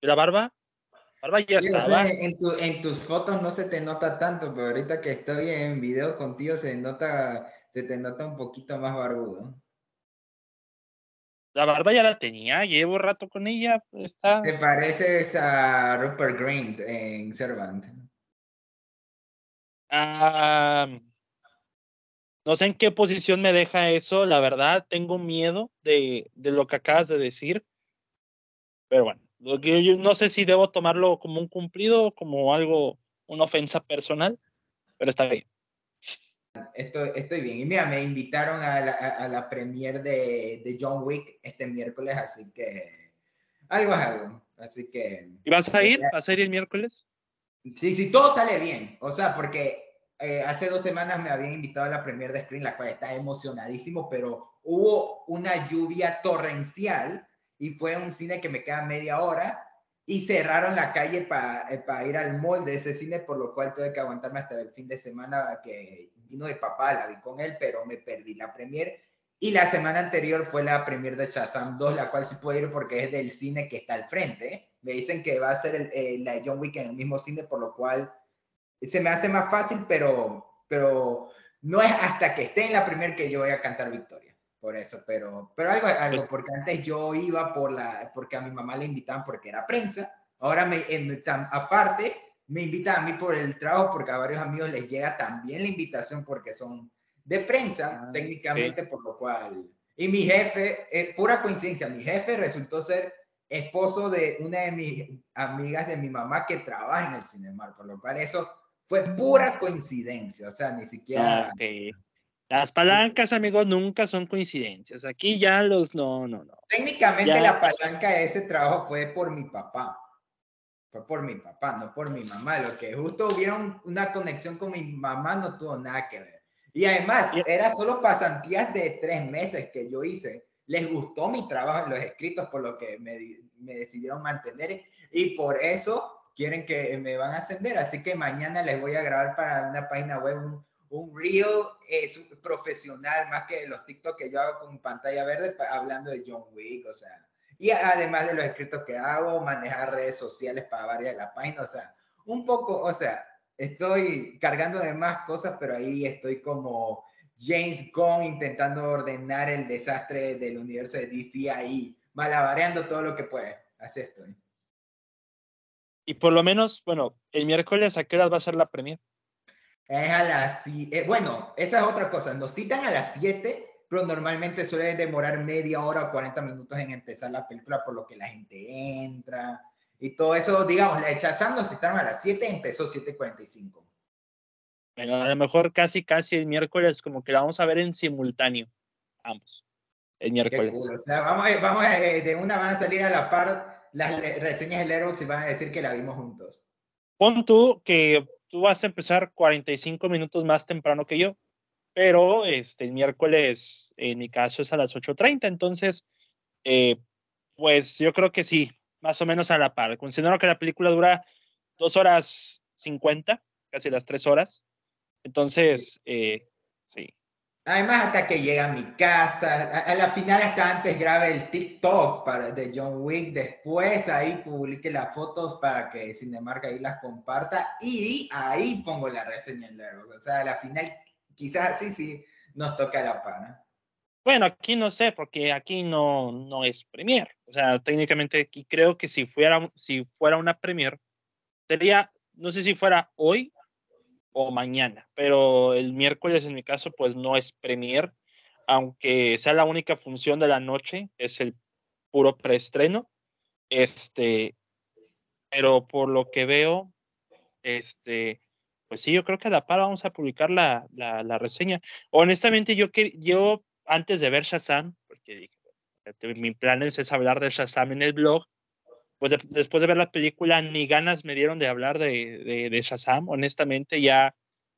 la barba? Barba ya estaba. en, tu, en tus fotos no se te nota tanto, pero ahorita que estoy en video contigo se nota, se te nota un poquito más barbudo. La barba ya la tenía, llevo rato con ella. Está... ¿Te pareces a Rupert Grint en Servant? Ah, no sé en qué posición me deja eso, la verdad, tengo miedo de, de lo que acabas de decir. Pero bueno, yo no sé si debo tomarlo como un cumplido como algo, una ofensa personal, pero está bien. Estoy, estoy bien. Y mira, me invitaron a la, a la premier de, de, John Wick este miércoles, así que algo es algo. Así que. ¿Y vas a ir? ¿Vas a ir el miércoles? Sí, sí, todo sale bien. O sea, porque eh, hace dos semanas me habían invitado a la premier de Screen, la cual está emocionadísimo, pero hubo una lluvia torrencial y fue un cine que me queda media hora y cerraron la calle para eh, ir al mall de ese cine, por lo cual tuve que aguantarme hasta el fin de semana que vino de papá, la vi con él, pero me perdí la premier. Y la semana anterior fue la premier de Shazam 2, la cual sí puedo ir porque es del cine que está al frente. Me dicen que va a ser el, eh, la de John Wick en el mismo cine, por lo cual se me hace más fácil, pero, pero no es hasta que esté en la premier que yo voy a cantar victoria. Por eso, pero, pero algo, algo pues porque antes yo iba por la, porque a mi mamá le invitaban porque era prensa. Ahora, me, aparte, me invitan a mí por el trabajo porque a varios amigos les llega también la invitación porque son de prensa, ah, técnicamente, por lo cual. Y mi jefe, es pura coincidencia, mi jefe resultó ser esposo de una de mis amigas de mi mamá que trabaja en el Cinemar, por lo cual eso fue pura coincidencia, o sea, ni siquiera... Las palancas, amigos, nunca son coincidencias. Aquí ya los no, no, no. Técnicamente la palanca de ese trabajo fue por mi papá. Fue por mi papá, no por mi mamá. Lo que justo hubiera una conexión con mi mamá no tuvo nada que ver. Y además, era solo pasantías de tres meses que yo hice. Les gustó mi trabajo en los escritos, por lo que me, me decidieron mantener. Y por eso quieren que me van a ascender. Así que mañana les voy a grabar para una página web un, un reel es profesional, más que los TikTok que yo hago con pantalla verde, hablando de John Wick, o sea. Y además de los escritos que hago, manejar redes sociales para varias de las páginas, o sea, un poco, o sea, estoy cargando de más cosas, pero ahí estoy como James Gunn intentando ordenar el desastre del universo de DC ahí, malabareando todo lo que puede. Así estoy. Y por lo menos, bueno, el miércoles, ¿a qué hora va a ser la premiere? Es a las... Eh, bueno, esa es otra cosa. Nos citan a las 7, pero normalmente suele demorar media hora o 40 minutos en empezar la película, por lo que la gente entra y todo eso. Digamos, la de Shazam nos citaron a las 7, empezó 7.45. Bueno, a lo mejor casi, casi el miércoles, como que la vamos a ver en simultáneo, ambos. El miércoles. O sea, vamos, vamos eh, de una van a salir a la par las reseñas del Aerox y van a decir que la vimos juntos. Pon tú que tú vas a empezar 45 minutos más temprano que yo, pero este, el miércoles, en mi caso, es a las 8.30, entonces, eh, pues yo creo que sí, más o menos a la par. Considero que la película dura dos horas 50, casi las tres horas, entonces, eh, sí. Además, hasta que llega a mi casa, a, la final hasta antes grabe el TikTok para, de John Wick, después ahí publique las fotos para que Cinemark ahí las comparta y ahí pongo la reseña en la O sea, a la final quizás sí, sí nos toca la pana. Bueno, aquí no sé, porque aquí no, no es premier. O sea, técnicamente aquí creo que si fuera, si fuera una premier, sería, no sé si fuera hoy o mañana, pero el miércoles en mi caso pues no es premier, aunque sea la única función de la noche, es el puro preestreno. Este, pero por lo que veo, este, pues sí, yo creo que a la par vamos a publicar la, la, la reseña. Honestamente, yo, yo antes de ver Shazam, porque mi plan es hablar de Shazam en el blog, pues después de ver la película, ni ganas me dieron de hablar de, de, Shazam, honestamente, ya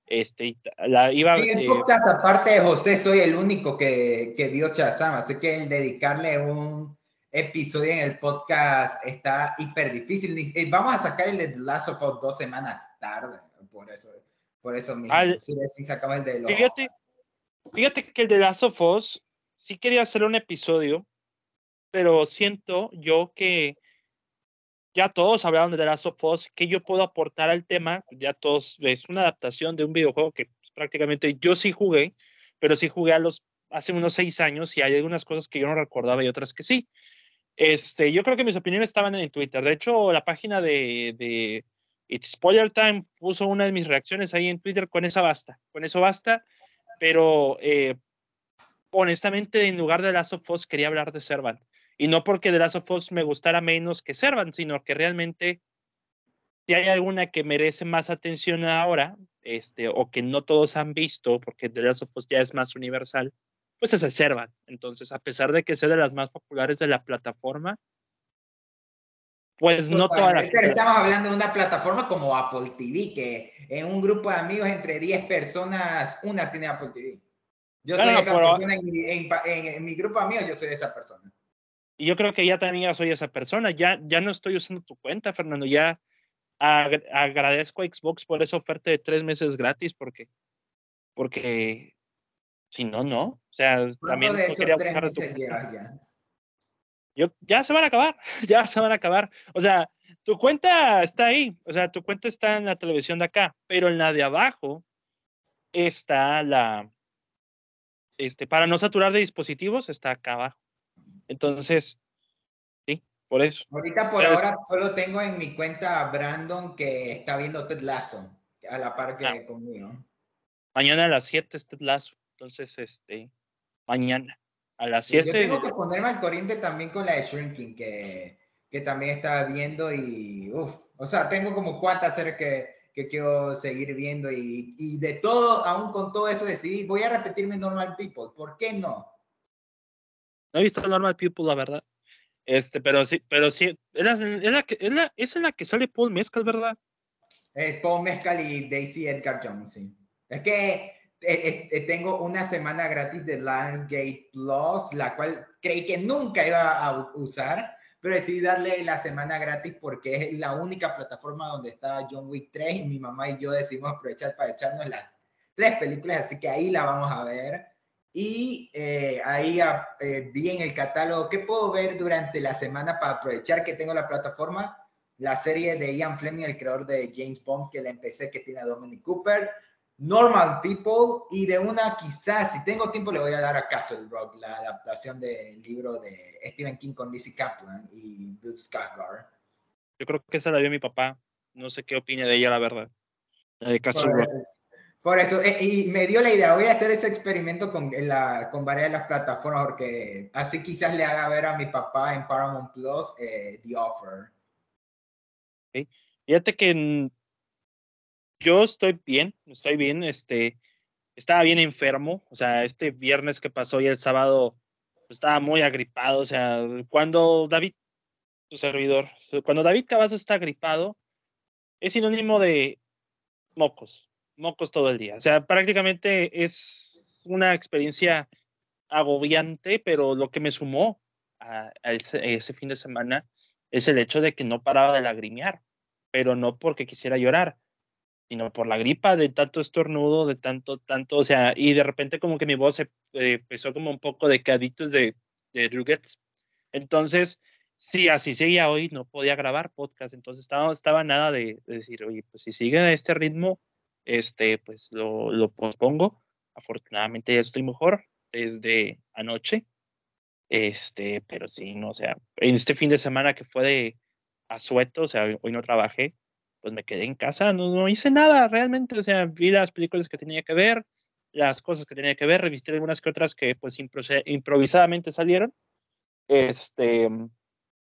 este, la iba en el podcast, aparte de José, soy el único que, que vio Shazam, así que el dedicarle un episodio en el podcast está hiper difícil. Eh, vamos a sacar el de Last of Us dos semanas tarde, por eso, por eso mismo. sí, sacamos el de los... fíjate, fíjate que el de Last of Us sí quería hacer un episodio, pero siento yo que ya todos hablaron de The Last of Us, ¿qué yo puedo aportar al tema? Ya todos, es una adaptación de un videojuego que pues, prácticamente yo sí jugué, pero sí jugué a los, hace unos seis años y hay algunas cosas que yo no recordaba y otras que sí. Este, yo creo que mis opiniones estaban en Twitter. De hecho, la página de, de It's Spoiler Time puso una de mis reacciones ahí en Twitter, con esa basta, con eso basta, pero eh, honestamente en lugar de Last of Us quería hablar de Servant. Y no porque The Last of Us me gustara menos que Servant, sino que realmente si hay alguna que merece más atención ahora, este, o que no todos han visto, porque The Last of Us ya es más universal, pues es Servant. Entonces, a pesar de que sea de las más populares de la plataforma, pues no todas las... Pero estamos hablando de una plataforma como Apple TV, que en un grupo de amigos entre 10 personas, una tiene Apple TV. Yo soy esa persona en mi, en mi, grupo de amigos, yo soy esa persona. Y yo creo que ya también soy esa persona. Ya, ya no estoy usando tu cuenta, Fernando. Ya agradezco a Xbox por esa oferta de tres meses gratis, porque, porque si no, no. O sea, también de quería tres meses ya? Yo, ya se van a acabar, ya se van a acabar. O sea, tu cuenta está ahí, o sea, tu cuenta está en la televisión de acá, pero en la de abajo está la, este, para no saturar de dispositivos, está acá abajo. Entonces, sí, por eso. Ahorita por ahora solo tengo en mi cuenta a Brandon que está viendo Ted Lasso, a la par que ah. conmigo. Mañana a las 7 es Ted Lasso. Entonces, este, mañana a las 7. Yo tengo que ponerme al corriente también con la de Shrinking, que, que también estaba viendo y, uff, o sea, tengo como cuantas series que, que quiero seguir viendo y, y, de todo, aún con todo eso decidí, voy a repetirme Normal People, ¿por qué no? No he visto Normal People, la verdad. Este, pero sí, pero sí, es la, es la, que, es la, es la que sale Paul Mescal, ¿verdad? Eh, Paul Mescal y Daisy Edgar Jones, sí. Es que eh, eh, tengo una semana gratis de Lionsgate Plus, la cual creí que nunca iba a usar, pero decidí darle la semana gratis porque es la única plataforma donde está John Wick 3 y mi mamá y yo decidimos aprovechar para echarnos las tres películas, así que ahí la vamos a ver. Y eh, ahí eh, vi en el catálogo qué puedo ver durante la semana para aprovechar que tengo la plataforma. La serie de Ian Fleming, el creador de James Bond, que la empecé, que tiene a Dominic Cooper. Normal People y de una quizás, si tengo tiempo, le voy a dar a Castle Rock, la adaptación del libro de Stephen King con Lizzie Kaplan y Bill Skarsgård. Yo creo que esa la vio mi papá. No sé qué opina de ella, la verdad. de Castle Rock. Por eso, eh, y me dio la idea, voy a hacer ese experimento con, la, con varias de las plataformas, porque así quizás le haga ver a mi papá en Paramount Plus eh, The Offer. Fíjate que yo estoy bien, estoy bien, este, estaba bien enfermo, o sea, este viernes que pasó y el sábado estaba muy agripado, o sea, cuando David, su servidor, cuando David Cavazos está agripado, es sinónimo de mocos, mocos todo el día. O sea, prácticamente es una experiencia agobiante, pero lo que me sumó a, ese, fin de semana es el hecho de que no paraba de lagrimear, pero no porque quisiera llorar, sino por la gripa de tanto estornudo, de tanto, tanto, o sea, y de repente como que mi voz se, eh, empezó como un poco de caditos de, de Entonces, si así seguía hoy, no podía grabar podcast, entonces estaba, nada de, de decir, oye, pues si sigue a este ritmo, este, pues lo, lo pospongo. Afortunadamente ya estoy mejor desde anoche. Este, pero sí, no, o sea, en este fin de semana que fue de asueto, o sea, hoy no trabajé, pues me quedé en casa, no, no hice nada realmente, o sea, vi las películas que tenía que ver, las cosas que tenía que ver, revisté algunas que otras que pues improvisadamente salieron. Este,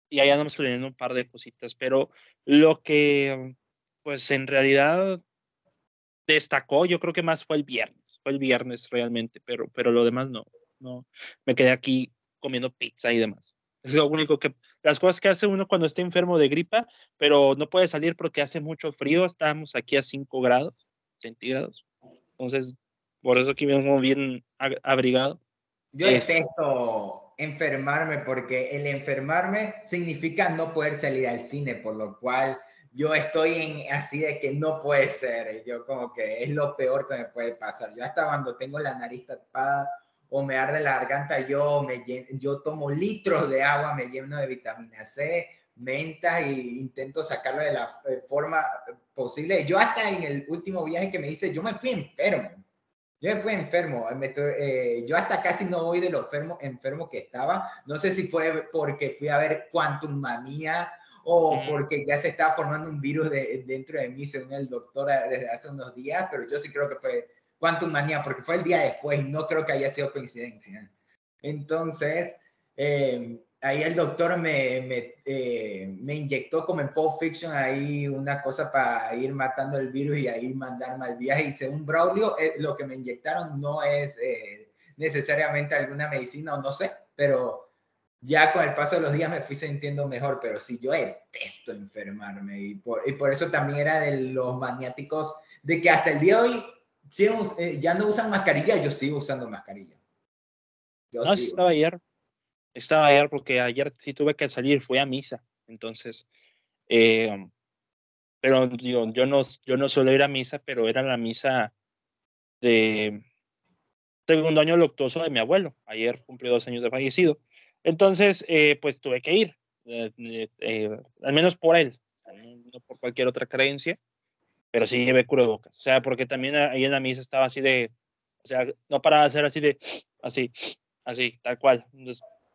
y ahí andamos leyendo un par de cositas, pero lo que pues en realidad destacó, yo creo que más fue el viernes, fue el viernes realmente, pero, pero lo demás no, no, me quedé aquí comiendo pizza y demás. Es lo único que, las cosas que hace uno cuando está enfermo de gripa, pero no puede salir porque hace mucho frío, estamos aquí a 5 grados centígrados, entonces, por eso aquí vengo bien abrigado. Yo detesto enfermarme porque el enfermarme significa no poder salir al cine, por lo cual yo estoy en así de que no puede ser, yo como que es lo peor que me puede pasar. Yo hasta cuando tengo la nariz tapada o me arde la garganta, yo, me yo tomo litros de agua, me lleno de vitamina C, menta e intento sacarlo de la eh, forma posible. Yo hasta en el último viaje que me hice, yo me fui enfermo. Yo me fui enfermo. Eh, yo hasta casi no voy de lo enfermo, enfermo que estaba. No sé si fue porque fui a ver Quantum Manía o porque ya se estaba formando un virus de, dentro de mí, según el doctor desde hace unos días, pero yo sí creo que fue Quantum Manía, porque fue el día después y no creo que haya sido coincidencia. Entonces, eh, ahí el doctor me, me, eh, me, inyectó como en Pulp Fiction ahí una cosa para ir matando el virus y ahí mandarme al viaje. Y según Braulio, eh, lo que me inyectaron no es necesariamente alguna medicina o no sé, pero ya con el paso de los días me fui sintiendo mejor, pero sí, yo detesto enfermarme y por, y por eso también era de los maniáticos de que hasta el día de hoy eh, ya no usan mascarilla, yo sigo usando mascarilla. Yo no, estaba ayer, estaba ayer porque ayer sí tuve que salir, fui a misa, entonces, eh, pero digo, yo no, yo no suelo ir a misa, pero era la misa de segundo año luctuoso de mi abuelo, ayer cumplió dos años de fallecido. Entonces, eh, pues tuve que ir, eh, eh, al menos por él, no por cualquier otra creencia, pero sí llevé cubrebocas. O sea, porque también ahí en la misa estaba así de, o sea, no para hacer así de, así, así, tal cual.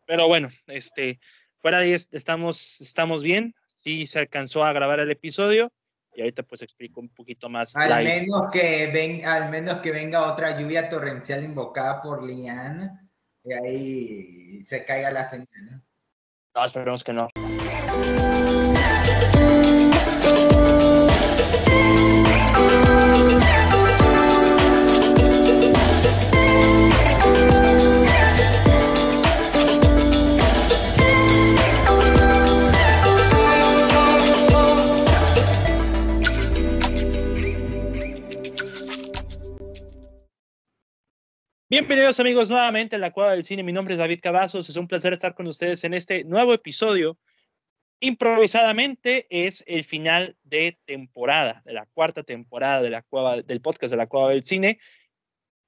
pero bueno, este, fuera de ahí estamos, estamos bien, sí se alcanzó a grabar el episodio y ahorita pues explico un poquito más. Al menos que ven, al menos que venga otra lluvia torrencial invocada por Lian y ahí se caiga la señal. ¿no? No, esperemos que no. Bienvenidos amigos nuevamente a la Cueva del Cine. Mi nombre es David Cavazos. Es un placer estar con ustedes en este nuevo episodio. Improvisadamente es el final de temporada, de la cuarta temporada de la Cueva, del podcast de la Cueva del Cine,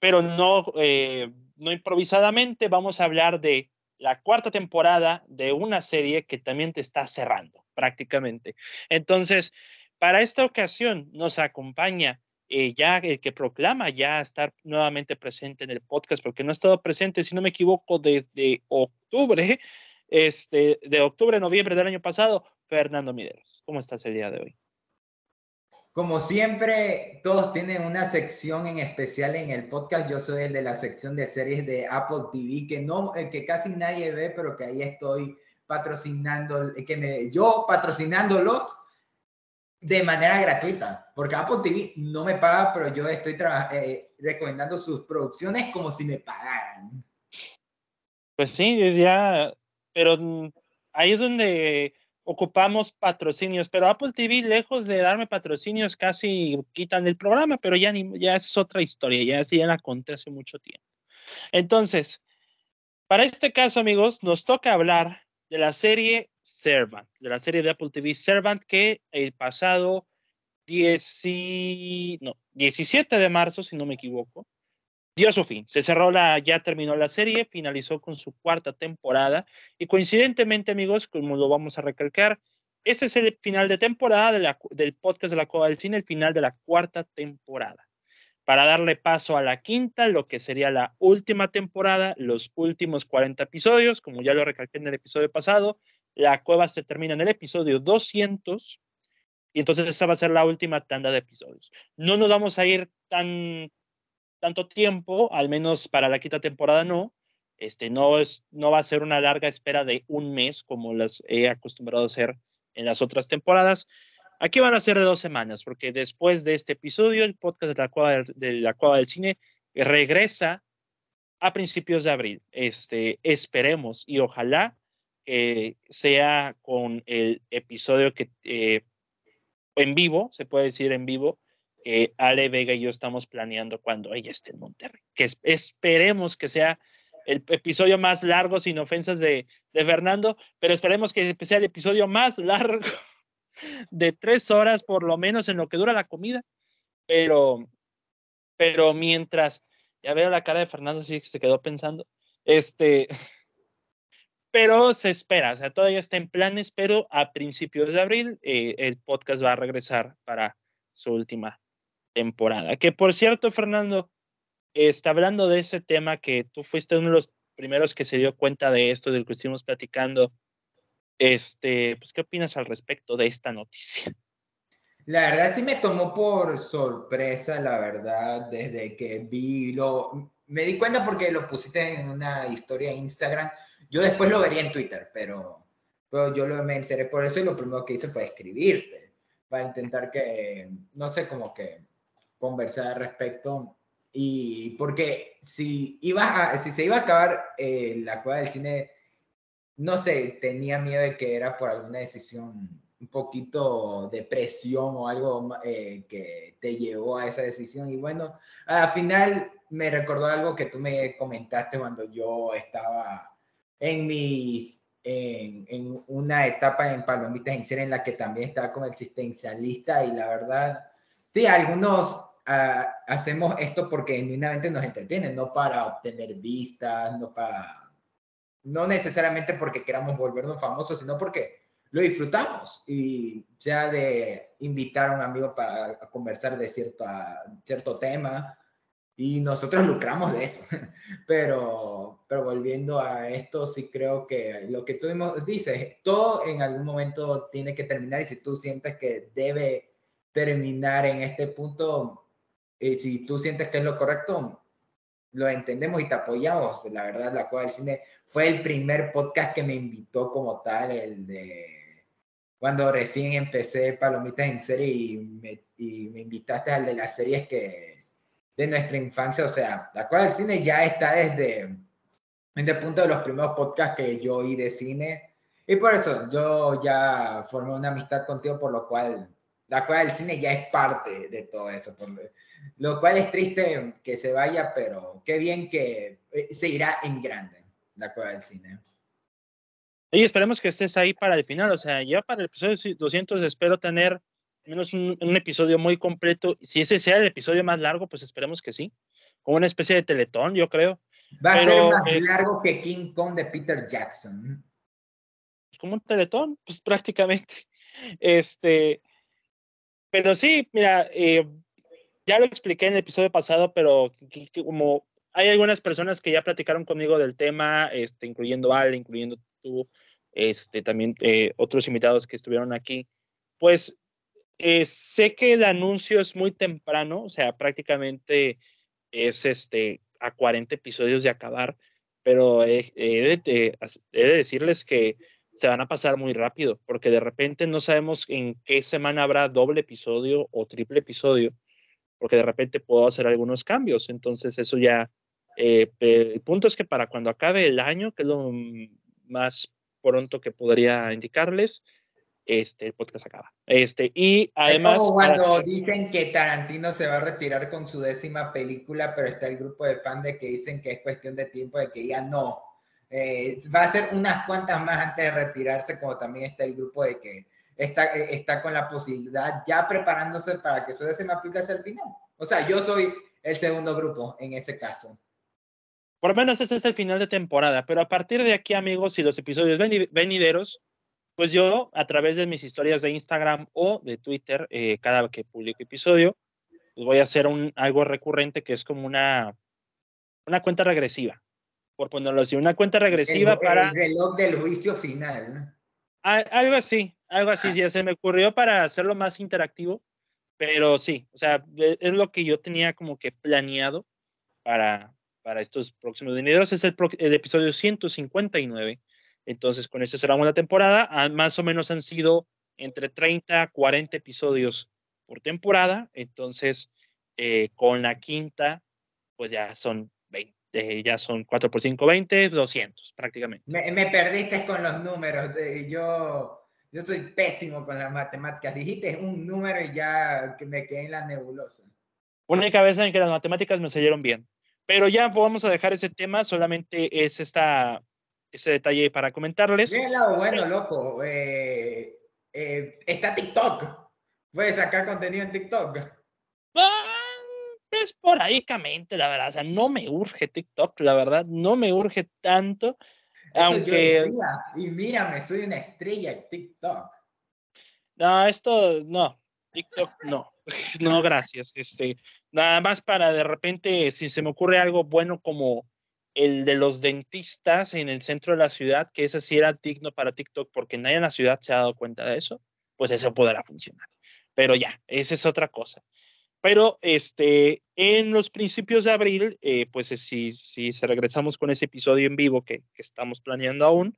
pero no, eh, no improvisadamente vamos a hablar de la cuarta temporada de una serie que también te está cerrando prácticamente. Entonces, para esta ocasión nos acompaña eh, ya el que proclama ya estar nuevamente presente en el podcast, porque no ha estado presente, si no me equivoco, desde octubre, este, de octubre, noviembre del año pasado, Fernando Mideros. ¿Cómo estás el día de hoy? Como siempre, todos tienen una sección en especial en el podcast. Yo soy el de la sección de series de Apple TV, que, no, eh, que casi nadie ve, pero que ahí estoy patrocinando, que me, yo patrocinándolos de manera gratuita, porque Apple TV no me paga, pero yo estoy eh, recomendando sus producciones como si me pagaran. Pues sí, ya, pero ahí es donde ocupamos patrocinios, pero Apple TV, lejos de darme patrocinios, casi quitan el programa, pero ya, ni, ya esa es otra historia, ya, ya la conté hace mucho tiempo. Entonces, para este caso, amigos, nos toca hablar de la serie Servant, de la serie de Apple TV Servant, que el pasado 10, no, 17 de marzo, si no me equivoco, dio su fin. Se cerró la, ya terminó la serie, finalizó con su cuarta temporada y coincidentemente, amigos, como lo vamos a recalcar, ese es el final de temporada del podcast de la Cueva del Cine, el final de la cuarta temporada. Para darle paso a la quinta, lo que sería la última temporada, los últimos 40 episodios, como ya lo recalqué en el episodio pasado, la cueva se termina en el episodio 200 y entonces esa va a ser la última tanda de episodios. No nos vamos a ir tan tanto tiempo, al menos para la quinta temporada no. Este no es no va a ser una larga espera de un mes como las he acostumbrado a hacer en las otras temporadas. Aquí van a ser de dos semanas, porque después de este episodio, el podcast de la Cueva, de la Cueva del Cine regresa a principios de abril. Este, esperemos y ojalá eh, sea con el episodio que eh, en vivo, se puede decir en vivo, que Ale Vega y yo estamos planeando cuando ella esté en Monterrey. Que esperemos que sea el episodio más largo, sin ofensas de, de Fernando, pero esperemos que sea el episodio más largo de tres horas, por lo menos en lo que dura la comida. Pero, pero mientras, ya veo la cara de Fernando, sí se quedó pensando. Este, pero se espera, o sea, todavía está en planes, pero a principios de abril eh, el podcast va a regresar para su última temporada. Que por cierto, Fernando, está hablando de ese tema que tú fuiste uno de los primeros que se dio cuenta de esto, del que estuvimos platicando. Este, pues, ¿qué opinas al respecto de esta noticia? La verdad sí me tomó por sorpresa, la verdad, desde que vi lo... Me di cuenta porque lo pusiste en una historia en Instagram. Yo después lo vería en Twitter, pero, pero yo lo, me enteré por eso y lo primero que hice fue escribirte, para intentar que, no sé, como que conversar al respecto. Y porque si, iba a, si se iba a acabar eh, la cueva del cine, no sé, tenía miedo de que era por alguna decisión un poquito de presión o algo eh, que te llevó a esa decisión. Y bueno, al final me recordó algo que tú me comentaste cuando yo estaba en mis, en, una etapa en Palomitas en Serie en la que también estaba como existencialista y la verdad, sí, algunos ah, hacemos esto porque genuinamente nos entretienen, no para obtener vistas, no para, no necesariamente porque queramos volvernos famosos, sino porque lo disfrutamos y sea de invitar a un amigo para conversar de cierto, cierto tema y nosotros lucramos de eso. Pero, pero volviendo a esto, sí creo que lo que tú dices, todo en algún momento tiene que terminar y si tú sientes que debe terminar en este punto, y si tú sientes que es lo correcto, lo entendemos y te apoyamos. La verdad, la Cueva del Cine fue el primer podcast que me invitó como tal, el de cuando recién empecé Palomitas en serie y me, y me invitaste al de las series que de nuestra infancia, o sea, la cual el cine ya está desde, desde el punto de los primeros podcasts que yo oí de cine. Y por eso yo ya formé una amistad contigo, por lo cual la cual el cine ya es parte de todo eso. Por lo cual es triste que se vaya, pero qué bien que eh, se irá en grande la cual del cine. Y esperemos que estés ahí para el final. O sea, ya para el episodio 200 espero tener menos un, episodio muy completo. Si ese sea el episodio más largo, pues esperemos que sí. Como una especie de teletón, yo creo. Va a ser más largo que King Kong de Peter Jackson. Pues, como un teletón, pues prácticamente. Este, pero sí, mira, eh, ya lo expliqué en el episodio pasado, pero como hay algunas personas que ya platicaron conmigo del tema, este, incluyendo Ale, incluyendo tú, este, también eh, otros invitados que estuvieron aquí, pues eh, sé que el anuncio es muy temprano, o sea, prácticamente es este, a 40 episodios de acabar, pero he, de, decirles que se van a pasar muy rápido, porque de repente no sabemos en qué semana habrá doble episodio o triple episodio, porque de repente puedo hacer algunos cambios, entonces eso ya, eh, el punto es que para cuando acabe el año, que es lo más pronto que podría indicarles, este, el podcast acaba. Este, y además... cuando dicen que Tarantino se va a retirar con su décima película, pero está el grupo de fans de que dicen que es cuestión de tiempo, de que ya no. Eh, va a ser unas cuantas más antes de retirarse, como también está el grupo de que está, está con la posibilidad ya preparándose para que su décima película sea el final. O sea, yo soy el segundo grupo en ese caso. Por lo menos ese es el final de temporada, pero a partir de aquí, amigos, y los episodios venideros, pues yo, a través de mis historias de Instagram o de Twitter, eh, cada que publico episodio, pues voy a hacer un, algo recurrente que es como una, una cuenta regresiva, por ponerlo así, una cuenta regresiva para... El reloj del juicio final. Algo así, algo así, ah. ya se me ocurrió para hacerlo más interactivo, pero sí, o sea, es lo que yo tenía como que planeado para, para estos próximos venideros. Es el, episodio 159. Entonces, con este cerramos la temporada. Ah, más o menos han sido entre 30 a 40 episodios por temporada. Entonces, eh, con la quinta, pues ya son 20, ya son 4 por 5, 20, 200 prácticamente. Me, perdiste con los números. Eh, yo, yo soy pésimo con las matemáticas. Dijiste un número y ya me quedé en la nebulosa. Única vez en que las matemáticas me salieron bien. Pero ya vamos a dejar ese tema, solamente es esta, ese detalle para comentarles. Bien, lado bueno, loco. Eh, eh, está TikTok. Puedes sacar contenido en TikTok. Ah, es por ahí, la verdad. O sea, no me urge TikTok, la verdad. No me urge tanto. Aunque... y mírame, soy una estrella en TikTok. No, esto no. TikTok no. No, gracias. Este, nada más para de repente, si se me ocurre algo bueno como el de los dentistas en el centro de la ciudad, que ese sí era digno para TikTok porque nadie en la ciudad se ha dado cuenta de eso, pues eso podrá funcionar. Pero ya, esa es otra cosa. Pero este, en los principios de abril, eh, pues si, si se regresamos con ese episodio en vivo que, que, estamos planeando aún,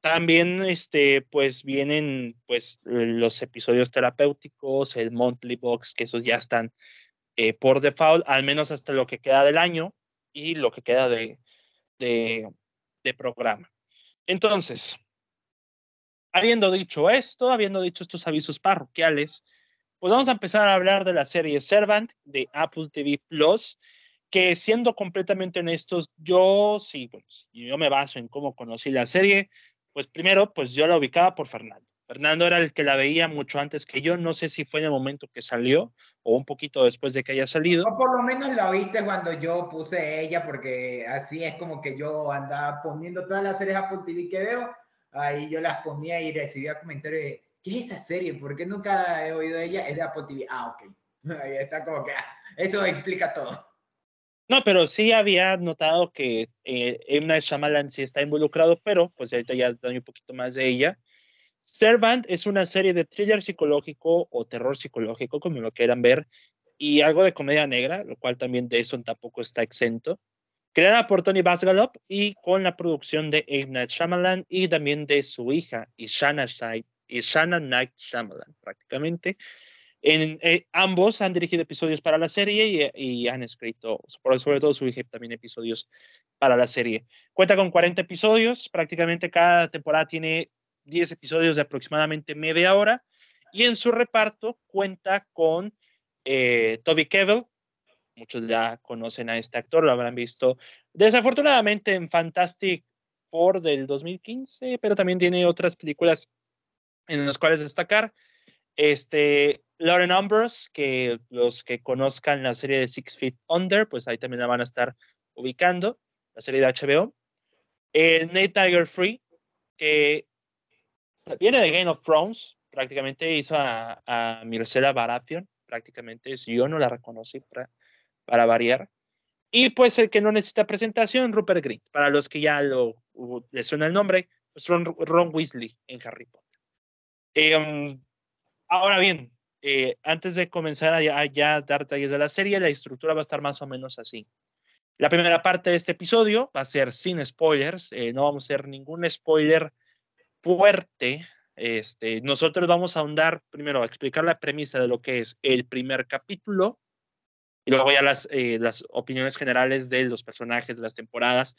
también este, pues vienen pues los episodios terapéuticos, el monthly box, que esos ya están eh, por default, al menos hasta lo que queda del año y lo que queda de, de, de programa. Entonces, habiendo dicho esto, habiendo dicho estos avisos parroquiales, pues vamos a empezar a hablar de la serie Servant de Apple TV Plus, que siendo completamente honestos, yo sí, bueno, yo me baso en cómo conocí la serie, pues primero, pues yo la ubicaba por Fernando. Fernando era el que la veía mucho antes que yo, no sé si fue en el momento que salió o un poquito después de que haya salido. O por lo menos la viste cuando yo puse ella, porque así es como que yo andaba poniendo todas las series Apple TV que veo, ahí yo las ponía y recibía comentarios de, ¿qué es esa serie? ¿Por qué nunca he oído de ella? Es de Apple TV. Ah, ok. Ahí está como que, ah, eso explica todo. No, pero sí había notado que eh, Emma Shyamalan sí está involucrado, pero pues ahorita ya doy un poquito más de ella. Servant es una serie de thriller psicológico o terror psicológico, como lo quieran ver, y algo de comedia negra, lo cual también eso tampoco está exento. Creada por Tony Basgalop y con la producción de M. Shyamalan y también de su hija, Ishana, Ishana Night Shyamalan, prácticamente. En, eh, ambos han dirigido episodios para la serie y, han escrito, sobre todo su también episodios para la serie. Cuenta con 40 episodios, prácticamente cada temporada tiene 10 episodios de aproximadamente media hora y en su reparto cuenta con eh, Toby Kebbell, muchos ya conocen a este actor, lo habrán visto desafortunadamente en Fantastic Four del 2015, pero también tiene otras películas en las cuales destacar. Este, Lauren Ambrose, que los que conozcan la serie de Six Feet Under, pues ahí también la van a estar ubicando, la serie de HBO. El Nate Tiger Free, que viene de Game of Thrones, prácticamente hizo a, a Mircela Baratheon, prácticamente, yo no la reconocí para, para, variar. Y pues el que no necesita presentación, Rupert Grint, para los que ya lo, les suena el nombre, pues Ron, Ron Weasley en Harry Potter. Eh, ahora bien, eh, antes de comenzar a, ya dar detalles de la serie, la estructura va a estar más o menos así. La primera parte de este episodio va a ser sin spoilers, eh, no vamos a hacer ningún spoiler fuerte. Este, nosotros vamos a ahondar primero a explicar la premisa de lo que es el primer capítulo y luego ya las, eh, las opiniones generales de los personajes de las temporadas.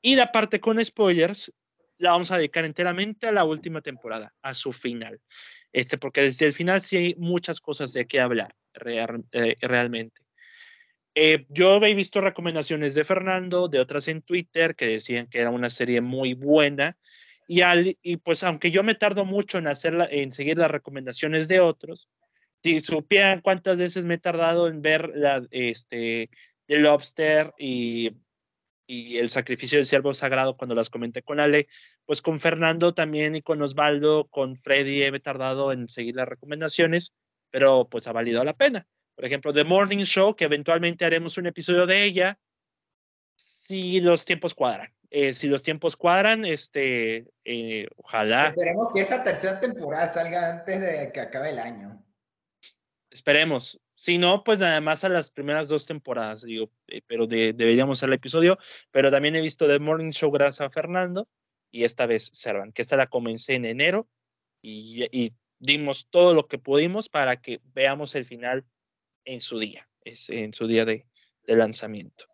Y la parte con spoilers la vamos a dedicar enteramente a la última temporada, a su final este, porque desde el final sí hay muchas cosas de qué hablar eh, realmente. Eh, yo he visto recomendaciones de Fernando, de otras en Twitter, que decían que era una serie muy buena. Y, al, y pues aunque yo me tardo mucho en, hacerla, en seguir las recomendaciones de otros, si supieran cuántas veces me he tardado en ver la, este, The Lobster y y el sacrificio del siervo sagrado cuando las comenté con Ale, pues con Fernando también y con Osvaldo, con Freddy he tardado en seguir las recomendaciones, pero pues ha valido la pena. Por ejemplo, The Morning Show, que eventualmente haremos un episodio de ella, si los tiempos cuadran. Eh, si los tiempos cuadran, este, eh, ojalá. Esperemos que esa tercera temporada salga antes de que acabe el año. Esperemos. Si no, pues nada más a las primeras dos temporadas, digo, eh, pero deberíamos hacer el episodio. Pero también he visto The Morning Show gracias a Fernando y esta vez Servan, que esta la comencé en enero y, dimos todo lo que pudimos para que veamos el final en su día, en su día de, lanzamiento.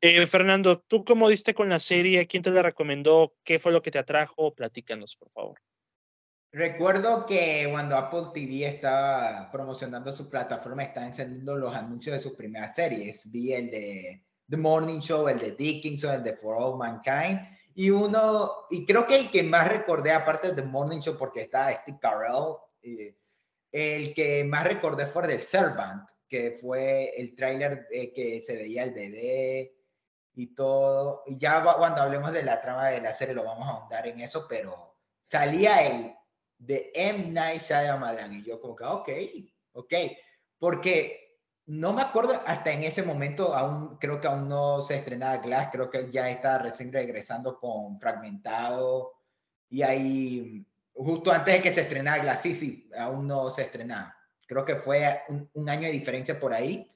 Eh, Fernando, ¿tú cómo diste con la serie? ¿Quién te la recomendó? ¿Qué fue lo que te atrajo? Platícanos, por favor. Recuerdo que cuando Apple TV estaba promocionando su plataforma, estaba encendiendo los anuncios de sus primeras series. Vi el de The Morning Show, el de Dickinson, el de For All Mankind. Y uno, y creo que el que más recordé, aparte de The Morning Show, porque está Steve Carell, eh, el que más recordé fue el de Servant, que fue el tráiler que se veía el bebé y todo. Y ya cuando hablemos de la trama de la serie lo vamos a ahondar en eso, pero salía el de M. Night Shyamalan y yo como que, ok, ok, porque no me acuerdo hasta en ese momento, aún creo que aún no se estrenaba Glass, creo que ya está recién regresando con Fragmentado y ahí justo antes de que se estrenara Glass, sí, sí, aún no se estrenaba. Creo que fue un, un año de diferencia por ahí.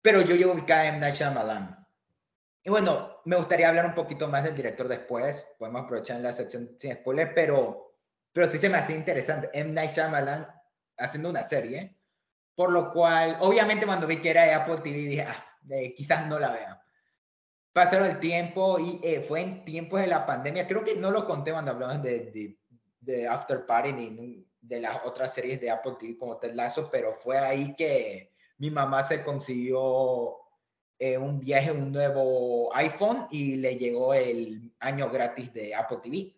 Pero yo llevo ubicada M. Night Shyamalan. Y bueno, me gustaría hablar un poquito más del director después. Podemos aprovechar en la sección sin spoiler, pero, pero sí se me hacía interesante. M. Night Shyamalan haciendo una serie. Por lo cual, obviamente cuando vi que era de Apple TV, dije, ah, eh, quizás no la vea. Pasaron el tiempo y eh, fue en tiempos de la pandemia. Creo que no lo conté cuando hablamos de, de, de After Party ni de las otras series de Apple TV como Ted Lasso, pero fue ahí que mi mamá se consiguió eh, un viaje, un nuevo iPhone y le llegó el año gratis de Apple TV.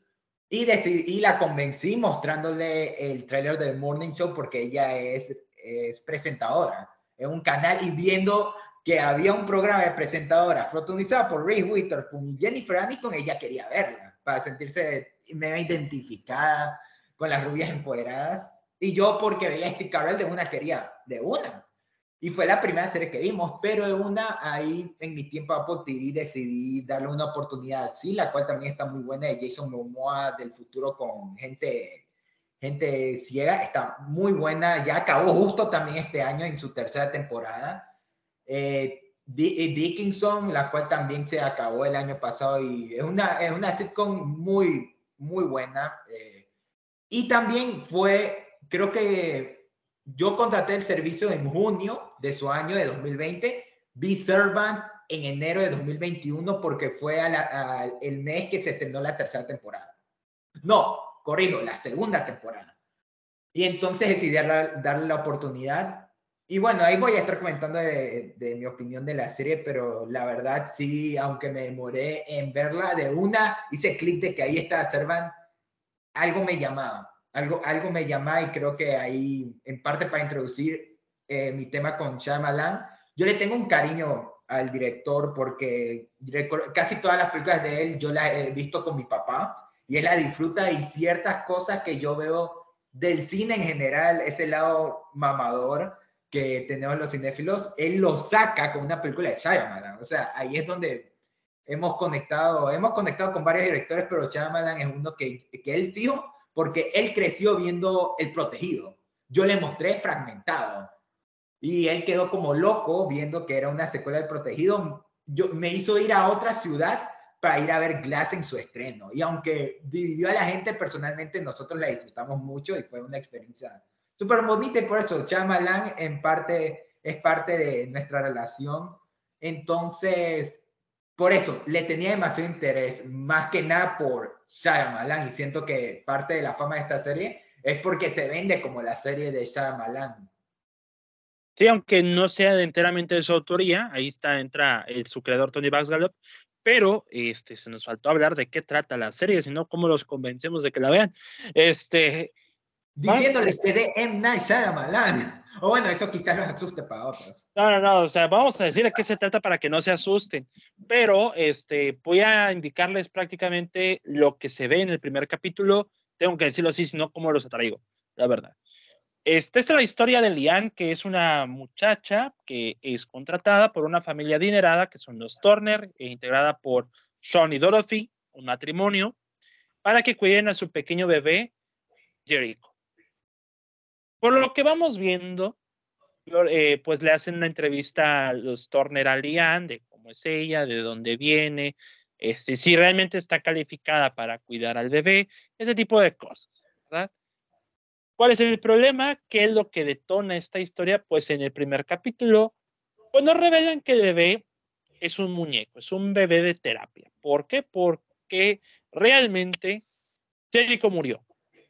Y, y la convencí mostrándole el trailer del Morning Show porque ella es, es presentadora en un canal y viendo que había un programa de presentadoras protagonizada por Ray Witherspoon y Jennifer Aniston, ella quería verla para sentirse mega identificada con las rubias empoderadas. Y yo porque veía a Steve Carell de una quería, de una. Y fue la primera serie que vimos, pero de una, ahí en mi tiempo Apple TV decidí darle una oportunidad sí, la cual también está muy buena, de Jason Momoa del futuro con gente, gente ciega, está muy buena, ya acabó justo también este año en su tercera temporada. Eh, eh, Dickinson, la cual también se acabó el año pasado y es una, es una sitcom muy, muy buena. Eh, y también fue, creo que yo contraté el servicio en junio de su año de 2020, vi Servant en enero de 2021 porque fue el mes que se estrenó la tercera temporada. No, corrijo, la segunda temporada. Y entonces decidí darle, la oportunidad. Y bueno, ahí voy a estar comentando de, de, mi opinión de la serie, pero la verdad sí, aunque me demoré en verla de una, hice clic de que ahí está Servant, algo me llamaba algo, algo me llama y creo que ahí, en parte para introducir eh, mi tema con Shyamalan, yo le tengo un cariño al director porque casi todas las películas de él yo las he visto con mi papá y él la disfruta y ciertas cosas que yo veo del cine en general, ese lado mamador que tenemos los cinéfilos, él lo saca con una película de Shyamalan. O sea, ahí es donde hemos conectado, hemos conectado con varios directores, pero Shyamalan es uno que, que él fijo porque él creció viendo El Protegido. Yo le mostré fragmentado y él quedó como loco viendo que era una secuela del Protegido. Yo, me hizo ir a otra ciudad para ir a ver Glass en su estreno. Y aunque dividió a la gente, personalmente nosotros la disfrutamos mucho y fue una experiencia súper bonita y por eso Chamalan en parte es parte de nuestra relación. Entonces, por eso le tenía demasiado interés, más que nada por Shyamalan, y siento que parte de la fama de esta serie es porque se vende como la serie de Shyamalan. Sí, aunque no sea enteramente de su autoría, ahí está, entra el, su creador Tony Baxgalop, pero este, se nos faltó hablar de qué trata la serie, sino cómo los convencemos de que la vean. Este, Diciéndoles que de M. Night Shyamalan. O bueno, eso quizás los asuste para otros. No, no, no, o sea, vamos a decir de qué se trata para que no se asusten, pero este, voy a indicarles prácticamente lo que se ve en el primer capítulo, tengo que decirlo así, sino cómo los atraigo, la verdad. Esta es la historia de Lian, que es una muchacha que es contratada por una familia adinerada, que son los Turner, e integrada por Sean y Dorothy, un matrimonio, para que cuiden a su pequeño bebé, Jericho. Por lo que vamos viendo, eh, pues le hacen una entrevista a los Turner a Lian de cómo es ella, de dónde viene, este, si realmente está calificada para cuidar al bebé, ese tipo de cosas, ¿verdad? ¿Cuál es el problema? ¿Qué es lo que detona esta historia? Pues en el primer capítulo, pues nos revelan que el bebé es un muñeco, es un bebé de terapia. ¿Por qué? Porque realmente Jericho murió.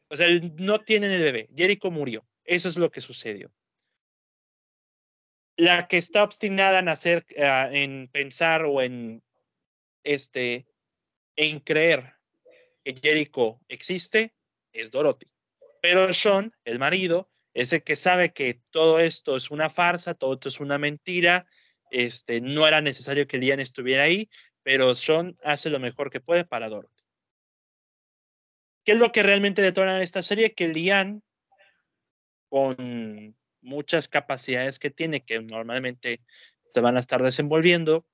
O sea, no tienen el bebé, Jericho murió. Eso es lo que sucedió. La que está obstinada en hacer, ah, en pensar o en este, en creer que Jericho existe, es Dorothy. Pero Sean, el marido, es el que sabe que todo esto es una farsa, todo esto es una mentira Este, no era necesario que Lian estuviera ahí, pero Sean hace lo mejor que puede para Dorothy. ¿Qué es lo que realmente detona en esta serie? Que Lian, con muchas capacidades que tiene, que normalmente se van a estar desenvolviendo,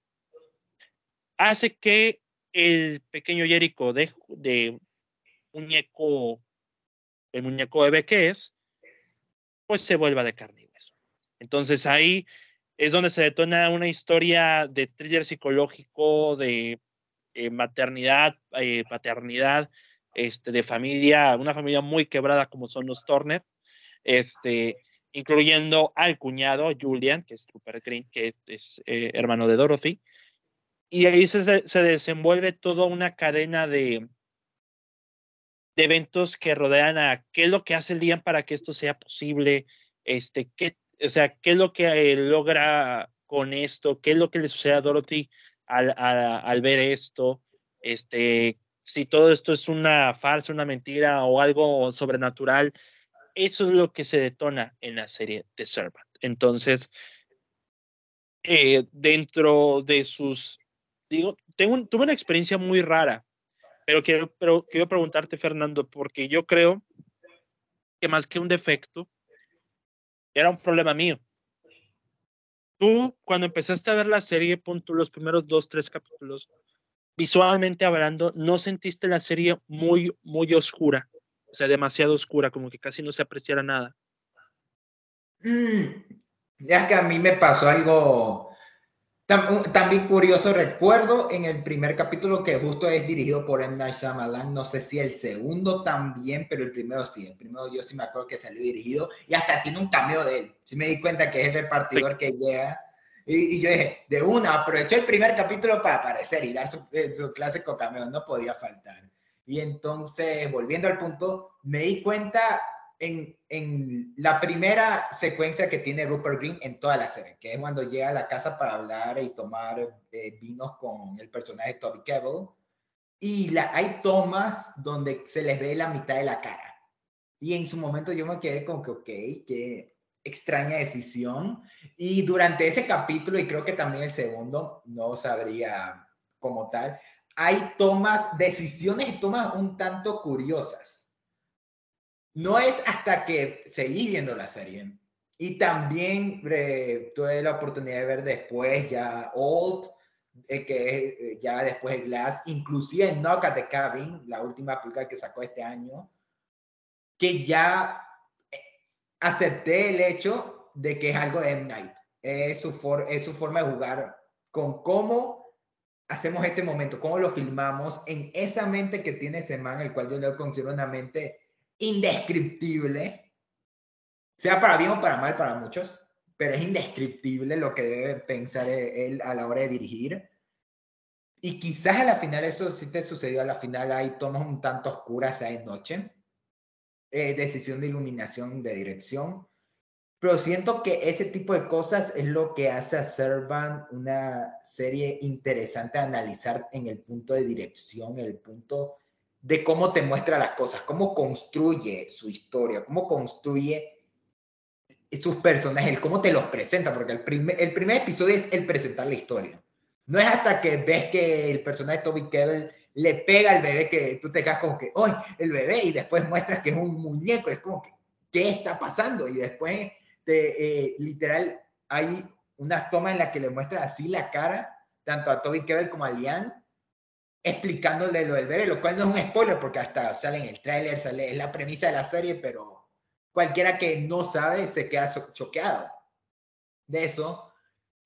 hace que el pequeño Jericho de, de muñeco, el muñeco bebé que es, pues se vuelva de carne. Entonces ahí es donde se detona una historia de thriller psicológico, de eh, maternidad, eh, paternidad, este, de familia, una familia muy quebrada como son los Turner, este, incluyendo al cuñado Julian, que es Super Green, que es eh, hermano de Dorothy. Y ahí se, se desenvuelve toda una cadena de, de eventos que rodean a qué es lo que hace Liam para que esto sea posible, este, qué, o sea, qué es lo que eh, logra con esto, qué es lo que le sucede a Dorothy al, al, ver esto, este, si todo esto es una farsa, una mentira o algo sobrenatural, eso es lo que se detona en la serie de Servant. Entonces, eh, dentro de sus, digo, tengo, tuve una experiencia muy rara pero quiero, pero quiero preguntarte, Fernando, porque yo creo que más que un defecto, era un problema mío. Tú, cuando empezaste a ver la serie, punto, los primeros dos, tres capítulos, visualmente hablando, ¿no sentiste la serie muy, muy oscura? O sea, demasiado oscura, como que casi no se apreciara nada. Mm, ya que a mí me pasó algo también curioso, recuerdo en el primer capítulo que justo es dirigido por M. Night Shyamalan, no sé si el segundo también, pero el primero sí, el primero yo sí me acuerdo que salió dirigido y hasta tiene un cameo de él. Sí me di cuenta que es el repartidor que llega y, yo dije, de una, aprovechó el primer capítulo para aparecer y dar su, eh, su clásico cameo, no podía faltar. Y entonces, volviendo al punto, me di cuenta en, en, la primera secuencia que tiene Rupert Green en toda la serie, que es cuando llega a la casa para hablar y tomar eh, vinos con el personaje Toby Kebbell. Y la, hay tomas donde se les ve la mitad de la cara. Y en su momento yo me quedé como que, ok, qué extraña decisión. Y durante ese capítulo, y creo que también el segundo, no sabría como tal, hay tomas, decisiones y tomas un tanto curiosas no es hasta que seguí viendo la serie y también eh, tuve la oportunidad de ver después ya Old, eh, que eh, ya después Glass, inclusive Knock at the Cabin, la última película que sacó este año, que ya acepté el hecho de que es algo de M. Night. Es su, es su forma de jugar con cómo hacemos este momento, cómo lo filmamos en esa mente que tiene ese man, el cual yo le considero una mente indescriptible, sea para bien o para mal para muchos, pero es indescriptible lo que debe pensar e-, él a la hora de dirigir. Y quizás a la final, eso sí te sucedió, a la final hay tomas un tanto oscuras, hay noche, eh, decisión de iluminación, de dirección, pero siento que ese tipo de cosas es lo que hace a Servan una serie interesante a analizar en el punto de dirección, el punto de cómo te muestra las cosas, cómo construye su historia, cómo construye sus personajes, cómo te los presenta, porque el primer, el primer episodio es el presentar la historia. No es hasta que ves que el personaje de Toby Kebbell le pega al bebé que tú te quedas como que, ¡ay, el bebé! Y después muestras que es un muñeco, es como que, ¿qué está pasando? Y después, te, eh, literal, hay una toma en la que le muestra así la cara, tanto a Toby Kebbell como a Lian, explicándole lo del bebé, lo cual no es un spoiler porque hasta sale en el tráiler, sale, es la premisa de la serie, pero cualquiera que no sabe se queda choqueado de eso.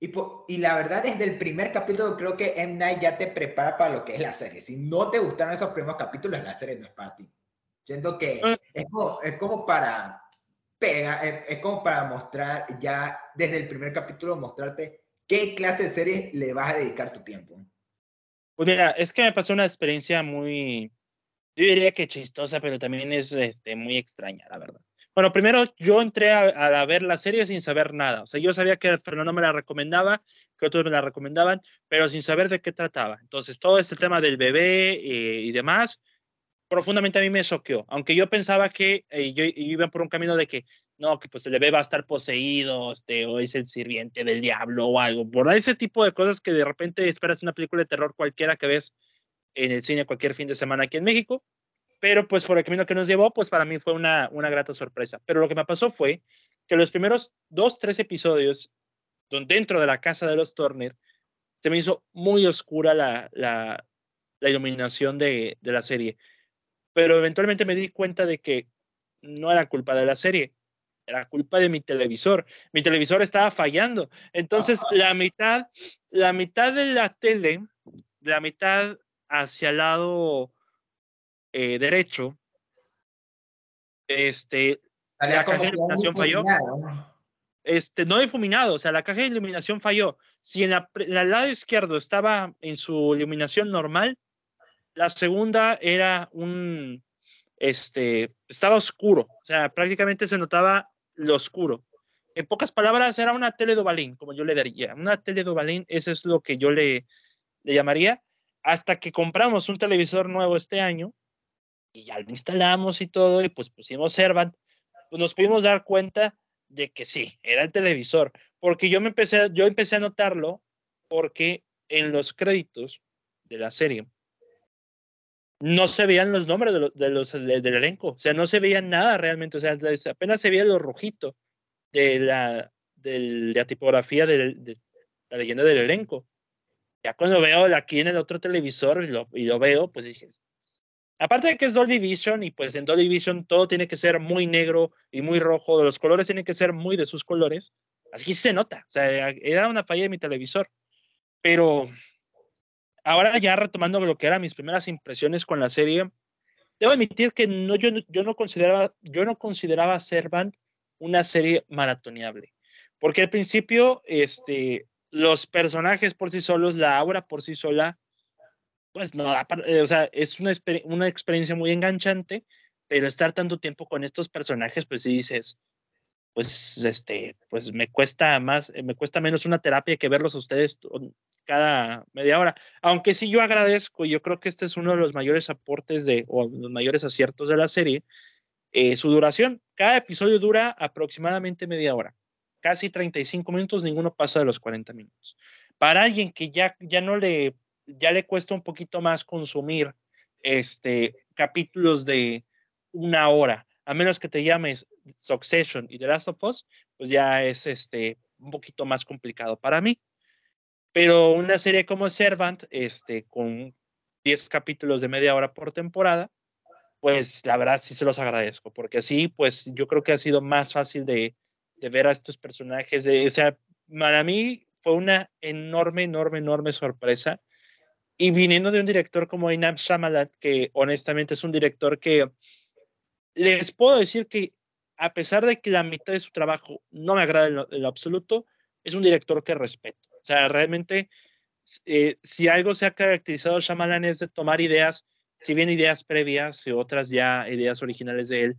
Y, y la verdad, desde el primer capítulo creo que M. Night ya te prepara para lo que es la serie. Si no te gustaron esos primeros capítulos, la serie no es para ti. Siento que ah. es como, es como para pega, es, como para mostrar ya desde el primer capítulo, mostrarte qué clase de serie le vas a dedicar tu tiempo. Pues mira, es que me pasó una experiencia muy, yo diría que chistosa, pero también es este, muy extraña, la verdad. Bueno, primero yo entré a, ver la serie sin saber nada. O sea, yo sabía que Fernando me la recomendaba, que otros me la recomendaban, pero sin saber de qué trataba. Entonces, todo este tema del bebé eh, y demás, profundamente a mí me choqueó, aunque yo pensaba que eh, yo, iba por un camino de que no, que pues el bebé va a estar poseído, este, o es el sirviente del diablo o algo, por ese tipo de cosas que de repente esperas una película de terror cualquiera que ves en el cine cualquier fin de semana aquí en México, pero pues por el camino que nos llevó, pues para mí fue una, una grata sorpresa. Pero lo que me pasó fue que los primeros dos, tres episodios, donde dentro de la casa de los Turner, se me hizo muy oscura la, la, la iluminación de, de la serie. Pero eventualmente me di cuenta de que no era culpa de la serie, era culpa de mi televisor. Mi televisor estaba fallando. Entonces, la mitad, la mitad de la tele, la mitad hacia el lado eh, derecho, este, la caja de iluminación falló. Este, no difuminado, o sea, la caja de iluminación falló. Si en, la, el lado izquierdo estaba en su iluminación normal, la segunda era un, este, estaba oscuro, o sea, prácticamente se notaba lo oscuro. En pocas palabras, era una tele Dovalín, como yo le daría. Una tele Dovalín, eso es lo que yo le, le llamaría. Hasta que compramos un televisor nuevo este año y ya lo instalamos y todo, y pues pusimos Servant, pues nos pudimos dar cuenta de que sí, era el televisor, porque yo me empecé, yo empecé a notarlo porque en los créditos de la serie no se veían los nombres de, los, del elenco, o sea, no se veía nada realmente, o sea, apenas se veía lo rojito de la, de la tipografía de, la leyenda del elenco. Ya cuando veo aquí en el otro televisor y lo, y lo veo, pues dije, aparte de que es Dolby Vision y pues en Dolby Vision todo tiene que ser muy negro y muy rojo, los colores tienen que ser muy de sus colores, así se nota, o sea, era una falla de mi televisor, pero ahora ya retomando lo que eran mis primeras impresiones con la serie, debo admitir que no, yo, yo, no consideraba, yo no consideraba Servant una serie maratoneable, porque al principio este, los personajes por sí solos, la aura por sí sola, pues no, o sea, es una, una experiencia muy enganchante, pero estar tanto tiempo con estos personajes, pues sí dices, pues este, pues me cuesta más, me cuesta menos una terapia que verlos a ustedes cada media hora. Aunque sí yo agradezco, yo creo que este es uno de los mayores aportes de, o los mayores aciertos de la serie, eh, su duración. Cada episodio dura aproximadamente media hora, casi 35 minutos, ninguno pasa de los 40 minutos. Para alguien que ya, ya no le, ya le cuesta un poquito más consumir este, capítulos de una hora, a menos que te llames Succession y The Last of Us, pues ya es este, un poquito más complicado para mí. Pero una serie como Servant, este, con 10 capítulos de media hora por temporada, pues la verdad sí se los agradezco, porque así, pues yo creo que ha sido más fácil de, ver a estos personajes. De, o sea, para mí fue una enorme, enorme, enorme sorpresa. Y viniendo de un director como Inam Shyamalan, que honestamente es un director que les puedo decir que a pesar de que la mitad de su trabajo no me agrada en lo absoluto, es un director que respeto. O sea, realmente, eh, si algo se ha caracterizado Shyamalan es de tomar ideas, si bien ideas previas y otras ya ideas originales de él,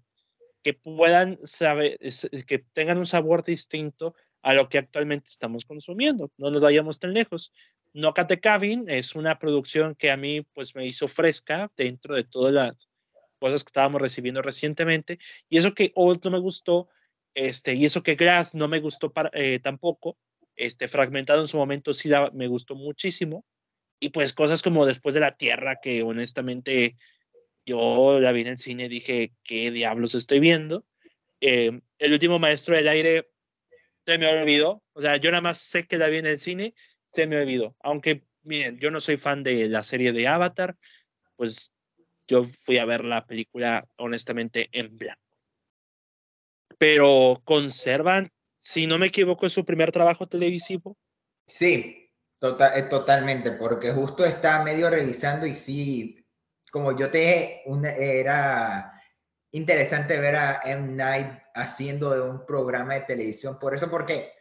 que puedan saber, que tengan un sabor distinto a lo que actualmente estamos consumiendo. No nos vayamos tan lejos. No Cabin es una producción que a mí pues me hizo fresca dentro de todas las cosas que estábamos recibiendo recientemente y eso que Old no me gustó este y eso que Grass no me gustó eh, tampoco este, fragmentado en su momento sí me gustó muchísimo. Y pues cosas como Después de la Tierra, que honestamente yo la vi en el cine dije, ¿qué diablos estoy viendo? Eh, el último Maestro del Aire se me olvidó. O sea, yo nada más sé que la vi en el cine, se me olvidó. Aunque, miren, yo no soy fan de la serie de Avatar, pues yo fui a ver la película honestamente en blanco. Pero conservan si no me equivoco, es su primer trabajo televisivo. Sí, tota-, eh, totalmente, porque justo está medio revisando y sí, como yo te era interesante ver a M. Night haciendo un programa de televisión, por eso, porque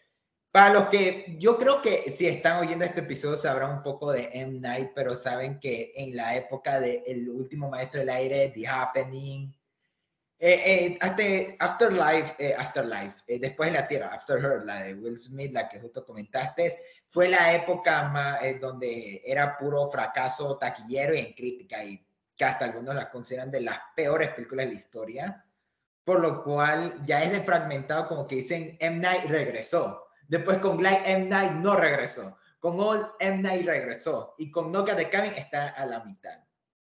para los que yo creo que si están oyendo este episodio sabrán un poco de M. Night, pero saben que en la época del el último maestro del aire, The Happening, eh, eh, Afterlife, eh, Afterlife eh, después de la Tierra, After Her, la de Will Smith, la que justo comentaste, fue la época más, donde era puro fracaso taquillero y en crítica. Y que hasta algunos las consideran de las peores películas de la historia, por lo cual ya es de fragmentado, como que dicen, M. Night regresó. Después con Glide, M. Night no regresó. Con All, M. Night regresó. Y con Nokia de Cabin está a la mitad.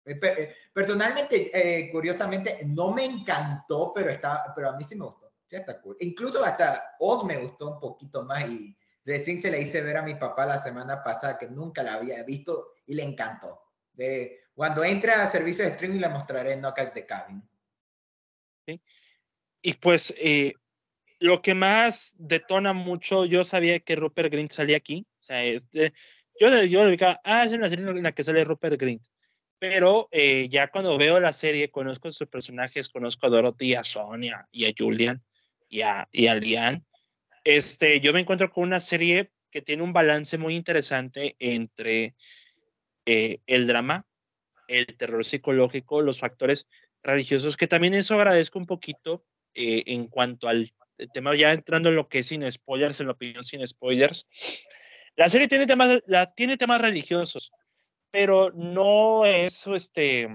Eh, eh, personalmente, eh, curiosamente, no me encantó, pero, está, pero a mí sí me gustó. Sí, está cool. Incluso hasta Odd me gustó un poquito más y recién se le hice ver a mi papá la semana pasada que nunca la había visto y le encantó. De, cuando entre a servicio de streaming le mostraré Knockout de Cabin. Sí. Y pues lo que más detona mucho, yo sabía que Rupert Grint salía aquí. O sea, este, yo, yo le dije, ah, es una serie en la que sale Rupert Grint pero eh, ya cuando veo la serie, conozco a sus personajes, conozco a Dorothy, a Sonia y a Julian y a, y a Lian. Este, yo me encuentro con una serie que tiene un balance muy interesante entre eh, el drama, el terror psicológico, los factores religiosos, que también eso agradezco un poquito eh, en cuanto al tema, ya entrando en lo que es sin spoilers, en la opinión sin spoilers. La serie tiene temas, la, tiene temas religiosos, pero no es este.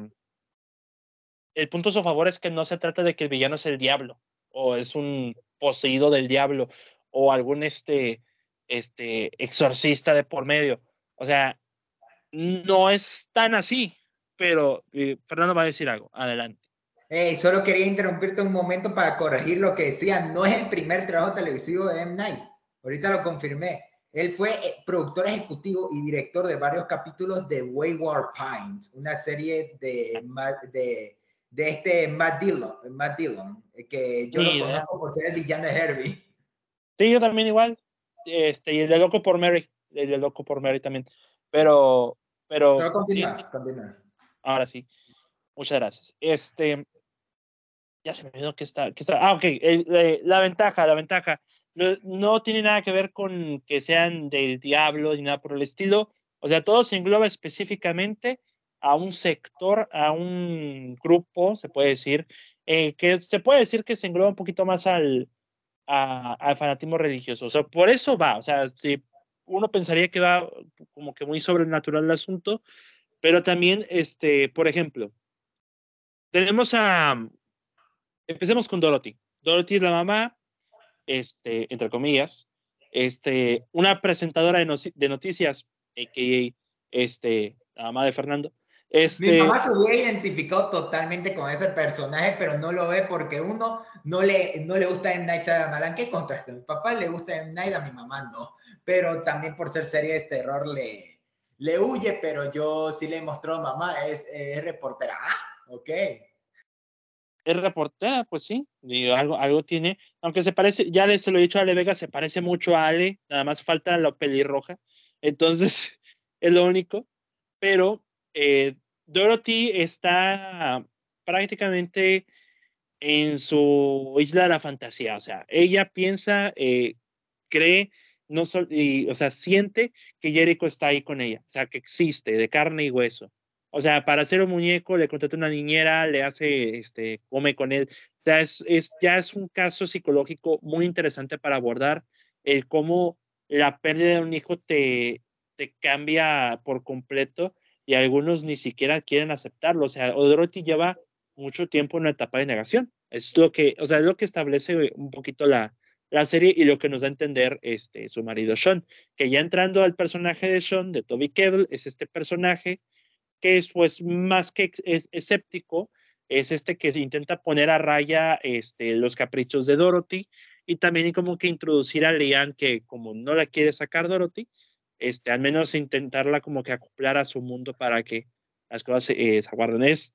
El punto a su favor es que no se trata de que el villano es el diablo, o es un poseído del diablo, o algún este, este exorcista de por medio. O sea, no es tan así, pero eh, Fernando va a decir algo. Adelante. Solo quería interrumpirte un momento para corregir lo que decía. No es el primer trabajo televisivo de M. Night. Ahorita lo confirmé. Él fue eh, productor ejecutivo y director de varios capítulos de Wayward Pines, una serie de, de, de este Matt Dillon, Matt Dillon eh, que yo lo conozco por ser el villano de Herbie. Sí, yo también igual. Este, y el de Loco por Mary, el de Loco por Mary también. Pero, pero. Ahora sí. Muchas gracias. Este, ya se me olvidó que está, que está. Ah, ok. Eh, la ventaja, la ventaja no, tiene nada que ver con que sean del diablo ni nada por el estilo. O sea, todo se engloba específicamente a un sector, a un grupo, se puede decir, eh, que se puede decir que se engloba un poquito más al, al fanatismo religioso. O sea, por eso va. O sea, si uno pensaría que va como que muy sobrenatural el asunto, pero también, este, por ejemplo, tenemos a, empecemos con Dorothy. Dorothy es la mamá, este, entre comillas, este, una presentadora de, de noticias, a.k.a. Este, la mamá de Fernando. Este, Mi mamá se hubiera identificado totalmente con ese personaje, pero no lo ve porque uno no le, no le gusta M. Night Shyamalan. ¿Qué contraste? A mi papá le gusta M. Night, a mi mamá no. Pero también por ser serie de terror le, le huye, pero yo sí le mostró mamá, es, es reportera. Ah, ok es reportera, pues sí, algo, algo tiene, aunque se parece, ya le, se lo he dicho a Ale Vega, se parece mucho a Ale, nada más falta la pelirroja, entonces es lo único, pero eh, Dorothy está prácticamente en su isla de la fantasía, o sea, ella piensa, eh, cree, no y, o sea, siente que Jericho está ahí con ella, o sea, que existe, de carne y hueso. O sea, para hacer un muñeco le contrata una niñera, le hace, este, come con él. O sea, es, es, ya es un caso psicológico muy interesante para abordar el cómo la pérdida de un hijo te, te cambia por completo y algunos ni siquiera quieren aceptarlo. O sea, Dorothy lleva mucho tiempo en una etapa de negación. Es lo que, o sea, es lo que establece un poquito la, la serie y lo que nos da a entender este, su marido Sean, que ya entrando al personaje de Sean, de Toby Kebbell, es este personaje que es pues más que escéptico, es este que intenta poner a raya este, los caprichos de Dorothy y también como que introducir a Lian que como no la quiere sacar Dorothy, este, al menos intentarla como que acoplar a su mundo para que las cosas se aguarden. Es,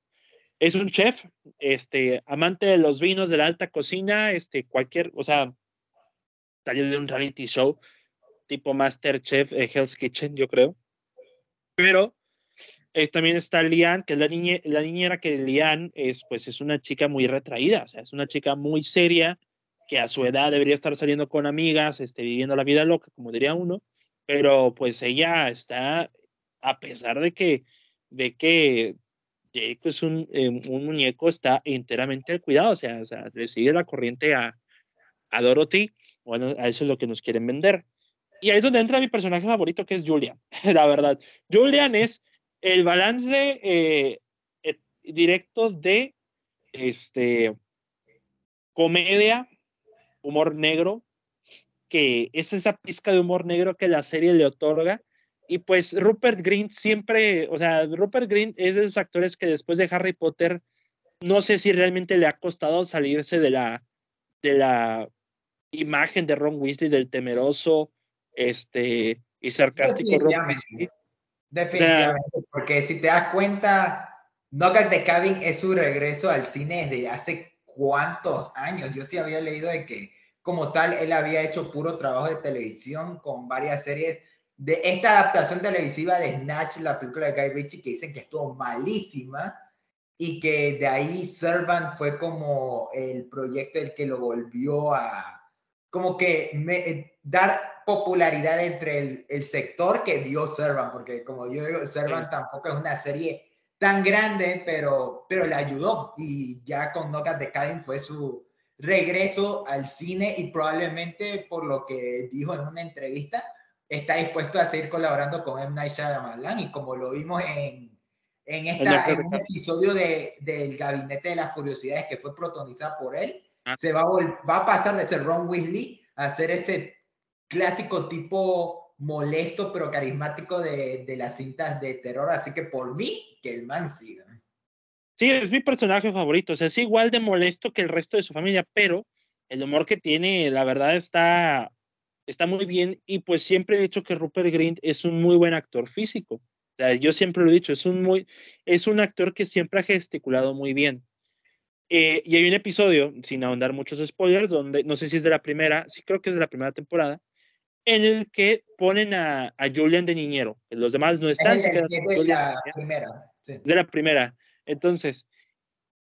es un chef, este, amante de los vinos, de la alta cocina, este, cualquier, o sea, salió de un reality show tipo Masterchef, eh, Hell's Kitchen, yo creo. Pero eh, también está Lian, que es la, niña, la niñera que Lian es, pues, es una chica muy retraída, o sea, es una chica muy seria, que a su edad debería estar saliendo con amigas, este, viviendo la vida loca, como diría uno, pero pues ella está, a pesar de que, de que Jake es un, eh, un muñeco, está enteramente cuidado, o sea, o sea, la corriente a, a Dorothy, bueno, a eso es lo que nos quieren vender. Y ahí es donde entra mi personaje favorito, que es Julian, la verdad. Julian es el balance eh, directo de este comedia, humor negro, que es esa pizca de humor negro que la serie le otorga. Y pues Rupert Green siempre, o sea, Rupert Green es de esos actores que después de Harry Potter, no sé si realmente le ha costado salirse de la, de la imagen de Ron Weasley, del temeroso este, y sarcástico Ron Weasley. Definitivamente, porque si te das cuenta, Knockout the Cabin es su regreso al cine desde hace cuántos años. Yo sí había leído de que como tal él había hecho puro trabajo de televisión con varias series de esta adaptación televisiva de Snatch, la película de Guy Ritchie, que dicen que estuvo malísima y que de ahí Servant fue como el proyecto el que lo volvió a como que me, dar popularidad entre el, sector que dio Servant, porque como yo digo, Servant tampoco es una serie tan grande, pero, pero le ayudó y ya con Knockout de Cabin fue su regreso al cine y probablemente por lo que dijo en una entrevista está dispuesto a seguir colaborando con M. Night Shyamalan y como lo vimos en, en, esta, en un episodio de, del Gabinete de las Curiosidades que fue protagonizado por él, ah. se va a, va a pasar de ser Ron Weasley a ser ese clásico tipo molesto pero carismático de, de las cintas de terror, así que por mí, que el man siga. Sí, es mi personaje favorito, o sea, es igual de molesto que el resto de su familia, pero el humor que tiene, la verdad, está, está muy bien y pues siempre he dicho que Rupert Grint es un muy buen actor físico. O sea, yo siempre lo he dicho, es un, muy, es un actor que siempre ha gesticulado muy bien. Eh, y hay un episodio, sin ahondar muchos spoilers, donde no sé si es de la primera, sí creo que es de la primera temporada, en el que ponen a, a Julian de niñero. Los demás no están. Es de, la primera. De la primera. Entonces,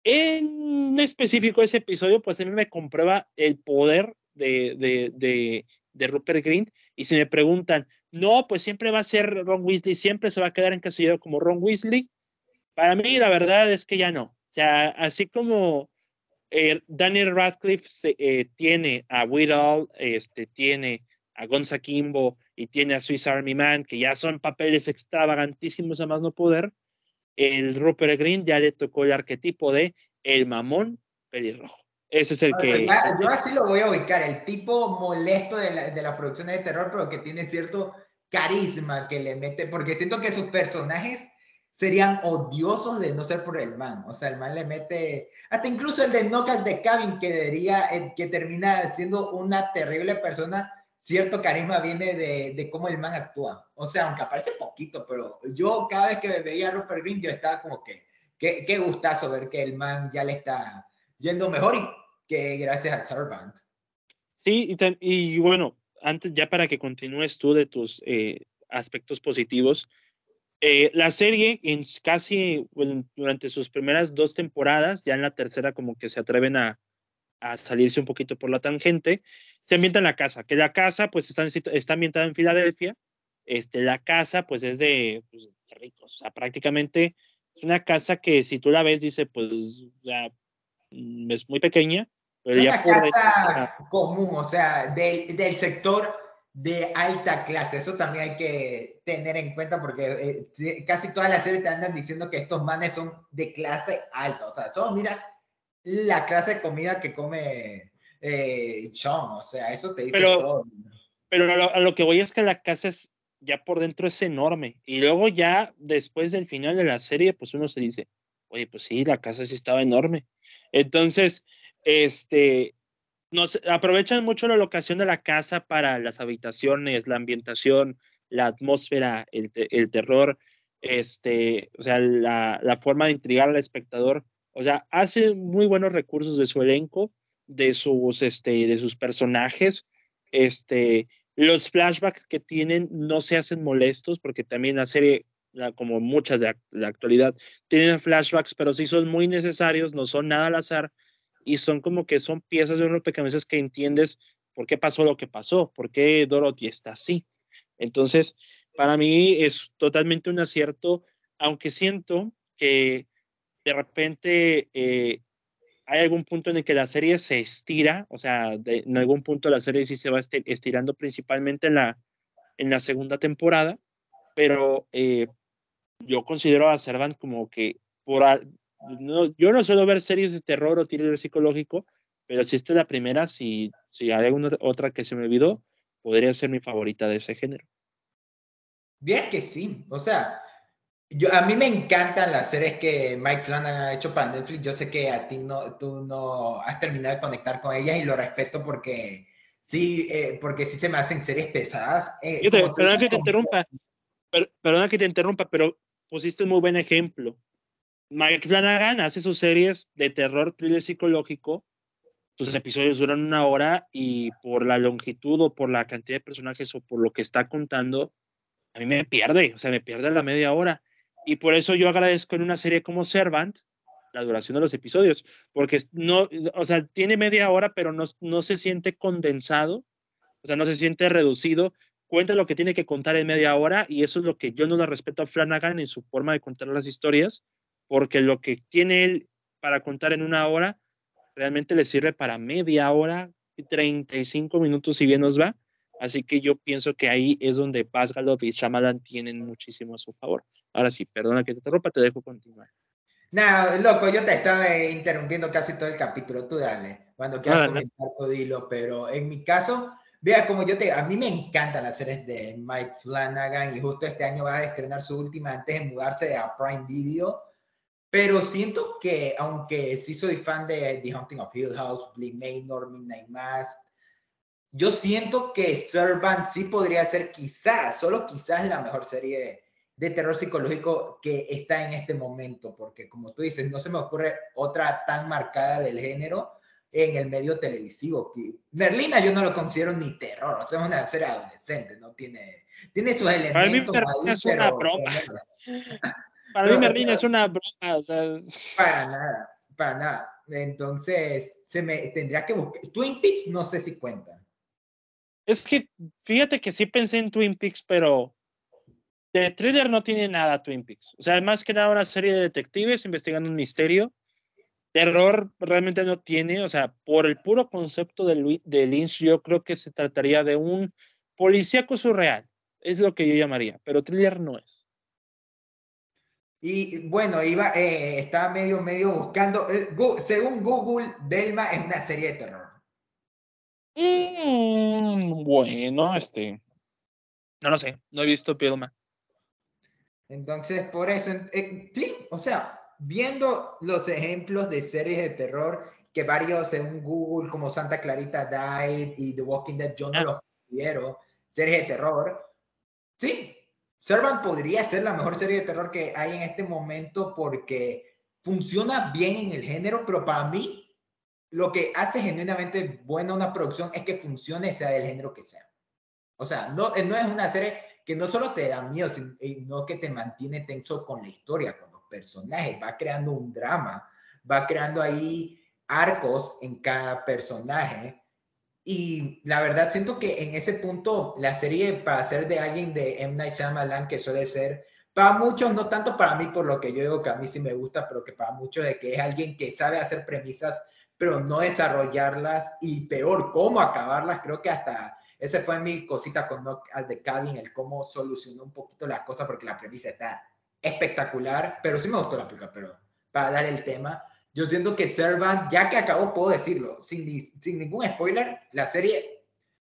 en específico ese episodio, pues a mí me comprueba el poder de, de, de, de Rupert Green. Y si me preguntan, no, pues siempre va a ser Ron Weasley, siempre se va a quedar encasillado como Ron Weasley. Para mí, la verdad es que ya no. Sea, así como eh, Daniel Radcliffe eh, tiene a Whittle, este, tiene a Gonza Kimbo y tiene a Swiss Army Man, que ya son papeles extravagantísimos a más no poder, el Rupert Green ya le tocó el arquetipo de el mamón pelirrojo. Ese es el que... Yo así lo voy a ubicar, el tipo molesto de, la, de las producciones de terror, pero que tiene cierto carisma que le mete, porque siento que sus personajes serían odiosos de no ser por el man. O sea, el man le mete, hasta incluso el de Knockout de Cabin, que, diría, que termina siendo una terrible persona, cierto carisma viene de, de, cómo el man actúa. O sea, aunque aparece poquito, pero yo cada vez que veía a Rupert Green, yo estaba como que, qué, qué gustazo ver que el man ya le está yendo mejor y que gracias a Servant. Sí, y, y bueno, antes ya para que continúes tú de tus eh, aspectos positivos, eh, la serie en casi durante sus primeras dos temporadas, ya en la tercera como que se atreven a, a salirse un poquito por la tangente, se ambienta en la casa, que la casa pues está, está ambientada en Filadelfia, este, la casa pues es de, pues, ricos, o sea, prácticamente es una casa que si tú la ves dice pues ya mm, es muy pequeña, pero una casa común, o sea, del sector de alta clase, eso también hay que tener en cuenta porque eh, casi todas las series te andan diciendo que estos manes son de clase alta, o sea, son, mira, la clase de comida que come eh, o sea, eso te dice pero, todo. Pero a lo, que voy es que la casa es, ya por dentro es enorme. Y luego ya después del final de la serie, pues uno se dice, oye, pues sí, la casa sí estaba enorme. Entonces, este, nos aprovechan mucho la locación de la casa para las habitaciones, la ambientación, la atmósfera, el, el terror, este, o sea, la, la, forma de intrigar al espectador. O sea, hace muy buenos recursos de su elenco de sus, este, de sus personajes. Este, los flashbacks que tienen no se hacen molestos porque también la serie, como muchas de la actualidad, tienen flashbacks, pero sí son muy necesarios, no son nada al azar y son como que son piezas de un rompecabezas que entiendes por qué pasó lo que pasó, por qué Dorothy está así. Entonces, para mí es totalmente un acierto, aunque siento que de repente eh, hay algún punto en el que la serie se estira, o sea, en algún punto la serie sí se va estirando principalmente en la, en la segunda temporada, pero eh, yo considero a Servant como que por yo no suelo ver series de terror o thriller psicológico, pero si esta es la primera, si, si hay alguna otra que se me olvidó, podría ser mi favorita de ese género. Bien que sí, o sea, yo, a mí me encantan las series que Mike Flanagan ha hecho para Netflix. Yo sé que a ti no, tú no has terminado de conectar con ellas y lo respeto porque sí, eh, porque sí se me hacen series pesadas. Eh, perdona que te interrumpa, perdona que te interrumpa, pero pusiste un muy buen ejemplo. Mike Flanagan hace sus series de terror, thriller psicológico. Sus episodios duran una hora y por la longitud o por la cantidad de personajes o por lo que está contando, a mí me pierde, o sea, me pierde la media hora. Y por eso yo agradezco en una serie como Servant la duración de los episodios, porque no, o sea, tiene media hora, pero no, no se siente condensado, o sea, no se siente reducido, cuenta lo que tiene que contar en media hora y eso es lo que yo no le respeto a Flanagan en su forma de contar las historias, porque lo que tiene él para contar en una hora realmente le sirve para media hora, y 35 minutos si bien nos va, Así que yo pienso que ahí es donde Paz Galop y Shyamalan tienen muchísimo a su favor. Ahora sí, perdona que te interrumpa, te dejo continuar. No, loco, yo te estaba interrumpiendo casi todo el capítulo, tú dale, cuando quieras comentar todo dilo, pero en mi caso, vea como yo te, a mí me encantan las series de Mike Flanagan y justo este año va a estrenar su última antes de mudarse a Prime Video, pero siento que aunque sí soy fan de The Haunting of Hill House, Blee Manor, Midnight Mass, yo siento que Servant sí podría ser quizás, solo quizás la mejor serie de terror psicológico que está en este momento, porque como tú dices, no se me ocurre otra tan marcada del género en el medio televisivo. Merlina yo no lo considero ni terror, o sea, es una serie adolescente, ¿no? Tiene, tiene sus elementos. Para mí es una broma. Para mí Merlina es una broma, o sea... Para nada, para nada. Entonces, se me tendría que buscar. Twin Peaks no sé si cuenta. Es que fíjate que sí pensé en Twin Peaks, pero de thriller no tiene nada Twin Peaks. O sea, más que nada una serie de detectives investigando un misterio. Terror realmente no tiene, o sea, por el puro concepto de, de Lynch, yo creo que se trataría de un policíaco surreal. Es lo que yo llamaría, pero thriller no es. Y bueno, iba, eh, estaba medio, medio buscando. Eh, según Google, Belma es una serie de terror. Mm, bueno, este. No lo sé, no he visto Pilma. Entonces, por eso, eh, sí, o sea, viendo los ejemplos de series de terror que varios en Google, como Santa Clarita Died y The Walking Dead, yo no ah. los considero series de terror. Sí, Servant podría ser la mejor serie de terror que hay en este momento porque funciona bien en el género, pero para mí lo que hace genuinamente buena una producción es que funcione, sea del género que sea. O sea, no, no es una serie que no solo te da miedo, sino que te mantiene tenso con la historia, con los personajes, va creando un drama, va creando ahí arcos en cada personaje. Y la verdad siento que en ese punto la serie para ser de alguien de M. Night Shyamalan que suele ser para muchos, no tanto para mí por lo que yo digo que a mí sí me gusta, pero que para muchos de que es alguien que sabe hacer premisas pero no desarrollarlas y peor, cómo acabarlas. Creo que hasta ese fue mi cosita con Knockout de Cabin, el cómo solucionó un poquito la cosa, porque la premisa está espectacular, pero sí me gustó la película, pero para dar el tema, yo siento que Servant, ya que acabó, puedo decirlo, sin, sin ningún spoiler, la serie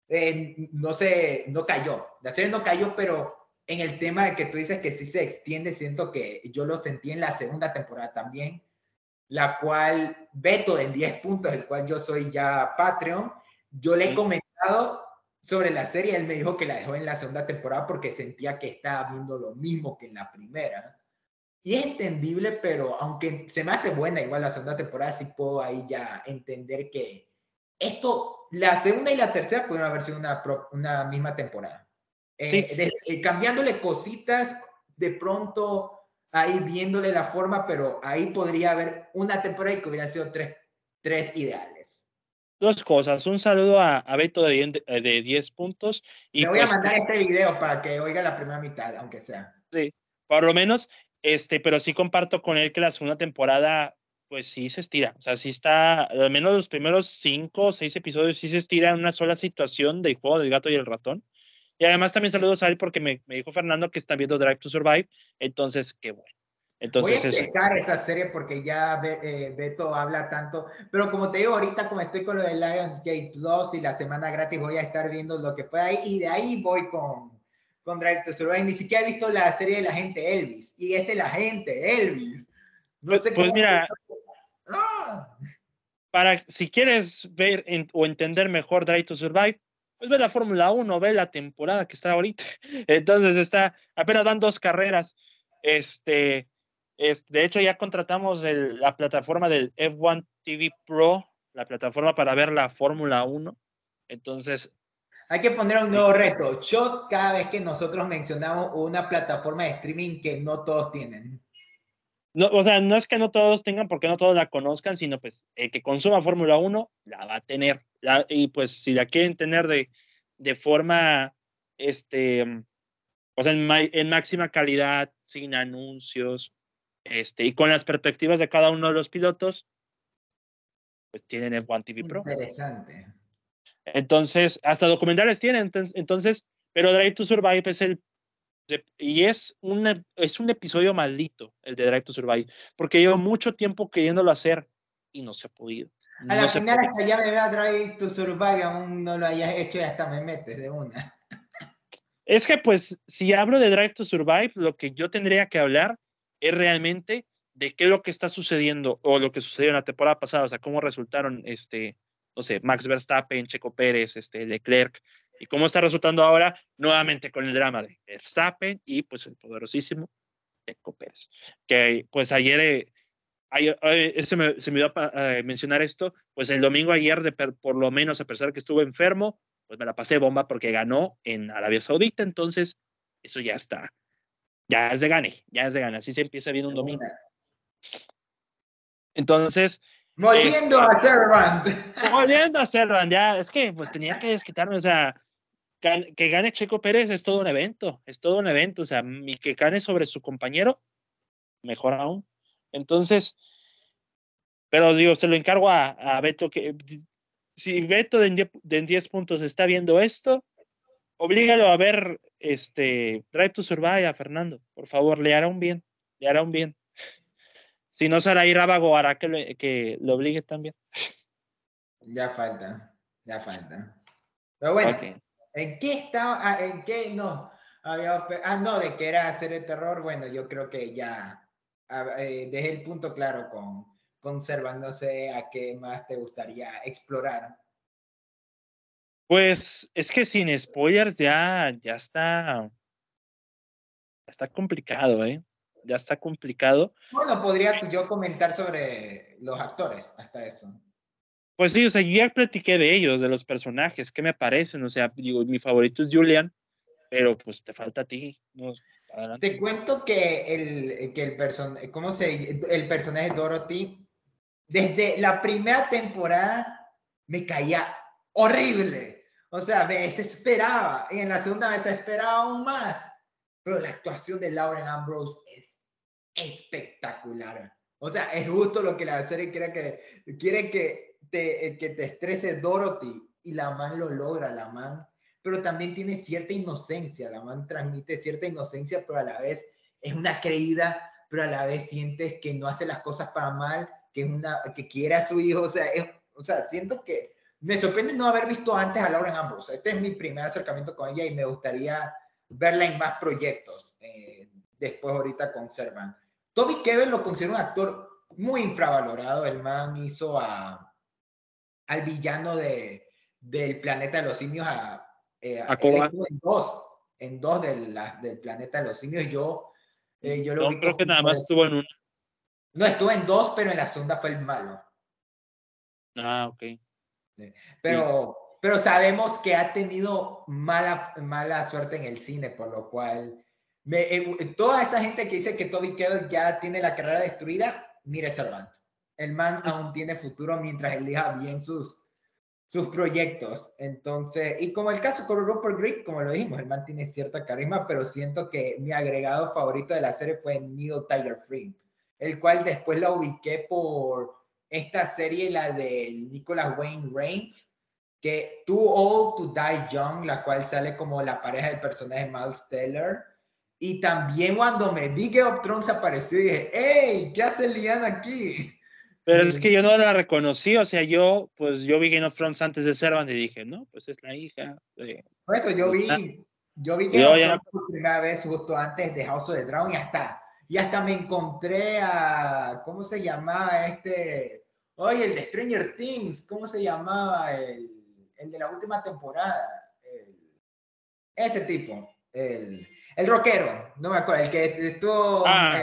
eh, no se, no cayó, la serie no cayó, pero en el tema de que tú dices que sí se extiende, siento que yo lo sentí en la segunda temporada también, la cual Beto en 10 puntos, el cual yo soy ya Patreon, yo le he comentado sobre la serie, él me dijo que la dejó en la segunda temporada porque sentía que estaba viendo lo mismo que en la primera. Y es entendible, pero aunque se me hace buena igual la segunda temporada, sí puedo ahí ya entender que esto, la segunda y la tercera pueden haber sido una, una misma temporada. Eh, eh, cambiándole cositas, de pronto ahí viéndole la forma, pero ahí podría haber una temporada y que hubieran sido tres, tres ideales. Dos cosas. Un saludo a, Beto de, de 10 puntos. Y Le voy a pues mandar este video para que oiga la primera mitad, aunque sea. Sí, por lo menos, este, pero sí comparto con él que la segunda temporada, pues sí se estira. O sea, sí está, al menos los primeros cinco o seis episodios sí se estira en una sola situación del juego del gato y el ratón. Y además también saludos a él porque me, me dijo Fernando que está viendo Drive to Survive, entonces qué bueno. Entonces, Voy a empezar esa serie porque ya eh, Beto habla tanto, pero como te digo, ahorita como estoy con lo de Lionsgate 2 y la semana gratis voy a estar viendo lo que pueda y de ahí voy con, con Drive to Survive. Ni siquiera he visto la serie de la gente Elvis y es el agente Elvis. No pues, sé pues mira, ¡Ah! para si quieres ver o entender mejor Drive to Survive, pues ve la Fórmula 1, ve la temporada que está ahorita. Entonces está, apenas van dos carreras. Este, es, de hecho, ya contratamos la plataforma del F1 TV Pro, la plataforma para ver la Fórmula 1. Entonces. Hay que poner un nuevo reto. Shot cada vez que nosotros mencionamos una plataforma de streaming que no todos tienen. No, o sea, no es que no todos tengan porque no todos la conozcan, sino pues el que consuma Fórmula 1 la va a tener. y pues si la quieren tener de, de forma, este, o sea, en, en máxima calidad, sin anuncios, este, y con las perspectivas de cada uno de los pilotos, pues tienen el One TV Pro. Interesante. Entonces, hasta documentales tienen, entonces, pero Drive to Survive es el y es un, es un episodio maldito el de Drive to Survive, porque llevo mucho tiempo queriéndolo hacer y no se ha podido. A la final hasta ya me veo Drive to Survive, aún no lo hayas hecho y hasta me metes de una. Es que pues si hablo de Drive to Survive, lo que yo tendría que hablar es realmente de qué es lo que está sucediendo o lo que sucedió en la temporada pasada, o sea, cómo resultaron, este, no sé, Max Verstappen, Checo Pérez, este, Leclerc, y cómo está resultando ahora nuevamente con el drama de Verstappen y pues el poderosísimo Checo Pérez. Que pues ayer, eh, ayer se, me, se me dio a mencionar esto, pues el domingo ayer, de, por lo menos a pesar que estuvo enfermo, pues me la pasé bomba porque ganó en Arabia Saudita, entonces eso ya está ya es de gane, ya es de gane. Así se empieza bien un domingo. Entonces. Volviendo a Servant. Volviendo a Servant, ya, es que pues tenía que desquitarme, o sea, que gane Checo Pérez es todo un evento, es todo un evento, o sea, y que gane sobre su compañero, mejor aún. Entonces, pero digo, se lo encargo a, a Beto que si Beto de, de 10 puntos está viendo esto, oblígalo a ver este Drive to Survive a Fernando, por favor, le hará un bien, le hará un bien. Si no, Saray Rábago hará que, le, que lo obligue también. Ya falta, ya falta. Pero bueno, ¿en qué estaba? Ah, ¿En qué no? ah, no, de que era hacer el terror. Bueno, yo creo que ya eh, dejé el punto claro con, conservándose a qué más te gustaría explorar. Pues es que sin spoilers ya, ya está, está complicado, ¿eh? Ya está complicado. Bueno, podría yo comentar sobre los actores, hasta eso. Pues sí, o sea, ya platiqué de ellos, de los personajes, ¿qué me parecen? O sea, digo, mi favorito es Julian, pero pues te falta a ti. Te cuento que el, que el, person ¿cómo se, el personaje Dorothy, desde la primera temporada me caía horrible o sea, me desesperaba. Y en la segunda me desesperaba aún más. Pero la actuación de Lauren Ambrose es espectacular. O sea, es justo lo que la serie quiere que, quiere que te, que te estrese Dorothy. Y la man lo logra, la man. Pero también tiene cierta inocencia. La man transmite cierta inocencia, pero a la vez es una creída, pero a la vez sientes que no hace las cosas para mal, que, es una, que quiere a su hijo. O sea, o sea, siento que me sorprende no haber visto antes a Lauren Ambrose. Este es mi primer acercamiento con ella y me gustaría verla en más proyectos. Eh, después ahorita conservan. Toby Kevin lo considero un actor muy infravalorado. El man hizo a, al villano de, del planeta de los simios a, eh, en dos, en dos del planeta de los simios. Yo, eh, yo lo no, creo que nada más estuvo en una. No, estuvo en dos, pero en la segunda fue el malo. Ah, ok. Pero, pero sabemos que ha tenido mala, mala suerte en el cine, por lo cual me, eh, toda esa gente que dice que Toby Kebbell ya tiene la carrera destruida, mire Servant. El man aún tiene futuro mientras elija bien sus, sus proyectos. Entonces, y como el caso con Rupert Green, como lo dijimos, el man tiene cierta carisma, pero siento que mi agregado favorito de la serie fue Neil Tyler Free, el cual después la ubiqué por esta serie, la de Nicholas Wayne Rain, que Too Old to Die Young, la cual sale como la pareja del personaje Miles Teller. Y también cuando me vi que of Thrones apareció, dije, ¡Ey! ¿Qué hace Liana aquí? Pero es que yo no la reconocí, o sea, yo, pues yo vi Game of Thrones antes de Servant y dije, no, pues es la hija. De... Por eso yo vi, yo vi Game of Thrones por primera vez justo antes de House of the Dragon y hasta, y hasta me encontré a, ¿cómo se llamaba este? Oye, el de Stranger Things, ¿cómo se llamaba? El, el de la última temporada. El, este tipo, el, el rockero, no me acuerdo, el que estuvo... Ah,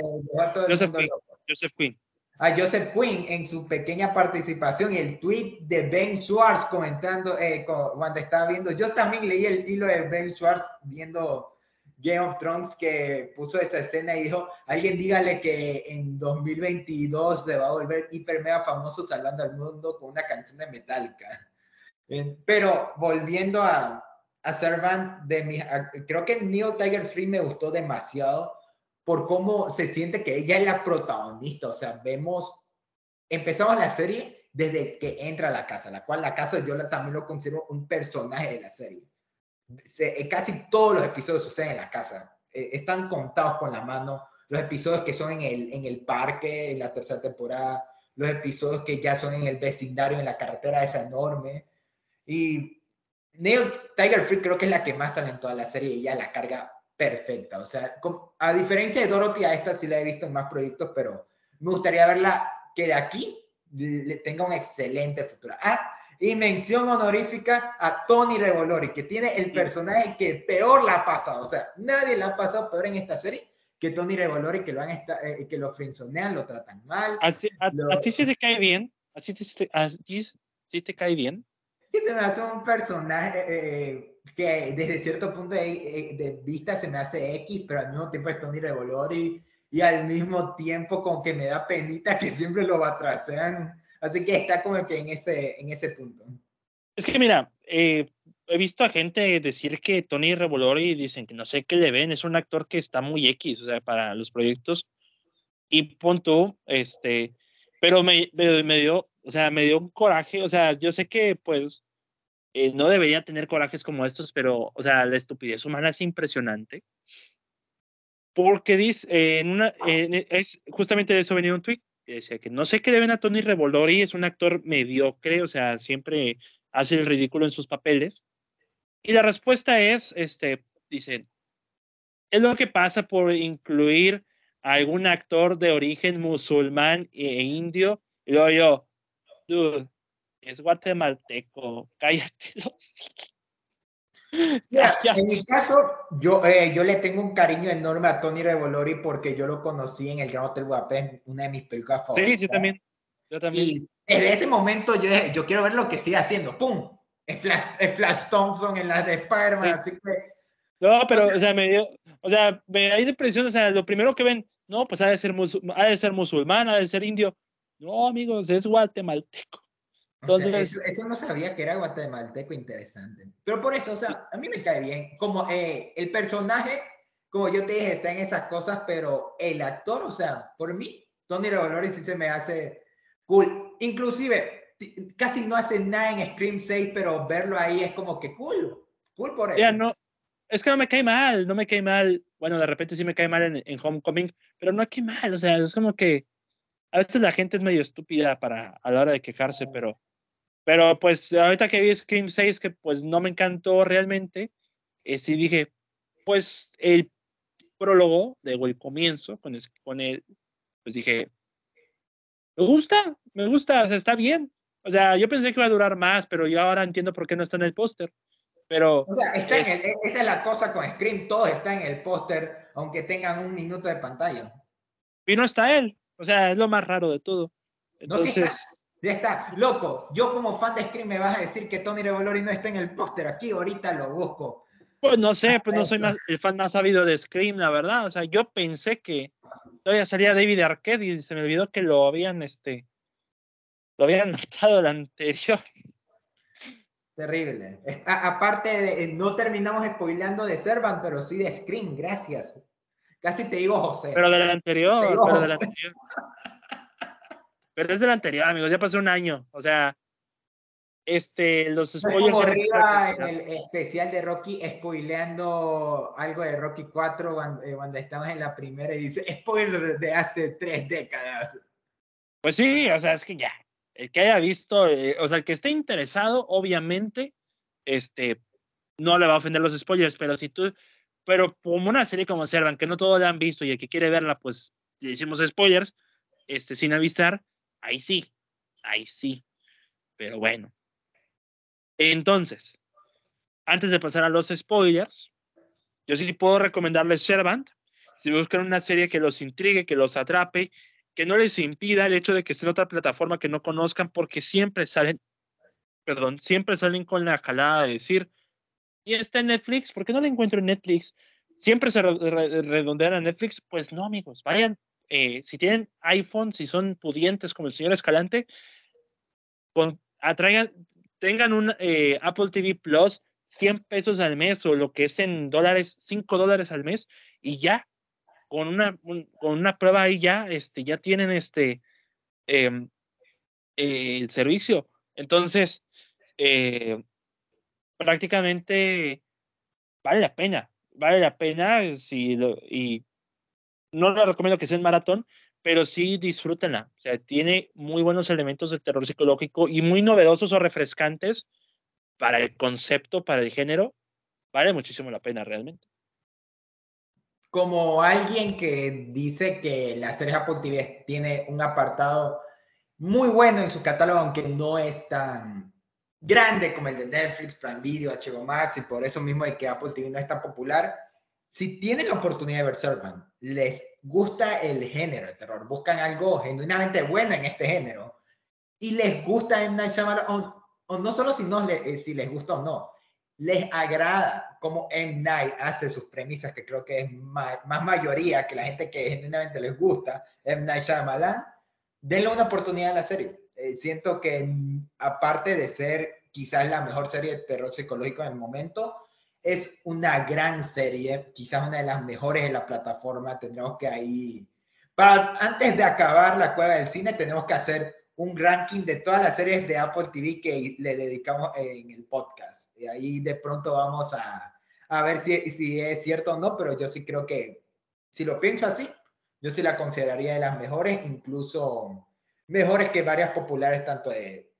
Joseph, Quinn, Joseph Quinn a Joseph Quinn en su pequeña participación y el tweet de Ben Schwartz comentando eh, cuando estaba viendo. Yo también leí el hilo de Ben Schwartz viendo Game of Thrones que puso esa escena y dijo: Alguien dígale que en 2022 se va a volver hiper mega famoso salvando al mundo con una canción de Metallica. Pero volviendo a, a Servant, de mi, creo que Neil Tiger Free me gustó demasiado por cómo se siente que ella es la protagonista. O sea, vemos, empezamos la serie desde que entra a la casa, la cual la casa yo también lo considero un personaje de la serie. Eh, casi todos los episodios suceden en la casa. Eh, están contados con la mano. Los episodios que son en el, en el parque, en la tercera temporada, los episodios que ya son en el vecindario, en la carretera esa enorme. Y Neil Tiger Free creo que es la que más sale en toda la serie y ella la carga perfecta. O sea, a diferencia de Dorothy, a esta sí la he visto en más proyectos, pero me gustaría verla que de aquí le tenga un excelente futuro. Ah, y mención honorífica a Tony Revolori, que tiene el personaje que peor la ha pasado. O sea, nadie la ha pasado peor en esta serie que Tony Revolori, que lo, han eh, que lo frenzonean, lo tratan mal. ¿A, ti sí te cae bien? ¿A ti, sí te cae bien? Que se me hace un personaje... Eh, que desde cierto punto de, de, vista se me hace X, pero al mismo tiempo es Tony Revolori y al mismo tiempo como que me da penita que siempre lo batracean. Así que está como que en ese, en ese punto. Es que mira, eh, he visto a gente decir que Tony Revolori dicen que no sé qué le ven, es un actor que está muy X, o sea, para los proyectos. Y punto, este, pero me, me, me dio, o sea, me dio un coraje, o sea, yo sé que pues eh, no debería tener corajes como estos, pero, o sea, la estupidez humana es impresionante. Porque dice, eh, en una, es justamente de eso venía un tweet, que decía que no sé qué deben a Tony Revolori, es un actor mediocre, o sea, siempre hace el ridículo en sus papeles. Y la respuesta es, este, dicen, es lo que pasa por incluir a algún actor de origen musulmán e indio. Y luego yo, dude, es guatemalteco, cállate. en mi caso, yo, eh, yo le tengo un cariño enorme a Tony Revolori porque yo lo conocí en el Gran Hotel Budapest, una de mis películas favoritas. Sí, yo también. Yo también. Y desde ese momento yo, yo quiero ver lo que sigue haciendo. ¡Pum! Es Flash, Flash Thompson en las de Spider-Man, así que... No, pero, o sea, me dio, o sea, me da impresión, o sea, lo primero que ven, no, pues ha de ser, ha de ser musulmán, ha de ser indio. No, amigos, es guatemalteco. Entonces, eso, no sabía que era guatemalteco interesante. Pero por eso, o sea, a mí me cae bien. Como eh, el personaje, como yo te dije, está en esas cosas, pero el actor, o sea, por mí, Tony Revolori sí se me hace cool. Inclusive, casi no hace nada en Scream 6, pero verlo ahí es como que cool. Cool por él. Ya, no, es que no me cae mal, no me cae mal. Bueno, de repente sí me cae mal en, en Homecoming, pero no cae mal, o sea, es como que a veces la gente es medio estúpida para a la hora de quejarse, pero pero pues ahorita que vi Scream 6, que pues no me encantó realmente, eh, sí dije, pues el prólogo, de el comienzo con, con él, pues dije, me gusta, me gusta, o sea, está bien. O sea, yo pensé que iba a durar más, pero yo ahora entiendo por qué no está en el póster. Pero. O sea, está en el, esa es la cosa con Scream, todo está en el póster, aunque tengan un minuto de pantalla. Y no está él. O sea, es lo más raro de todo. Entonces. Ya está, loco. Yo como fan de Scream me vas a decir que Tony Revolori no está en el póster aquí, ahorita lo busco. Pues no sé, pues no soy más, el fan más sabido de Scream, la verdad. O sea, yo pensé que todavía salía David Arquette y se me olvidó que lo habían, este, lo habían notado el anterior. Terrible. aparte, de, no terminamos spoileando de Servant, pero sí de Scream, gracias. Casi te digo José. Pero del anterior, pero del anterior. Pero es del anterior, amigos, ya pasó un año. O sea, este, los spoilers. Como arriba en el especial de Rocky, spoileando algo de Rocky 4 cuando, eh, cuando estamos en la primera y dice spoiler de hace tres décadas. Pues sí, o sea, es que ya, el que haya visto, eh, o sea, el que esté interesado, obviamente, este, no le va a ofender los spoilers, pero si tú, pero como una serie como Servan, que no todos la han visto y el que quiere verla, pues le decimos spoilers, este, sin avisar, ahí sí, ahí sí. Pero bueno. Entonces, antes de pasar a los spoilers, yo sí puedo recomendarles Servant. Si buscan una serie que los intrigue, que los atrape, que no les impida el hecho de que esté en otra plataforma que no conozcan, porque siempre salen, perdón, siempre salen con la jalada de decir, y está en Netflix, ¿por qué no la encuentro en Netflix? Siempre se redondean a Netflix, pues no, amigos, vayan, eh, si tienen iPhone, si son pudientes como el señor Escalante, con, atraigan, tengan un eh, Apple TV Plus, 100 pesos al mes o lo que es en dólares, 5 dólares al mes, y ya, con una, con una prueba ahí ya, este, ya tienen este, em, el servicio. Entonces, eh, prácticamente vale la pena, vale la pena si y no lo recomiendo que sea en maratón, pero sí disfrútenla. O sea, tiene muy buenos elementos de terror psicológico y muy novedosos o refrescantes para el concepto, para el género. Vale muchísimo la pena realmente como alguien que dice que la serie Apple TV tiene un apartado muy bueno en su catálogo, aunque no es tan grande como el de Netflix, Prime Video, HBO Max, y por eso mismo de que Apple TV no es tan popular, si tienen la oportunidad de ver Servant, les gusta el género de terror, buscan algo genuinamente bueno en este género, y les gusta M. Night Shyamalan, o, no solo si, no, eh, si les gusta o no, les agrada cómo M. Night hace sus premisas, que creo que es más, mayoría que la gente que genuinamente les gusta M. Night Shyamalan, denle una oportunidad a la serie. Eh, siento que aparte de ser quizás la mejor serie de terror psicológico en el momento, es una gran serie, quizás una de las mejores de la plataforma. Tendremos que ahí, para, antes de acabar la cueva del cine, tenemos que hacer un ranking de todas las series de Apple TV que le dedicamos en el podcast. Y ahí de pronto vamos a, a ver si, si es cierto o no, pero yo sí creo que, si lo pienso así, yo sí la consideraría de las mejores, incluso mejores que varias populares, tanto de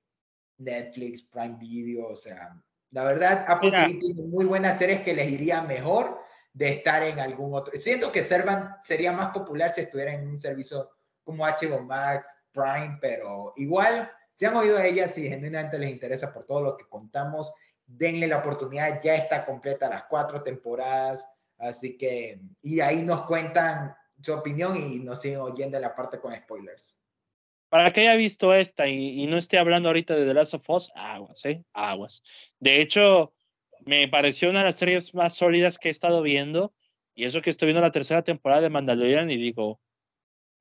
Netflix, Prime Video, o sea, la verdad, Apple TV tiene muy buenas series que les iría mejor de estar en algún otro. Siento que Servan sería más popular si estuviera en un servicio como HBO Max, Prime, pero igual, si han oído a ella, si genuinamente les interesa por todo lo que contamos, denle la oportunidad, ya está completa las cuatro temporadas, así que, y ahí nos cuentan su opinión y nos siguen oyendo en la parte con spoilers. Para que haya visto esta y, no esté hablando ahorita de The Last of Us, aguas, ¿eh? Aguas. De hecho, me pareció una de las series más sólidas que he estado viendo. Y eso que estoy viendo la tercera temporada de Mandalorian y digo,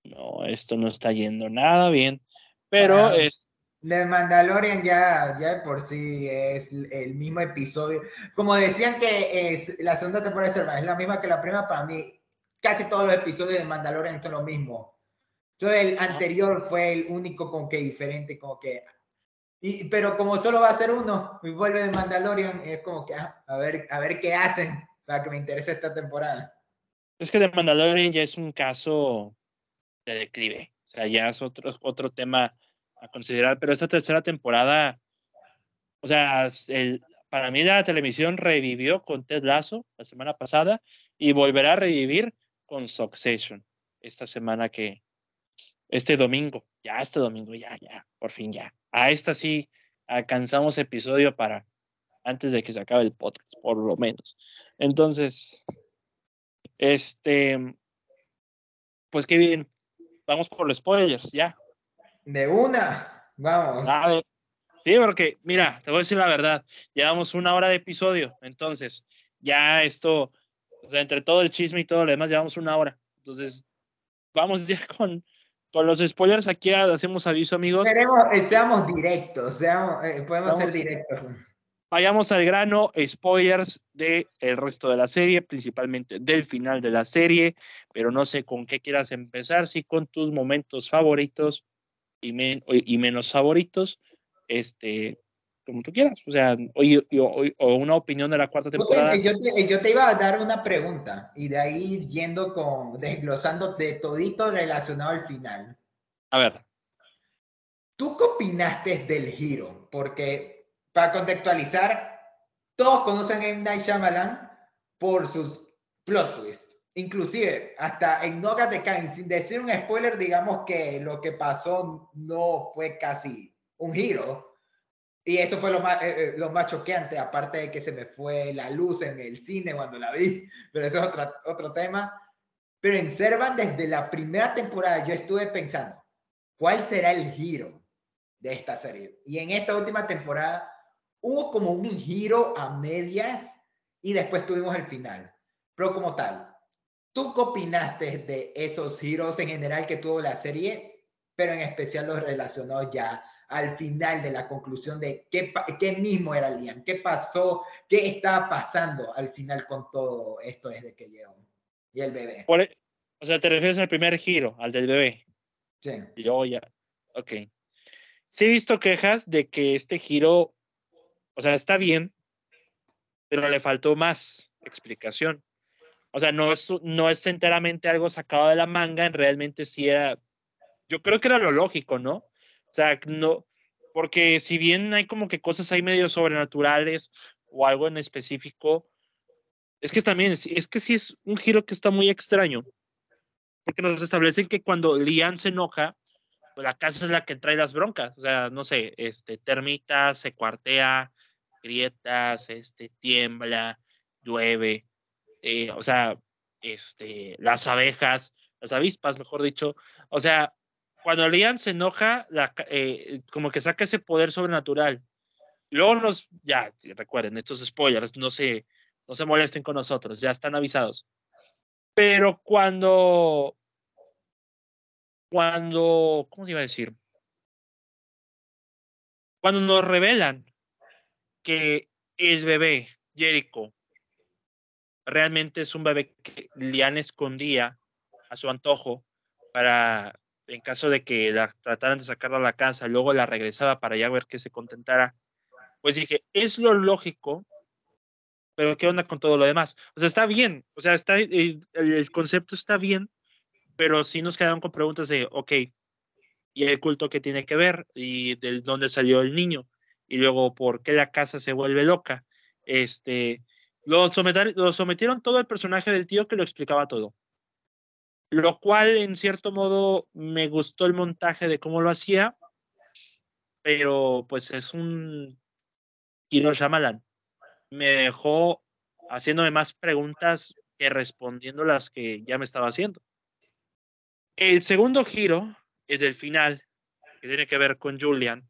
no, esto no está yendo nada bien. Pero es. The Mandalorian ya, ya por sí es el mismo episodio. Como decían que es, la segunda temporada es la misma que la primera, para mí casi todos los episodios de Mandalorian son lo mismo. Todo el anterior fue el único como que diferente, como que... Y, pero como solo va a ser uno, y vuelve de Mandalorian, es como que ah, a, ver, a ver qué hacen para que me interese esta temporada. Es que de Mandalorian ya es un caso de declive. O sea, ya es otro, otro tema a considerar, pero esta tercera temporada, o sea, el, para mí la televisión revivió con Ted Lasso la semana pasada y volverá a revivir con Succession esta semana que, este domingo, ya este domingo, ya, ya, por fin ya. A esta sí alcanzamos episodio para antes de que se acabe el podcast, por lo menos. Entonces, este, pues qué bien, vamos por los spoilers, ya. De una, vamos. sí, porque mira, te voy a decir la verdad, llevamos una hora de episodio, entonces ya esto, o sea, entre todo el chisme y todo lo demás, llevamos una hora. Entonces, vamos ya con, con los spoilers aquí hacemos aviso, amigos. Queremos, eh, seamos directos, seamos, eh, podemos ser directos. Vayamos al grano, spoilers del el resto de la serie, principalmente del final de la serie, pero no sé con qué quieras empezar, si con tus momentos favoritos y, y menos favoritos. Este, como tú quieras. O sea, o, una opinión de la cuarta temporada. Yo te, yo te, iba a dar una pregunta y de ahí yendo con, desglosando de todito relacionado al final. A ver. ¿Tú qué opinaste del giro? Porque, para contextualizar, todos conocen a M. Night Shyamalan por sus plot twists. Inclusive, hasta en No de Kain, sin decir un spoiler, digamos que lo que pasó no fue casi un giro. Y eso fue lo más, eh, eh, lo más choqueante, aparte de que se me fue la luz en el cine cuando la vi, pero eso es otro, otro tema. Pero en Servan, desde la primera temporada, yo estuve pensando, ¿cuál será el giro? de esta serie. Y en esta última temporada hubo como un giro a medias y después tuvimos el final. Pero como tal, ¿tú qué opinaste de esos giros en general que tuvo la serie, pero en especial los relacionados ya al final de la conclusión de qué, qué mismo era Liam, qué pasó, qué estaba pasando al final con todo esto desde que llegó y el bebé? E, o sea, te refieres al primer giro, al del bebé. Sí. Yo ya, ok sí he visto quejas de que este giro, o sea, está bien, pero le faltó más explicación. O sea, no es, no es enteramente algo sacado de la manga, realmente sí era, yo creo que era lo lógico, ¿no? O sea, no, porque si bien hay como que cosas ahí medio sobrenaturales o algo en específico, es que también, es que sí es un giro que está muy extraño, porque nos establecen que cuando Lian se enoja, pues la casa es la que trae las broncas, o sea, no sé, este, termitas, se cuartea, grietas, este, tiembla, llueve, eh, o sea, este, las abejas, las avispas, mejor dicho, o sea, cuando Lian se enoja, eh, como que saca ese poder sobrenatural. Luego nos, ya, recuerden, estos spoilers, no se, no se molesten con nosotros, ya están avisados. Pero cuando cuando, ¿cómo se iba a decir? Cuando nos revelan que el bebé, Jericho, realmente es un bebé que Lian escondía a su antojo para, en caso de que la trataran de sacarla a la casa, luego la regresaba para ya ver que se contentara, pues dije, es lo lógico, pero ¿qué onda con todo lo demás? O sea, está bien, o sea, está, el concepto está bien, pero sí nos quedaron con preguntas de, ok, ¿y el culto que tiene que ver? ¿Y de dónde salió el niño? Y luego, ¿por qué la casa se vuelve loca? Este, lo, lo sometieron todo el personaje del tío que lo explicaba todo. Lo cual, en cierto modo, me gustó el montaje de cómo lo hacía, pero pues es un Kiro Shyamalan. Me dejó haciéndome más preguntas que respondiendo las que ya me estaba haciendo. El segundo giro es del final, que tiene que ver con Julian.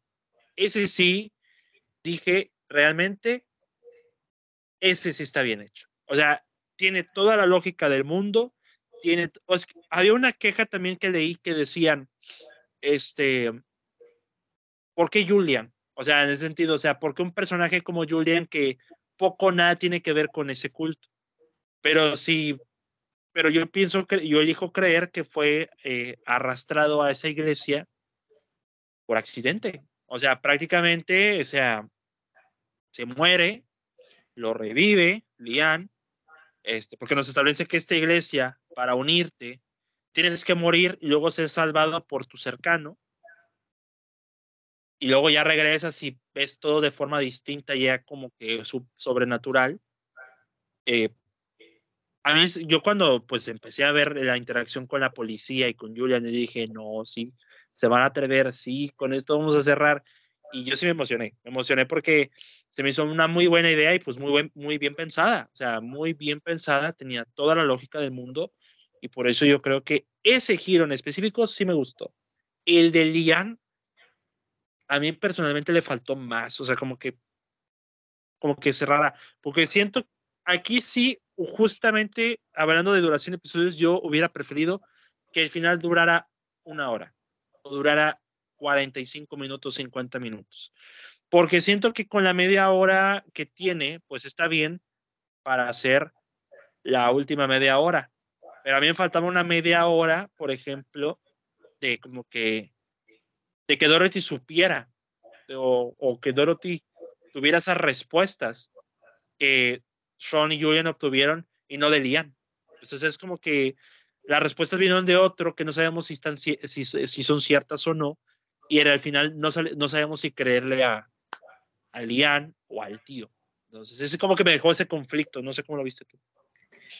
Ese sí, dije, realmente, ese sí está bien hecho. O sea, tiene toda la lógica del mundo. Tiene, había una queja también que leí que decían, este, ¿por qué Julian? O sea, en ese sentido, o sea, ¿por qué un personaje como Julian que poco o nada tiene que ver con ese culto? Pero si pero yo pienso que yo elijo creer que fue eh, arrastrado a esa iglesia por accidente. O sea, prácticamente, o sea, se muere, lo revive Lian, este, porque nos establece que esta iglesia, para unirte, tienes que morir y luego ser salvado por tu cercano. Y luego ya regresas y ves todo de forma distinta, ya como que sobrenatural. Eh, a mí, yo cuando pues empecé a ver la interacción con la policía y con Julian, yo dije, no, sí, se van a atrever, sí, con esto vamos a cerrar. Y yo sí me emocioné, me emocioné porque se me hizo una muy buena idea y pues muy, buen, muy bien pensada, o sea, muy bien pensada, tenía toda la lógica del mundo y por eso yo creo que ese giro en específico sí me gustó. El de Lian, a mí personalmente le faltó más, o sea, como que, como que cerrara, porque siento, aquí sí justamente hablando de duración de episodios, yo hubiera preferido que el final durara una hora o durara 45 minutos, 50 minutos. Porque siento que con la media hora que tiene, pues está bien para hacer la última media hora. Pero a mí me faltaba una media hora, por ejemplo, de como que, de que Dorothy supiera o, o que Dorothy tuviera esas respuestas que Sean y Julian obtuvieron y no de Lian. Entonces es como que las respuestas vinieron de otro que no sabemos si, están, si, si, son ciertas o no. Y al final no, no sabemos si creerle a, a Lian o al tío. Entonces, es como que me dejó ese conflicto. No sé cómo lo viste tú.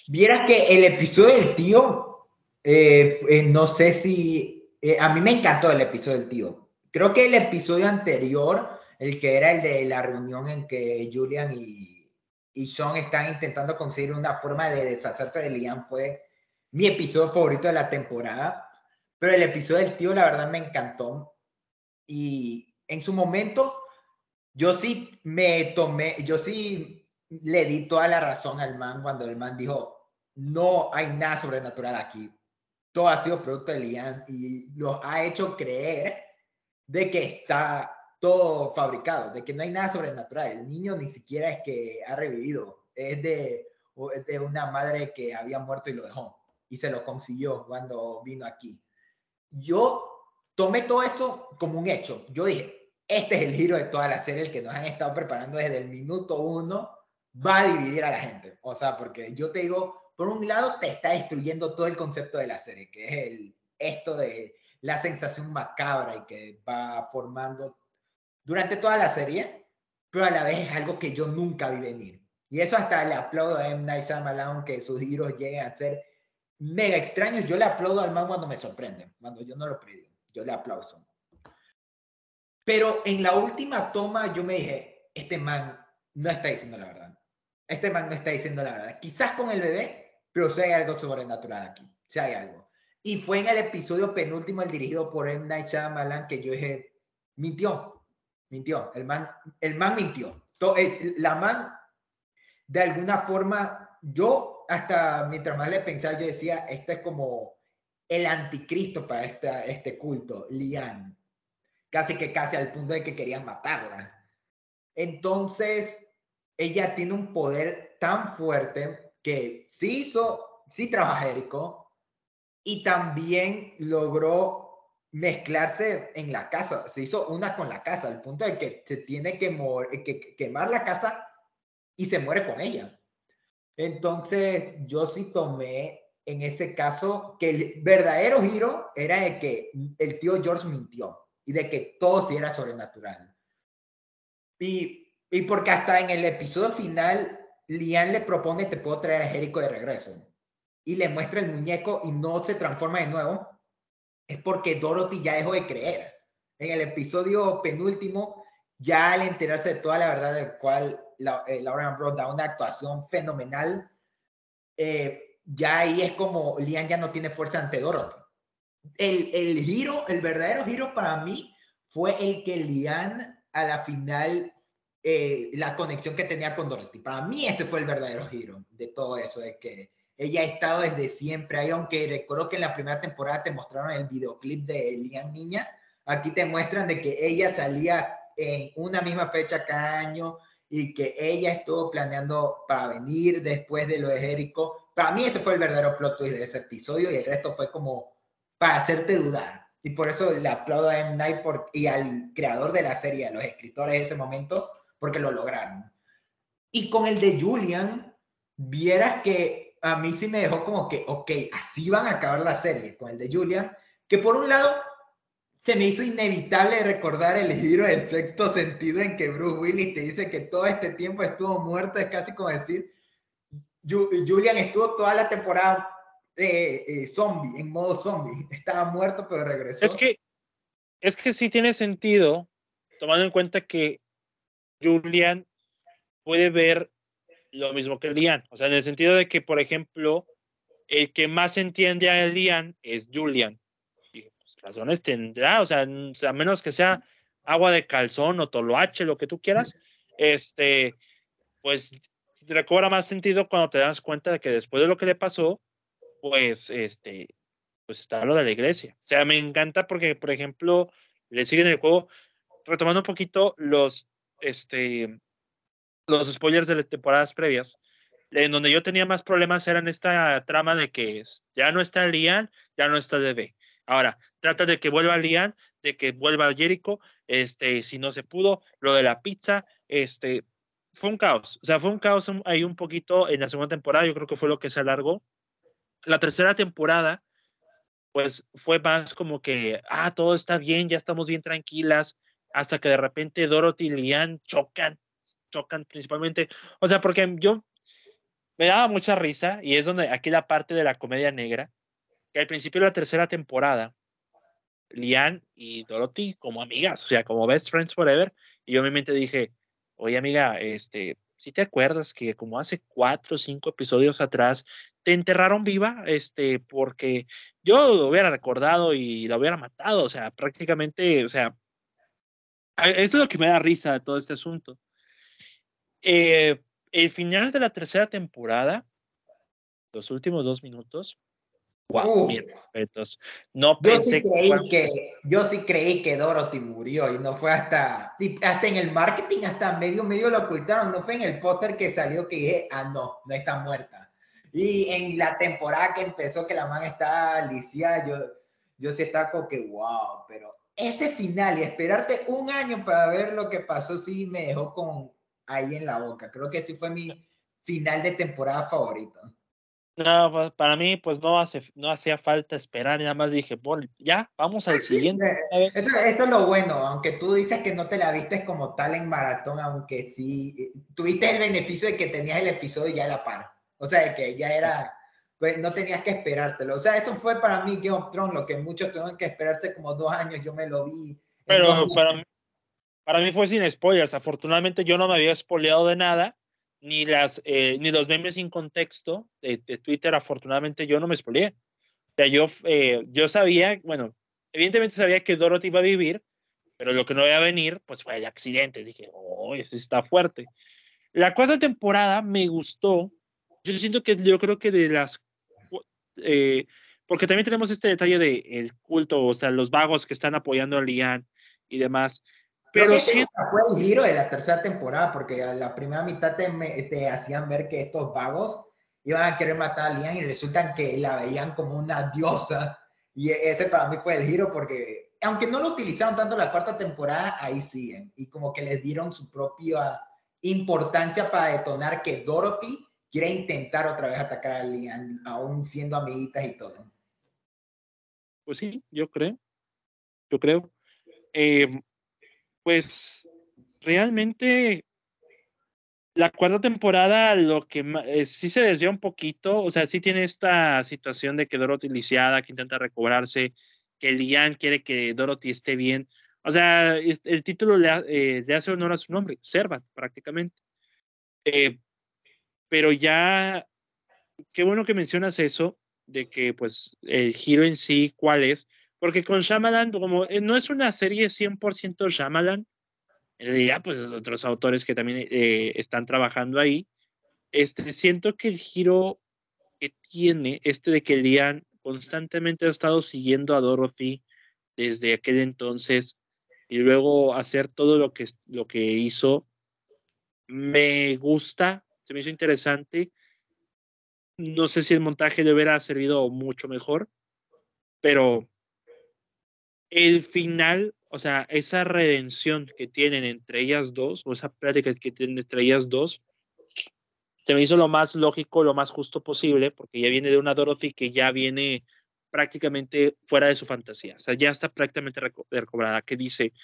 Vieras que el episodio del tío, eh, eh, no sé si. Eh, a mí me encantó el episodio del tío. Creo que el episodio anterior, el que era el de la reunión en que Julian y, y Sean están intentando conseguir una forma de deshacerse de Lian, fue mi episodio favorito de la temporada. Pero el episodio del tío, la verdad, me encantó. Y en su momento, yo sí me tomé, yo sí le di toda la razón al man cuando el man dijo, no hay nada sobrenatural aquí. Todo ha sido producto de Lian y los ha hecho creer de que está todo fabricado, de que no hay nada sobrenatural. El niño ni siquiera es que ha revivido, es de, de una madre que había muerto y lo dejó y se lo consiguió cuando vino aquí. Yo tomé todo eso como un hecho. Yo dije, este es el giro de toda la serie, el que nos han estado preparando desde el minuto uno, va a dividir a la gente. O sea, porque yo te digo, por un lado te está destruyendo todo el concepto de la serie, que es esto de la sensación macabra y que va formando durante toda la serie, pero a la vez es algo que yo nunca vi venir. Y eso hasta le aplaudo a M. Night Shyamalan que sus giros lleguen a ser mega extraños. Yo le aplaudo al man cuando me sorprende, cuando yo no lo predí. Yo le aplauso. Pero en la última toma yo me dije, este man no está diciendo la verdad. Este man no está diciendo la verdad. Quizás con el bebé, pero si hay algo sobrenatural aquí. Si hay algo. Y fue en el episodio penúltimo, el dirigido por M. Night Shyamalan, que yo dije, mintió, mintió. El man, el man mintió. La man, de alguna forma, yo hasta mientras más le pensaba, yo decía, este es como el anticristo para esta, este culto, Lian casi que casi al punto de que querían matarla. Entonces, ella tiene un poder tan fuerte que sí hizo, sí trabaja Jericho y también logró mezclarse en la casa, se hizo una con la casa, al punto de que se tiene que, que quemar la casa y se muere con ella. Entonces, yo sí tomé en ese caso que el verdadero giro era de que el tío George mintió y de que todo sí era sobrenatural. Y, y porque hasta en el episodio final, Lian le propone, te puedo traer a Jericho de regreso. Y le muestra el muñeco y no se transforma de nuevo. Es porque Dorothy ya dejó de creer. En el episodio penúltimo, ya al enterarse de toda la verdad del cual la, eh, Laura Bro da una actuación fenomenal, eh, ya ahí es como Lian ya no tiene fuerza ante Dorothy el, el giro, el verdadero giro para mí fue el que Lian a la final, eh, la conexión que tenía con Dorothy. Para mí ese fue el verdadero giro de todo eso, de que ella ha estado desde siempre ahí, aunque recuerdo que en la primera temporada te mostraron el videoclip de Lian Niña, aquí te muestran de que ella salía en una misma fecha cada año y que ella estuvo planeando para venir después de lo de Jericho. Para mí ese fue el verdadero plot twist de ese episodio y el resto fue como para hacerte dudar. Y por eso le aplaudo a M. Night por, y al creador de la serie, a los escritores de ese momento, porque lo lograron. Y con el de Julian, vieras que a mí sí me dejó como que, ok, así van a acabar la serie con el de Julian, que por un lado se me hizo inevitable recordar el giro de sexto sentido en que Bruce Willis te dice que todo este tiempo estuvo muerto, es casi como decir, Julian estuvo toda la temporada eh, eh, zombie, en modo zombie. Estaba muerto, pero regresó. Es que, es que sí tiene sentido, tomando en cuenta que Julian puede ver lo mismo que Lian. O sea, en el sentido de que, por ejemplo, el que más entiende a Lian es Julian. Y pues, razones tendrá, o sea, a menos que sea agua de calzón o toloache, lo que tú quieras, este, pues te cobra más sentido cuando te das cuenta de que después de lo que le pasó, pues, este, pues está lo de la iglesia. O sea, me encanta porque, por ejemplo, le siguen el juego, retomando un poquito los, este, los spoilers de las temporadas previas, en donde yo tenía más problemas era esta trama de que ya no está Lian, ya no está DB. Ahora, trata de que vuelva Lian, de que vuelva Jericho, este, si no se pudo, lo de la pizza, este, fue un caos. O sea, fue un caos ahí un poquito en la segunda temporada, yo creo que fue lo que se alargó. La tercera temporada, pues fue más como que, ah, todo está bien, ya estamos bien tranquilas, hasta que de repente Dorothy y Lian chocan, chocan principalmente. O sea, porque yo me daba mucha risa y es donde aquí la parte de la comedia negra, que al principio de la tercera temporada, Lian y Dorothy como amigas, o sea, como best friends forever, y yo en mi mente dije, oye amiga, este, si te acuerdas que como hace cuatro o cinco episodios atrás te enterraron viva, este, porque yo lo hubiera recordado y la hubiera matado, o sea, prácticamente, o sea, es lo que me da risa de todo este asunto. Eh, el final de la tercera temporada, los últimos dos minutos, wow, No pensé yo sí creí que, yo sí creí que Dorothy murió y no fue hasta hasta en el marketing hasta medio medio lo ocultaron, no fue en el póster que salió que dije, ah no, no está muerta. Y en la temporada que empezó que la man está Alicia, yo yo sí estaba como que wow, pero ese final y esperarte un año para ver lo que pasó sí me dejó con ahí en la boca. Creo que ese fue mi final de temporada favorito. No, pues, para mí, pues no, hace, no hacía falta esperar, nada más dije, bueno, ya, vamos al siguiente. Eso, eso, es lo bueno, aunque tú dices que no te la viste como tal en maratón, aunque sí, eh, tuviste el beneficio de que tenías el episodio ya a la par. O sea, que ya era, pues, no tenías que esperártelo. O sea, eso fue para mí Game of Thrones, lo que muchos tuvieron que esperarse como dos años, yo me lo vi. Pero para, para mí fue sin spoilers. Afortunadamente yo no me había spoileado de nada, ni, las, eh, ni los memes sin contexto de, Twitter, afortunadamente yo no me spoileé. O sea, yo, eh, yo sabía, bueno, evidentemente sabía que Dorothy iba a vivir, pero lo que no iba a venir, pues fue el accidente. Dije, oh, ese está fuerte. La cuarta temporada me gustó. Yo siento que yo creo que de las... Eh, porque también tenemos este detalle de el culto, o sea, los vagos que están apoyando a Lian y demás. Pero sí. fue el giro de la tercera temporada, porque a la primera mitad te, te, hacían ver que estos vagos iban a querer matar a Lian y resultan que la veían como una diosa. Y ese para mí fue el giro, porque aunque no lo utilizaron tanto la cuarta temporada, ahí siguen. Y como que les dieron su propia importancia para detonar que Dorothy quiere intentar otra vez atacar a Lian, aún siendo amiguitas y todo. Pues sí, yo creo. Yo creo. Eh, pues realmente la cuarta temporada lo que eh, sí se desvió un poquito, o sea, sí tiene esta situación de que Dorothy lisiada, que intenta recobrarse, que Lian quiere que Dorothy esté bien. O sea, el título le, eh, le hace honor a su nombre, Servant, prácticamente. Eh, pero ya, qué bueno que mencionas eso, de que pues el giro en sí, ¿cuál es? Porque con Shyamalan, como eh, no es una serie 100% Shyamalan, en realidad, pues otros autores que también eh, están trabajando ahí, este, siento que el giro que tiene, este de que Lian constantemente ha estado siguiendo a Dorothy desde aquel entonces y luego hacer todo lo que, lo que hizo, me gusta, me hizo interesante. No sé si el montaje le hubiera servido mucho mejor, pero el final, o sea, esa redención que tienen entre ellas dos, o esa práctica que tienen entre ellas dos, se me hizo lo más lógico, lo más justo posible, porque ya viene de una Dorothy que ya viene prácticamente fuera de su fantasía, o sea, ya está prácticamente recobrada, que dice,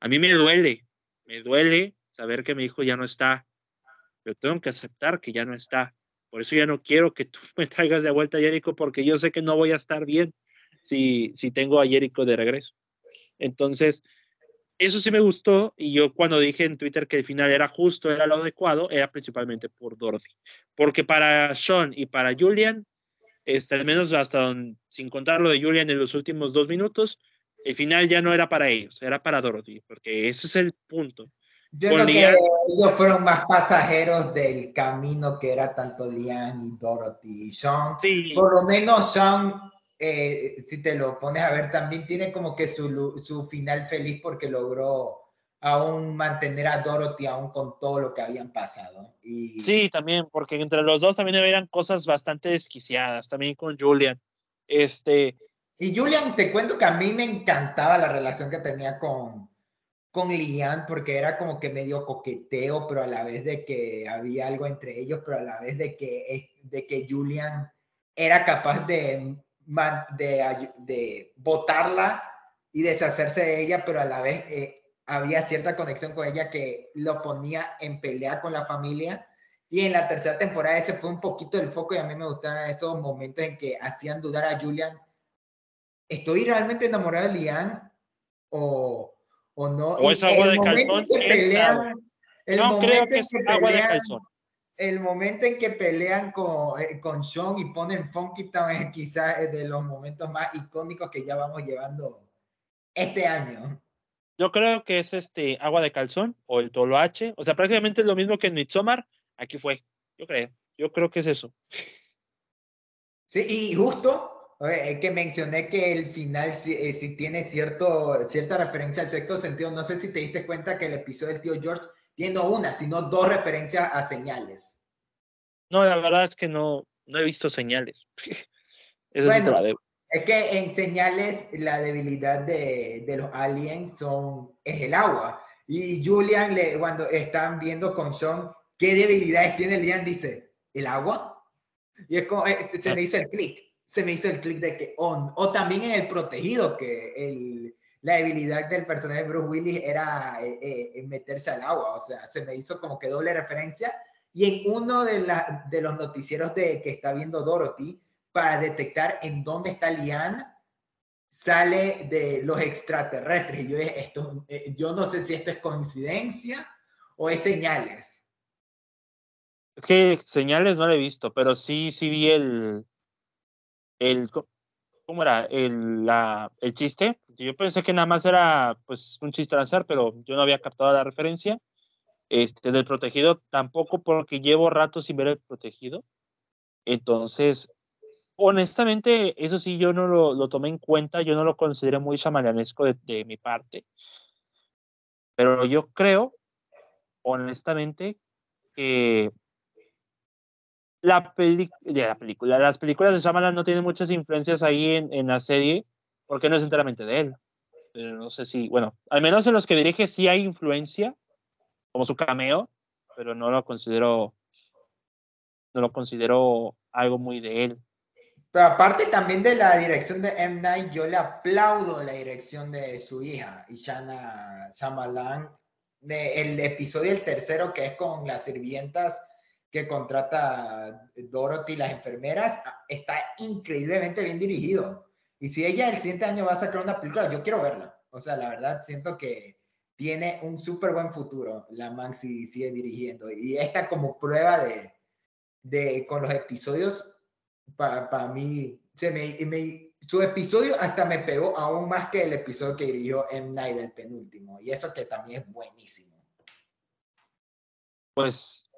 a mí me duele, me duele saber que mi hijo ya no está, pero tengo que aceptar que ya no está. Por eso ya no quiero que tú me traigas de vuelta a Jericho, porque yo sé que no voy a estar bien si, si tengo a Jericho de regreso. Entonces, eso sí me gustó y yo cuando dije en Twitter que el final era justo, era lo adecuado, era principalmente por Dorothy. Porque para Sean y para Julian, este, al menos hasta sin contar lo de Julian en los últimos dos minutos, el final ya no era para ellos, era para Dorothy, porque ese es el punto. Yo creo que ellos fueron más pasajeros del camino que era tanto Lian y Dorothy. Sean, por lo menos Sean eh, si te lo pones a ver, también tiene como que su, su final feliz porque logró aún mantener a Dorothy aún con todo lo que habían pasado. Y... Sí, también, porque entre los dos también eran cosas bastante desquiciadas, también con Julian. Este, Y Julian, te cuento que a mí me encantaba la relación que tenía con, con Lian, porque era como que medio coqueteo, pero a la vez de que había algo entre ellos, pero a la vez de que, de que Julian era capaz de, de, de botarla y deshacerse de ella, pero a la vez eh, había cierta conexión con ella que lo ponía en pelea con la familia. Y en la tercera temporada ese fue un poquito el foco y a mí me gustaban esos momentos en que hacían dudar a Julian, ¿estoy realmente enamorado de Lian o, o no? O es agua de calzón. no creo que es agua de calzón. El momento en que pelean con, eh, con Sean y ponen Funky Town es quizás de los momentos más icónicos que ya vamos llevando este año. Yo creo que es este agua de calzón o el tolo H. O sea, prácticamente es lo mismo que en Midsommar. Aquí fue. Yo creo. Yo creo que es eso. Sí, y justo eh, que mencioné que el final sí, eh, tiene cierto, cierta referencia al sexto sentido. No sé si te diste cuenta que el episodio del tío George tiene no una, sino dos referencias a señales. No, la verdad es que no, no he visto señales. Eso bueno, es que en señales la debilidad de, de, los aliens son, es el agua. Y Julian, le, cuando están viendo con Sean qué debilidades tiene Lian, dice, ¿el agua? Y es como, eh, se me hizo el clic, se me hizo el clic de que on. O también en el protegido, que el, la debilidad del personaje de Bruce Willis era eh, eh, meterse al agua. O sea, se me hizo como que doble referencia. Y en uno de, la, de los noticieros de que está viendo Dorothy, para detectar en dónde está Lian sale de los extraterrestres. Y yo esto, eh, yo no sé si esto es coincidencia o es señales. Es que señales no lo he visto, pero sí, sí vi el, el ¿cómo era? El, la, el chiste. Yo pensé que nada más era pues un chiste al azar, pero yo no había captado la referencia. Este, del protegido tampoco porque llevo rato sin ver el protegido. Entonces, honestamente, eso sí, yo no lo, tomé en cuenta, yo no lo consideré muy chamalanesco de, mi parte. Pero yo creo, honestamente, que la, la película, las películas de Shyamalan no tienen muchas influencias ahí en, en la serie, porque no es enteramente de él. Pero no sé si, bueno, al menos en los que dirige sí hay influencia, como su cameo, pero no lo considero, no lo considero algo muy de él. Pero aparte también de la dirección de M. Night, yo le aplaudo la dirección de su hija, Ishana Shyamalan, de el episodio el tercero que es con las sirvientas que contrata Dorothy, las enfermeras, está increíblemente bien dirigido. Y si ella el siguiente año va a sacar una película, yo quiero verla. O sea, la verdad, siento que tiene un súper buen futuro la man si sigue dirigiendo. Y esta como prueba de, de con los episodios para, mí, se me, su episodio hasta me pegó aún más que el episodio que dirigió M. Night, el penúltimo. Y eso que también es buenísimo. Pues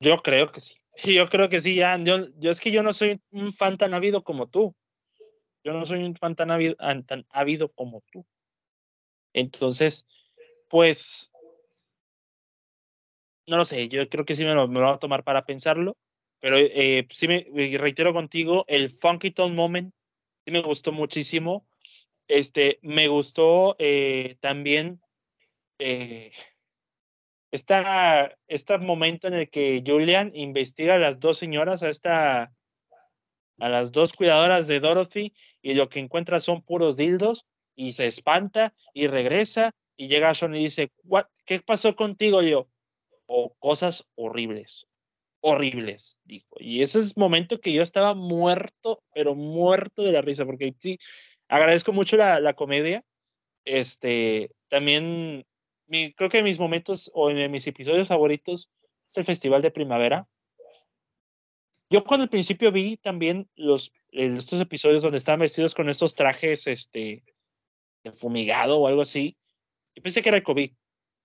yo creo que sí. Yo creo que sí, Jan. Yo, es que yo no soy un fan tan ávido como tú. Yo no soy un fan tan ávido, tan ávido como tú. Entonces, pues, no lo sé, yo creo que sí me lo, me voy a tomar para pensarlo. Pero eh, sí me reitero contigo, el Funky Tone Moment me gustó muchísimo. Este, me gustó eh, también eh, este momento en el que Julian investiga a las dos señoras, a esta a las dos cuidadoras de Dorothy y lo que encuentra son puros dildos y se espanta y regresa y llega a Sean y dice, ¿qué pasó contigo? yo, o cosas horribles, horribles, dijo. Y ese es momento que yo estaba muerto, pero muerto de la risa, porque sí, agradezco mucho la, la comedia. Este, también, mi, creo que mis momentos o en mis episodios favoritos es el Festival de Primavera. Yo cuando al principio vi también los, estos episodios donde estaban vestidos con estos trajes, este, de fumigado o algo así, yo pensé que era el COVID.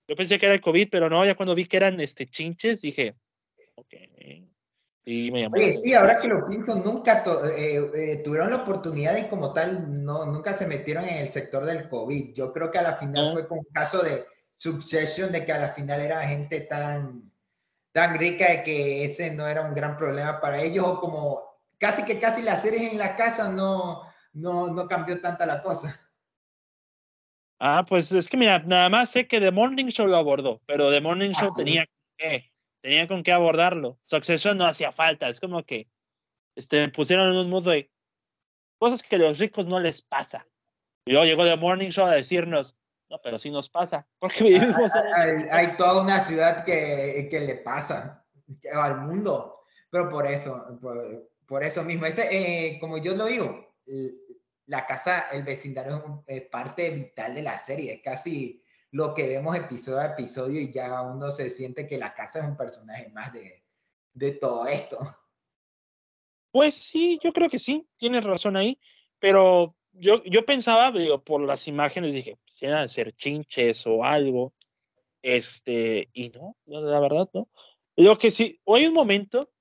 Yo pensé que era el COVID, pero no, ya cuando vi que eran este, chinches, dije, Sí, Oye, sí, ahora que lo pienso, nunca eh, eh, tuvieron la oportunidad y como tal, no, nunca se metieron en el sector del COVID. Yo creo que a la final fue como un caso de succession, de que a la final era gente tan, tan rica de que ese no era un gran problema para ellos, o como casi que casi las series en la casa no, no, no cambió tanta la cosa. Ah, pues es que mira, nada más sé que The Morning Show lo abordó, pero The Morning Show tenía que, tenía con qué abordarlo. Succession no hacía falta, es como que este, pusieron en un mundo de cosas que a los ricos no les pasa. Y luego llegó The Morning Show a decirnos, no, pero sí nos pasa, porque vivimos hay, hay, toda una ciudad que, que le pasa al mundo, pero por eso, por, eso mismo, ese, eh, como yo lo digo, la casa, el vecindario es parte vital de la serie, es casi lo que vemos episodio a episodio y ya uno se siente que la casa es un personaje más de, de todo esto. Pues sí, yo creo que sí, tienes razón ahí, pero yo, yo pensaba, digo, por las imágenes dije, si eran ser chinches o algo, este, y no, la verdad, no. Lo que sí, hay un momento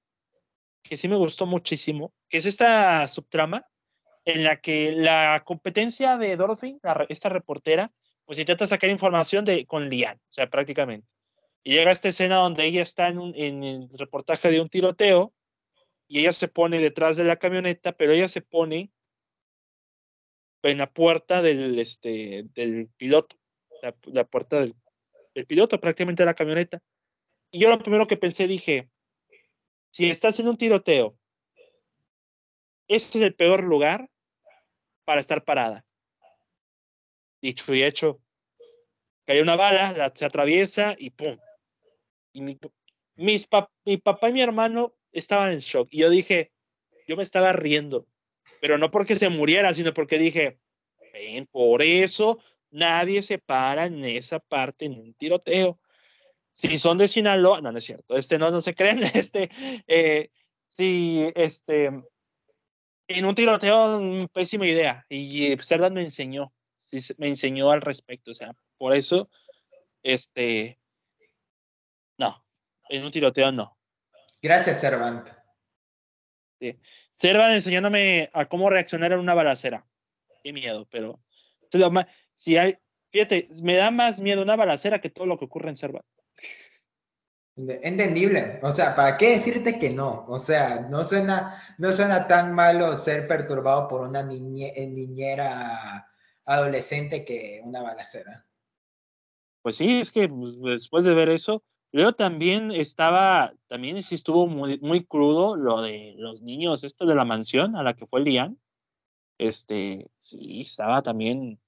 que sí me gustó muchísimo, que es esta subtrama en la que la competencia de Dorothy, esta reportera, pues intenta sacar información de, con Lian, o sea, prácticamente. Y llega esta escena donde ella está en, en el reportaje de un tiroteo y ella se pone detrás de la camioneta, pero ella se pone en la puerta del, este, del piloto, la, puerta del, del, piloto prácticamente de la camioneta. Y yo lo primero que pensé, dije, si estás en un tiroteo ese es el peor lugar para estar parada. Dicho y hecho, cae una bala, la, se atraviesa y ¡pum! Y mi, mis mi papá y mi hermano estaban en shock. Y yo dije, yo me estaba riendo, pero no porque se muriera, sino porque dije, ven, por eso nadie se para en esa parte en un tiroteo. Si son de Sinaloa, no, no es cierto, este no, no se creen, este, eh, si, este, en un tiroteo, pésima idea. Y Serdan me enseñó, me enseñó al respecto. O sea, por eso, este, no, en un tiroteo no. Gracias, Servant. Sí. Servan enseñándome a cómo reaccionar en una balacera. Qué miedo, pero si hay, fíjate, me da más miedo una balacera que todo lo que ocurre en Servan. Entendible. O sea, ¿para qué decirte que no? O sea, no suena, no suena tan malo ser perturbado por una eh, niñera adolescente que una balacera. Pues sí, es que pues, después de ver eso, luego también estaba, también sí estuvo muy, muy crudo lo de los niños, esto de la mansión a la que fue Lian. Este, sí, estaba también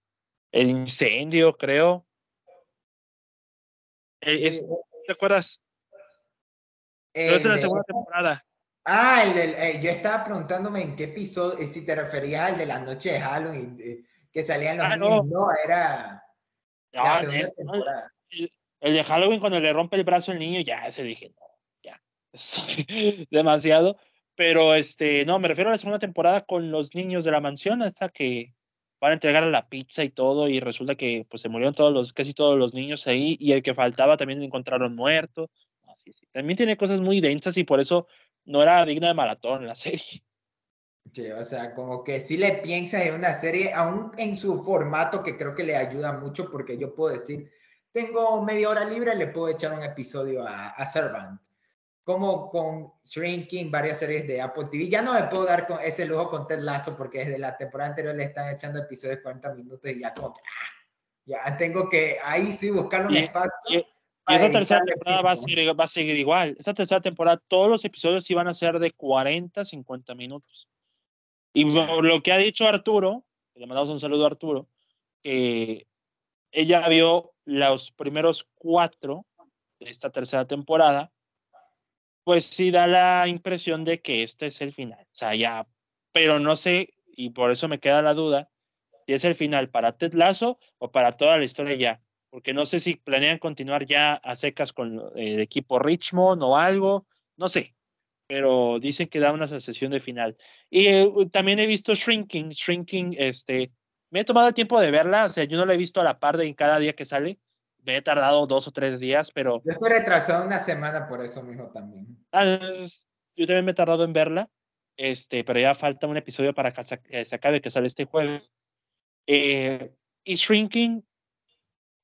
el incendio, creo. Eh, ¿Te acuerdas? Pero es la segunda temporada. Ah, el del, eh, yo estaba preguntándome en qué episodio, eh, si te referías al de la noche de Halloween, eh, que salían los ah, niños. No. era la segunda temporada. El, de Halloween cuando le rompe el brazo al niño, ya se dije, no, ya, demasiado. Pero este, no, me refiero a la segunda temporada con los niños de la mansión, hasta que van a entregar la pizza y todo, y resulta que pues se murieron todos los, casi todos los niños ahí, y el que faltaba también lo encontraron muerto. También tiene cosas muy densas y por eso no era digna de maratón la serie. Sí, o sea, como que si le piensas en una serie, aún en su formato, que creo que le ayuda mucho, porque yo puedo decir, tengo media hora libre, le puedo echar un episodio a, a Servant. Como con Shrinking, varias series de Apple TV. Ya no me puedo dar con ese lujo con Ted Lasso, porque desde la temporada anterior le están echando episodios de 40 minutos y ya como ah, ya tengo que ahí sí buscar un espacio. Y esa tercera temporada va a, seguir, va a seguir igual. Esa tercera temporada, todos los episodios iban a ser de 40, 50 minutos. Y lo que ha dicho Arturo, le mandamos un saludo a Arturo, que ella vio los primeros cuatro de esta tercera temporada, pues sí da la impresión de que este es el final. O sea, ya, pero no sé, y por eso me queda la duda, si es el final para Ted Lasso o para toda la historia ya porque no sé si planean continuar ya a secas con el equipo Richmond o algo, no sé, pero dicen que da una sensación de final. Y eh, también he visto Shrinking, Shrinking, este, me he tomado el tiempo de verla, o sea, yo no la he visto a la par de cada día que sale, me he tardado dos o tres días, pero... Yo estoy retrasado una semana por eso mismo también. Ah, yo también me he tardado en verla, este, pero ya falta un episodio para que se acabe, que sale este jueves. Eh, y Shrinking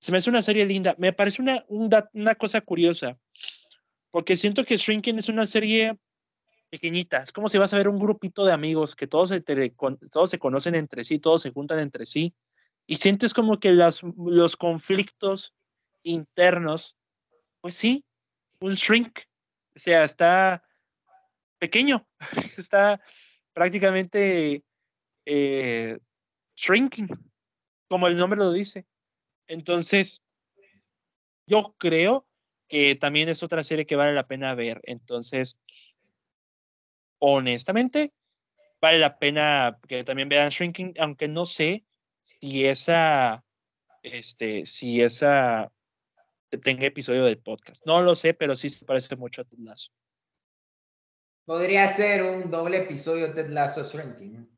se me hace una serie linda. Me parece una, una cosa curiosa, porque siento que Shrinking es una serie pequeñita. Es como si vas a ver un grupito de amigos que todos se, todos se conocen entre sí, todos se juntan entre sí, y sientes como que las, los conflictos internos, pues sí, un shrink. O sea, está pequeño, está prácticamente eh, shrinking, como el nombre lo dice. Entonces, yo creo que también es otra serie que vale la pena ver. Entonces, honestamente, vale la pena que también vean Shrinking, aunque no sé si esa, este, si esa tenga episodio del podcast. No lo sé, pero sí se parece mucho a Ted Lasso. Podría ser un doble episodio de Ted Lasso Shrinking.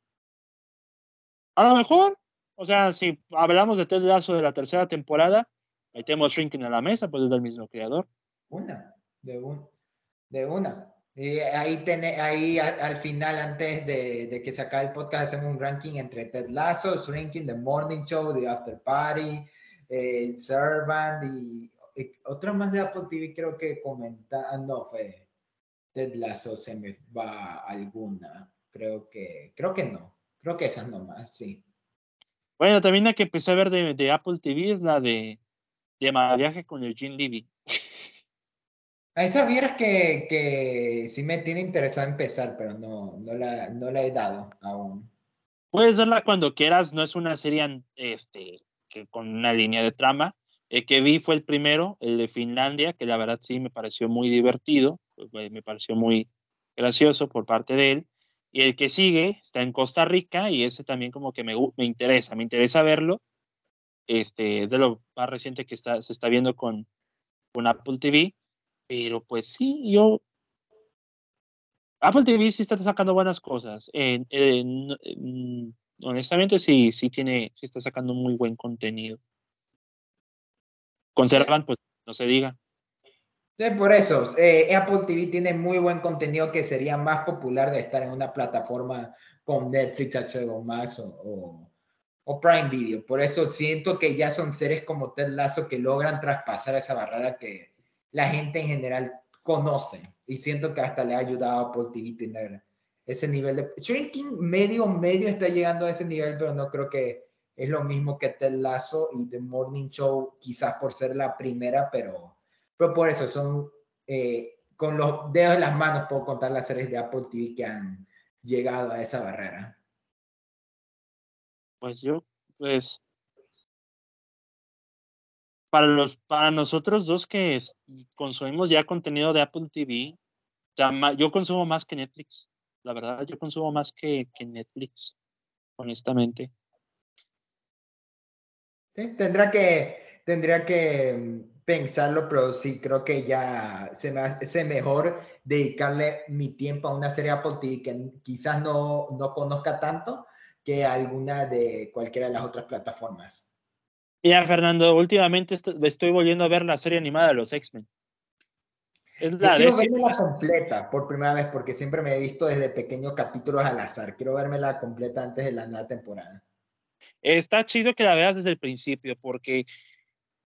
A lo mejor, o sea, si hablamos de Ted Lasso de la tercera temporada, metemos Shrinking a la mesa, pues es del mismo creador. Una, de, un, de una. Y ahí, ahí al, final, antes de, de, que se acabe el podcast, hacemos un ranking entre Ted Lasso, Shrinking, The Morning Show, The After Party, eh, Servant y, otro más de Apple TV creo que comentando, no, fue Ted Lasso, se me va alguna. Creo que, creo que no. Creo que esas nomás, sí. Bueno, también la que empecé a ver de, de Apple TV es la de, de Viaje con Eugene Levy. A esa vieras que, que sí me tiene interesado empezar, pero no, no, la, no la he dado aún. Puedes verla cuando quieras, no es una serie este, que con una línea de trama. El que vi fue el primero, el de Finlandia, que la verdad sí me pareció muy divertido, pues, me pareció muy gracioso por parte de él. Y el que sigue está en Costa Rica y ese también como que me, me interesa, me interesa verlo. Este, de lo más reciente que está, se está viendo con, con Apple TV pero pues sí, yo... Apple TV sí está sacando buenas cosas. honestamente sí, sí tiene, sí está sacando muy buen contenido. Conservan, pues no se diga. Sí, por eso, eh, Apple TV tiene muy buen contenido que sería más popular de estar en una plataforma con Netflix, HBO Max o, o, Prime Video. Por eso siento que ya son seres como Ted Lasso que logran traspasar esa barrera que, la gente en general conoce. Y siento que hasta le ha ayudado a Apple TV tener ese nivel de... Shrinking medio, medio está llegando a ese nivel, pero no creo que es lo mismo que Ted Lasso y The Morning Show, quizás por ser la primera, pero, pero por eso son... Eh, con los dedos de las manos puedo contar las series de Apple TV que han llegado a esa barrera. Pues yo, pues para, los, para nosotros dos que consumimos ya contenido de Apple TV, yo consumo más que Netflix. La verdad, yo consumo más que, que Netflix, honestamente. Sí, tendrá que, tendría que mm, pensarlo, pero sí creo que ya se me hace mejor dedicarle mi tiempo a una serie Apple TV que quizás no, no conozca tanto que alguna de cualquiera de las otras plataformas. Ya, Fernando, últimamente estoy volviendo a ver la serie animada de los X-Men. Es la quiero la completa por primera vez porque siempre me he visto desde pequeños capítulos al azar. Quiero verme la completa antes de la nueva temporada. Está chido que la veas desde el principio porque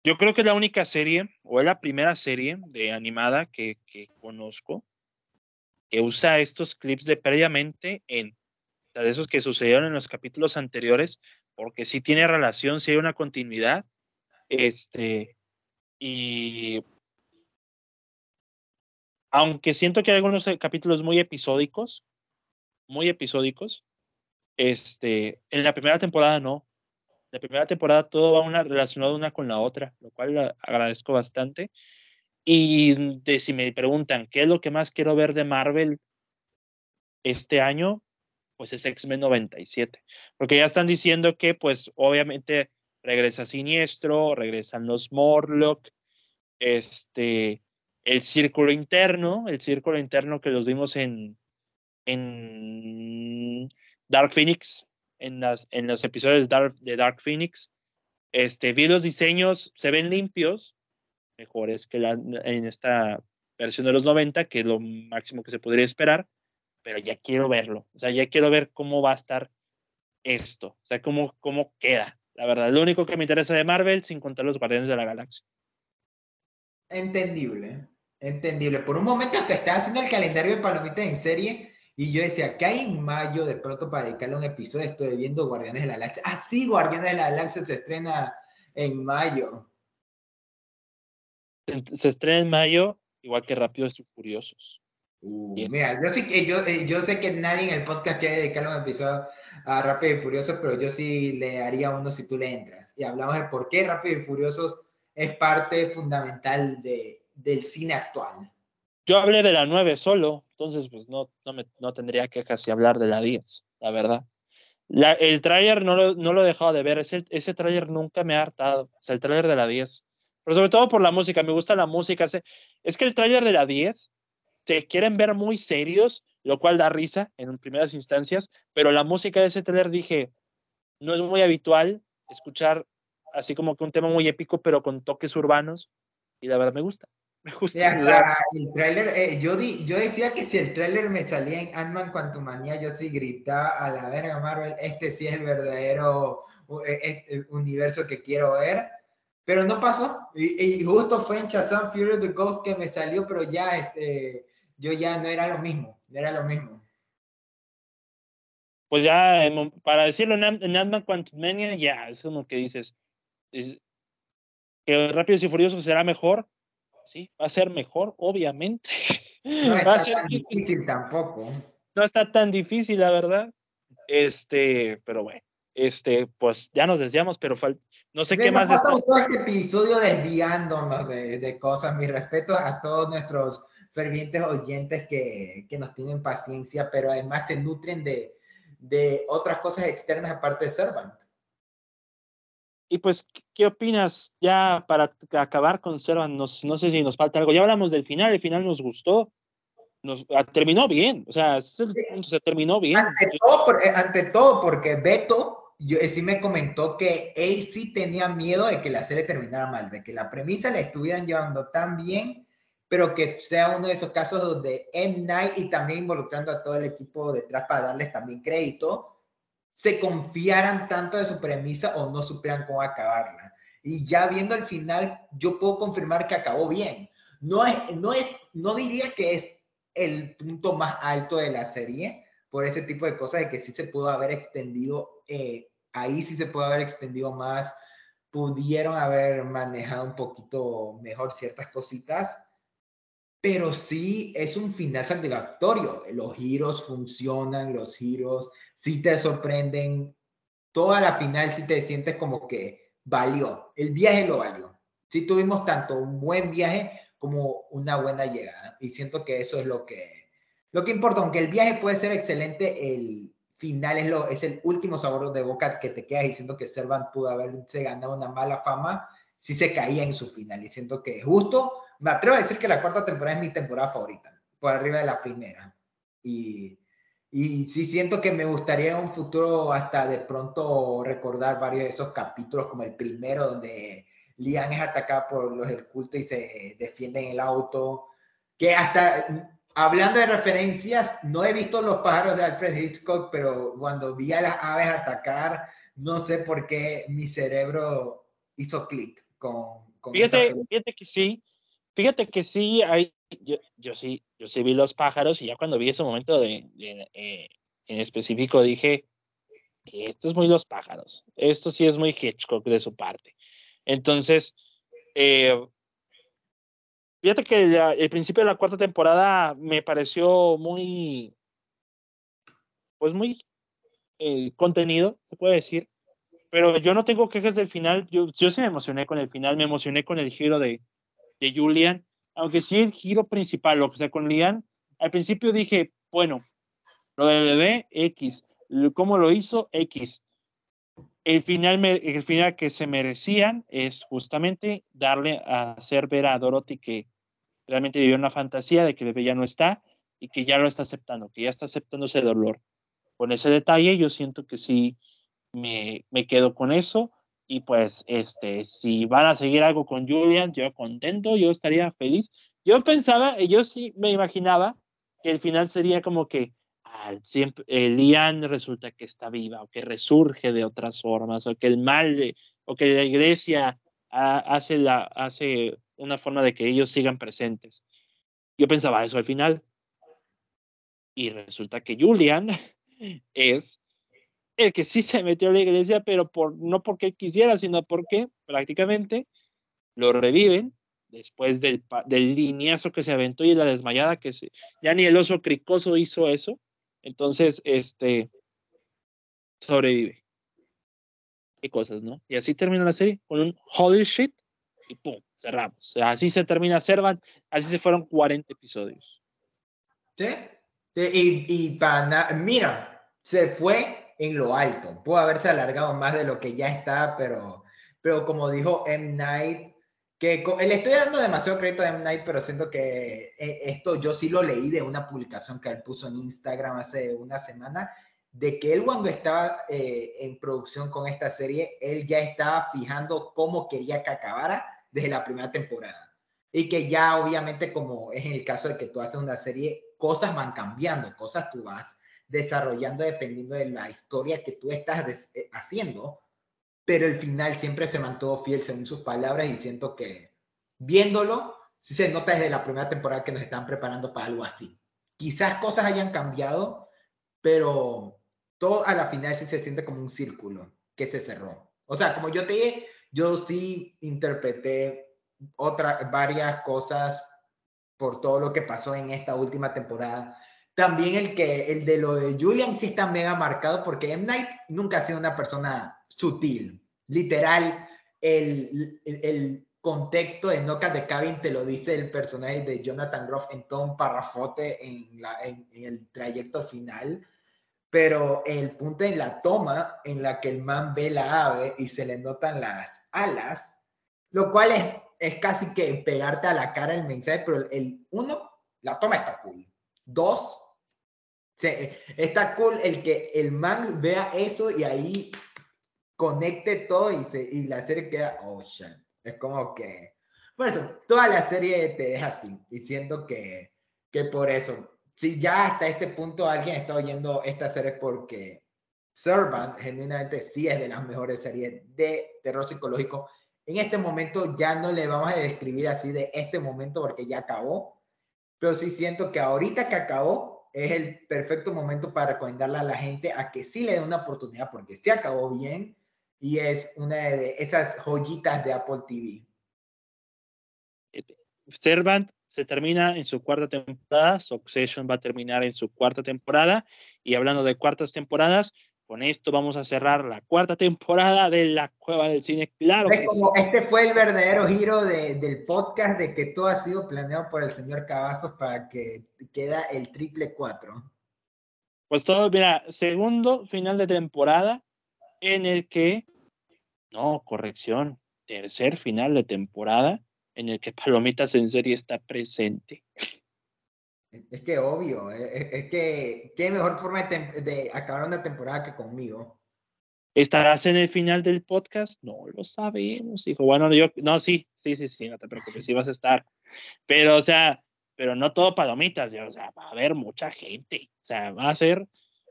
yo creo que es la única serie o es la primera serie de animada que, que conozco que usa estos clips de previamente en de esos que sucedieron en los capítulos anteriores porque sí tiene relación, sí hay una continuidad. Este, y aunque siento que hay algunos eh, capítulos muy episódicos, muy episódicos, este, en la primera temporada no. La primera temporada todo va una, relacionado una con la otra, lo cual agradezco bastante. Y de, si me preguntan qué es lo que más quiero ver de Marvel este año, pues es X-Men 97. Porque ya están diciendo que, pues, obviamente regresa Siniestro, regresan los Morlock, este, el círculo interno, el círculo interno que los vimos en, en Dark Phoenix, en, las, en los episodios de Dark, de Dark Phoenix. Este, vi los diseños, se ven limpios, mejores que la, en esta versión de los 90, que es lo máximo que se podría esperar pero ya quiero verlo. O sea, ya quiero ver cómo va a estar esto. O sea, cómo, cómo queda. La verdad, lo único que me interesa de Marvel, sin contar los Guardianes de la Galaxia. Entendible. Entendible. Por un momento hasta estaba haciendo el calendario de palomitas en serie y yo decía, ¿qué hay en mayo de pronto para dedicarle un episodio? Estoy viendo Guardianes de la Galaxia. Ah, sí, Guardianes de la Galaxia se estrena en mayo. Se estrena en mayo, igual que Rápidos y Furiosos. Uh, mira, yo, sí, yo, eh, yo sé que nadie en el podcast quiere dedicarle un episodio a Rápidos y Furiosos, pero yo sí le haría uno si tú le entras. Y hablamos de por qué Rápidos y Furiosos es parte fundamental de, del cine actual. Yo hablé de la 9 solo, entonces pues no, no, me, no tendría que casi hablar de la 10, la verdad. La, el tráiler no lo, no lo he dejado de ver, ese, ese tráiler nunca me ha hartado, o sea, el tráiler de la 10. Pero sobre todo por la música, me gusta la música. Es que el tráiler de la 10 se quieren ver muy serios, lo cual da risa en primeras instancias, pero la música de ese tráiler dije, no es muy habitual escuchar así como que un tema muy épico, pero con toques urbanos, y la verdad me gusta. Me gusta. el trailer, eh, yo, di, yo decía que si el tráiler me salía en Ant-Man Quantumania, yo sí gritaba a la verga Marvel, este sí es el verdadero eh, eh, universo que quiero ver. Pero no pasó. Y, justo fue en Shazam Fury of the Ghost que me salió, pero ya este, yo ya no era lo mismo. No era lo mismo. Pues ya, para decirlo en Ant-Man Quantumania, ya, es como que dices, que Rápidos y Furiosos será mejor, sí, va a ser mejor, obviamente. No está tan difícil tampoco. No está tan difícil, la verdad. Este, pero bueno, este, pues ya nos desviamos, pero no sé qué más. Estamos todo este episodio desviándonos de, de cosas. Mi respeto a todos nuestros fervientes oyentes que, que, nos tienen paciencia, pero además se nutren de, de otras cosas externas aparte de Servant. Y pues, ¿qué opinas ya para acabar con Servan? No, no sé si nos falta algo. Ya hablamos del final, el final nos gustó. Nos, ah, terminó bien, o sea, se terminó bien. Ante todo, eh, ante todo porque Beto yo, eh, sí me comentó que él sí tenía miedo de que la serie terminara mal, de que la premisa la estuvieran llevando tan bien, pero que sea uno de esos casos donde M. Night y también involucrando a todo el equipo detrás para darles también crédito, se confiaran tanto de su premisa o no supieran cómo acabarla. Y ya viendo el final, yo puedo confirmar que acabó bien. No es, no es, no diría que es el punto más alto de la serie por ese tipo de cosas de que sí se pudo haber extendido, eh, ahí sí se pudo haber extendido más, pudieron haber manejado un poquito mejor ciertas cositas, pero sí es un final satisfactorio. Los giros funcionan, los giros sí te sorprenden. Toda la final sí te sientes como que valió. El viaje lo valió. Sí tuvimos tanto un buen viaje como una buena llegada. Y siento que eso es lo que, lo que importa. Aunque el viaje puede ser excelente, el final es, lo, es el último sabor de boca que te queda diciendo que Servant pudo haberse ganado una mala fama si se caía en su final. Y siento que justo me atrevo a decir que la cuarta temporada es mi temporada favorita, por arriba de la primera. Y, y sí siento que me gustaría en un futuro hasta de pronto recordar varios de esos capítulos, como el primero donde Lian es atacada por los del culto y se defiende en el auto. Que hasta, hablando de referencias, no he visto los pájaros de Alfred Hitchcock, pero cuando vi a las aves atacar, no sé por qué mi cerebro hizo clic con, con fíjate, fíjate que sí, Fíjate que sí, hay, yo, sí, yo sí vi los pájaros y ya cuando vi ese momento de, eh, en específico dije, esto es muy los pájaros, esto sí es muy Hitchcock de su parte. Entonces, eh, fíjate que el principio de la cuarta temporada me pareció muy, pues muy eh, contenido, se puede decir, pero yo no tengo quejas del final, yo, yo sí me emocioné con el final, me emocioné con el giro de, de Julian, aunque sí el giro principal, que sea con Lian, al principio dije, bueno, lo del bebé, X, cómo lo hizo, X. El final, el final que se merecían es justamente darle a hacer ver a Dorothy que realmente vivió una fantasía de que el bebé ya no está y que ya lo está aceptando, que ya está aceptando ese dolor. Con ese detalle yo siento que sí me, me quedo con eso y pues, este, si van a seguir algo con Julian, yo contento, yo estaría feliz. Yo pensaba, yo sí me imaginaba que el final sería como que al siempre, Lian resulta que está viva o que resurge de otras formas o que el mal o que la iglesia hace, la, hace una forma de que ellos sigan presentes. Yo pensaba eso al final. Y resulta que Julian es el que sí se metió a la iglesia, pero por, no porque quisiera, sino porque prácticamente lo reviven después del, del lineazo que se aventó y la desmayada que se, ya ni el oso cricoso hizo eso. Entonces, este, sobrevive. Y cosas, ¿no? Y así termina la serie con un holy shit y pum, cerramos. Así se termina Servant, así se fueron 40 episodios. Sí, sí y, y para mira, se fue en lo alto. Pudo haberse alargado más de lo que ya está, pero, pero como dijo M. Night, que le estoy dando demasiado crédito a M. Night, pero siento que eh, esto yo sí lo leí de una publicación que él puso en Instagram hace una semana, de que él cuando estaba eh, en producción con esta serie, él ya estaba fijando cómo quería que acabara desde la primera temporada. Y que ya obviamente como es el caso de que tú haces una serie, cosas van cambiando, cosas tú vas desarrollando dependiendo de la historia que tú estás eh, haciendo, pero el final siempre se mantuvo fiel según sus palabras y siento que viéndolo, sí se nota desde la primera temporada que nos están preparando para algo así. Quizás cosas hayan cambiado, pero todo a la final sí se siente como un círculo que se cerró. O sea, como yo te dije, yo sí interpreté otras varias cosas por todo lo que pasó en esta última temporada. También el que el de lo de Julian sí está mega marcado porque M. Night nunca ha sido una persona sutil. Literal, el, el, contexto de Noca de Cabin te lo dice el personaje de Jonathan Groff en todo un parrafote en, la, en el trayecto final pero el punto en la toma en la que el man ve la ave y se le notan las alas, lo cual es, es casi que pegarte a la cara el mensaje, pero el uno, la toma está cool. Dos, está cool el que el man vea eso y ahí conecte todo y, se, y la serie queda, oh es como que, por eso, toda la serie te deja así, diciendo que, que por eso, si ya hasta este punto alguien está oyendo esta serie porque Servant genuinamente sí es de las mejores series de terror psicológico, en este momento ya no le vamos a describir así de este momento porque ya acabó, pero sí siento que ahorita que acabó es el perfecto momento para recomendarle a la gente a que sí le dé una oportunidad porque sí acabó bien y es una de esas joyitas de Apple TV. Servant se termina en su cuarta temporada, Succession va a terminar en su cuarta temporada y hablando de cuartas temporadas, con esto vamos a cerrar la cuarta temporada de La Cueva del Cine. Claro. que como Este fue el verdadero giro de, del podcast de que todo ha sido planeado por el señor Cavazos para que queda el triple cuatro. Pues todo, mira, segundo final de temporada en el que, no, corrección, tercer final de temporada en el que Palomitas en serie está presente. Es que obvio, es, que qué mejor forma de, acabar una temporada que conmigo. ¿Estarás en el final del podcast? No lo sabemos, hijo. Bueno, yo, no, sí, sí, sí, sí, no te preocupes, sí vas a estar. Pero, o sea, pero no todo palomitas, o sea, va a haber mucha gente. O sea, va a ser,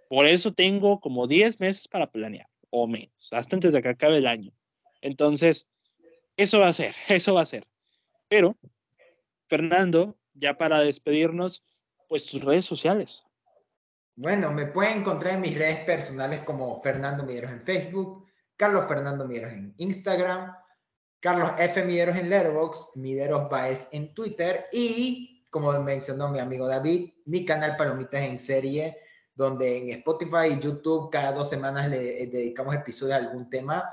por eso tengo como 10 meses para planear, o menos, hasta antes de que acabe el año. Entonces, eso va a ser, eso va a ser. Pero, Fernando, ya para despedirnos, pues tus redes sociales. Bueno, me pueden encontrar en mis redes personales como Fernando Mieros en Facebook, Carlos Fernando Mieros en Instagram, Carlos F. Mieros en Letterboxd, Mideros Baez en Twitter y, como mencionó mi amigo David, mi canal Palomitas en Serie, donde en Spotify y YouTube cada dos semanas le dedicamos episodios a algún tema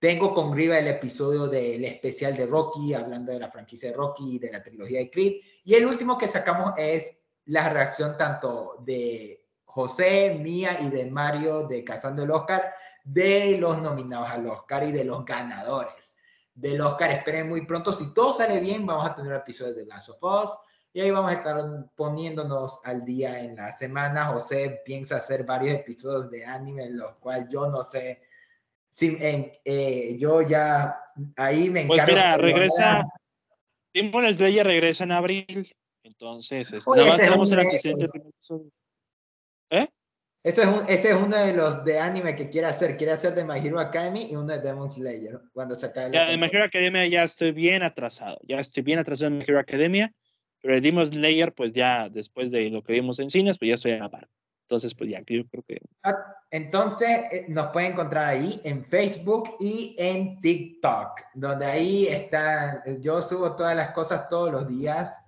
tengo con Riva el episodio del especial de Rocky, hablando de la franquicia de Rocky y de la trilogía de Creed. Y el último que sacamos es la reacción tanto de José, mía y de Mario de Cazando el Oscar, de los nominados al Oscar y de los ganadores del Oscar. Esperen muy pronto. Si todo sale bien, vamos a tener episodios de Last of Us. Y ahí vamos a estar poniéndonos al día en la semana. José piensa hacer varios episodios de anime, en los cuales yo no sé Sí, eh, yo ya ahí me pues encargo. Pues mira, regresa. Demon Slayer regresa en abril. Entonces, este, nada más tenemos el ¿Eh? Eso es ese es uno de los de anime que quiere hacer. Quiere hacer de My Hero Academy y uno de Demon Slayer. Cuando se acabe ya, de My Hero Academia ya estoy bien atrasado. Ya estoy bien atrasado en My Hero Academia. pero el Demon Slayer, pues ya después de lo que vimos en cines, pues ya estoy a la par. Entonces, pues ya, yo creo que... Ah, entonces, eh, nos pueden encontrar ahí en Facebook y en TikTok, donde ahí está, yo subo todas las cosas todos los días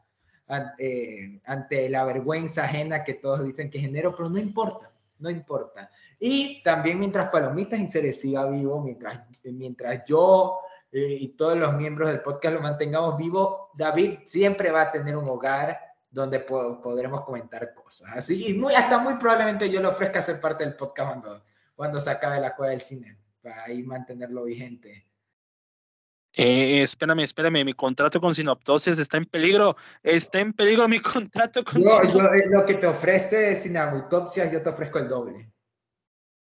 ante, ante la vergüenza ajena que todos dicen que genero, pero no importa, no importa. Y también mientras Palomitas Inseres siga vivo, mientras, mientras yo eh, y todos los miembros del podcast lo mantengamos vivo, David siempre va a tener un hogar donde podremos comentar cosas. Así, y muy, hasta muy probablemente yo le ofrezca ser parte del podcast cuando, cuando se acabe la cueva del cine, para ahí mantenerlo vigente. Eh, espérame, espérame, mi contrato con Sinoptosis está en peligro. Está en peligro mi contrato con yo, yo, eh, Lo que te ofrece Sinautopsias, yo te ofrezco el doble.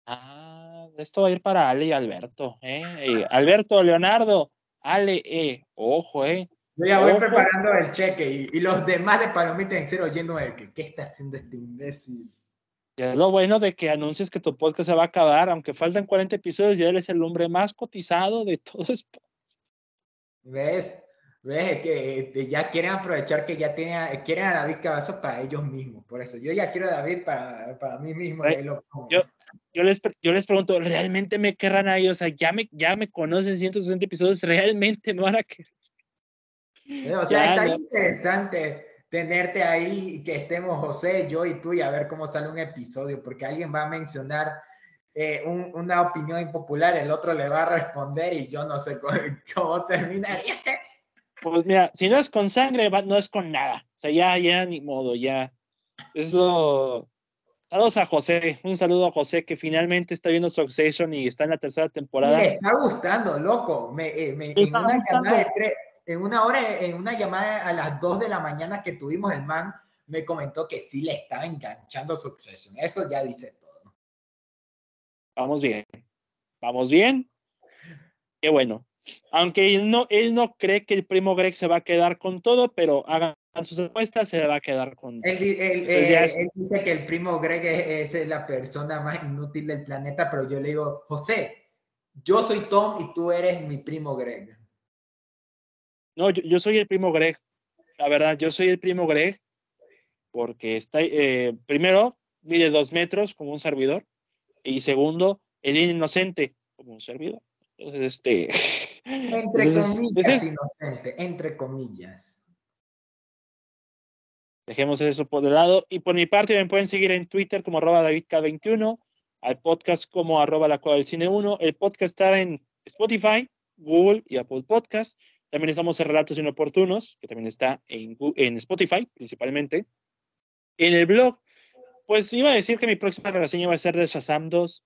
Ah, esto va a ir para Ale y Alberto. ¿eh? Alberto, Leonardo, Ale, eh, ojo, eh. Yo ya voy preparando el cheque y, los demás de Palomita en cero oyéndome que qué está haciendo este imbécil. es lo bueno de que anuncies que tu podcast se va a acabar, aunque faltan 40 episodios, ya eres el hombre más cotizado de todos. ¿Ves? ¿Ves? Que ya quieren aprovechar que ya tienen, quieren a David Cavazos para ellos mismos. Por eso, yo ya quiero a David para, para mí mismo. yo, yo, les, yo les pregunto, ¿realmente me querrán a ellos? O sea, ya me, ya me conocen 160 episodios, ¿realmente me van a querer? Eh, o sea, está interesante tenerte ahí, que estemos José, yo y tú y a ver cómo sale un episodio, porque alguien va a mencionar eh, una opinión impopular, el otro le va a responder y yo no sé cómo, terminaría Pues mira, si no es con sangre, no es con nada. O sea, ya, ya, ni modo, ya. Eso. Saludos a José, un saludo a José que finalmente está viendo Succession y está en la tercera temporada. Me está gustando, loco. Me, eh, me, en una llamada de tres, en una hora, en una llamada a las 2 de la mañana que tuvimos, el man me comentó que sí le estaba enganchando Succession. Eso ya dice. Vamos bien. Vamos bien. Qué bueno. Aunque él no, él no cree que el primo Greg se va a quedar con todo, pero hagan sus apuestas, se le va a quedar con él, eh, él, dice que el primo Greg es, es, la persona más inútil del planeta, pero yo le digo, José, yo soy Tom y tú eres mi primo Greg. No, yo, soy el primo Greg. La verdad, yo soy el primo Greg porque está, eh, primero, mide dos metros como un servidor y segundo, el inocente como un servidor. Entonces, este... Entre comillas, inocente, entre comillas. Dejemos eso por el lado. Y por mi parte, me pueden seguir en Twitter como arroba DavidK21, al podcast como arroba la del cine 1. El podcast está en Spotify, Google y Apple Podcast. También estamos en Relatos Inoportunos, que también está en, en Spotify principalmente. En el blog, pues iba a decir que mi próxima reseña va a ser de Shazam 2.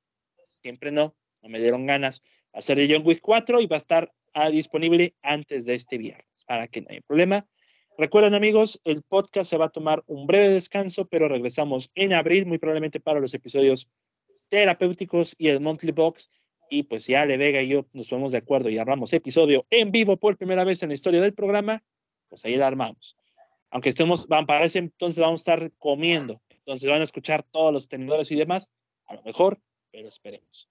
Siempre no, no me dieron ganas. Va a ser de John Wick 4 y va a estar ah, disponible antes de este viernes, para que no haya problema. Recuerden amigos, el podcast se va a tomar un breve descanso, pero regresamos en abril, muy probablemente para los episodios terapéuticos y el Monthly Box y pues si Ale Vega y yo nos ponemos de acuerdo y armamos episodio en vivo por primera vez en la historia del programa, pues ahí la armamos. Aunque estemos, van para ese entonces vamos a estar comiendo, entonces van a escuchar todos los tenedores y demás, a lo mejor, pero esperemos.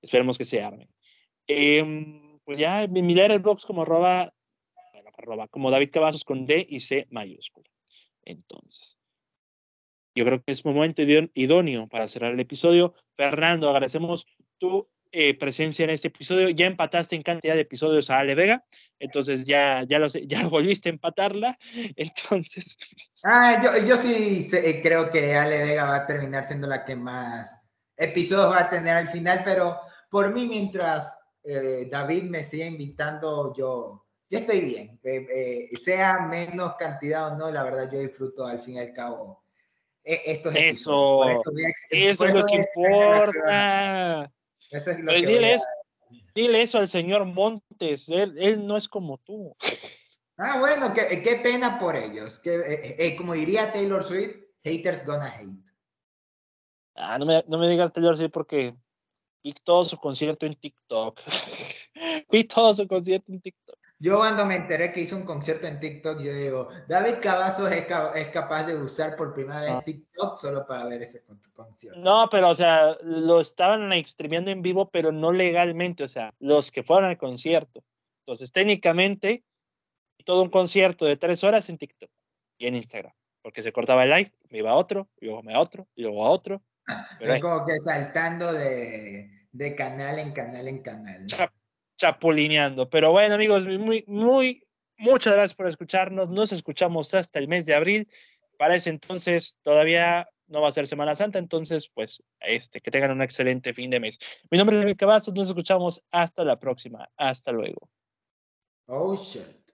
Esperemos que se armen. Em, pues ya, el box como arroba, bueno, arroba, como David Cavazos con D y C mayúscula. Entonces, yo creo que es momento idóneo para cerrar el episodio. Fernando, agradecemos tu eh, presencia en este episodio. Ya empataste en cantidad de episodios a Ale Vega, entonces ya, ya, lo, ya volviste a empatarla. Entonces. Ah, yo, yo sí eh, creo que Ale Vega va a terminar siendo la que más episodios va a tener al final, pero por mí, mientras eh, David me siga invitando, yo, yo estoy bien. sea menos cantidad o no, la verdad, yo disfruto al fin y al cabo. Estos eso, eso, eso es lo que importa. Eso es lo que dile, eso al señor Montes, él, no es como tú. Ah, bueno, qué, qué pena por ellos. Que, eh, eh, como diría Taylor Swift, haters gonna hate. Ah, no me, no me digas Taylor Swift porque vi todo su concierto en TikTok. vi todo su concierto en TikTok. Yo cuando me enteré que hizo un concierto en TikTok, yo digo, David Cavazos es, es capaz de usar por primera vez ah. TikTok solo para ver ese concierto. No, pero o sea, lo estaban streameando en vivo, pero no legalmente, o sea, los que fueron al concierto. Entonces, técnicamente, todo un concierto de tres horas en TikTok. y en Instagram. Porque se cortaba el live, me iba a otro, y luego me a otro, y luego a otro. es como que saltando de, de, canal en canal en canal. Chapulineando. Pero bueno, amigos, muy, muy, muchas gracias por escucharnos. Nos escuchamos hasta el mes de abril. Para ese entonces todavía no va a ser Semana Santa, entonces, pues, este, que tengan un excelente fin de mes. Mi nombre es David Cavazos, nos escuchamos hasta la próxima. Hasta luego. Oh, shit.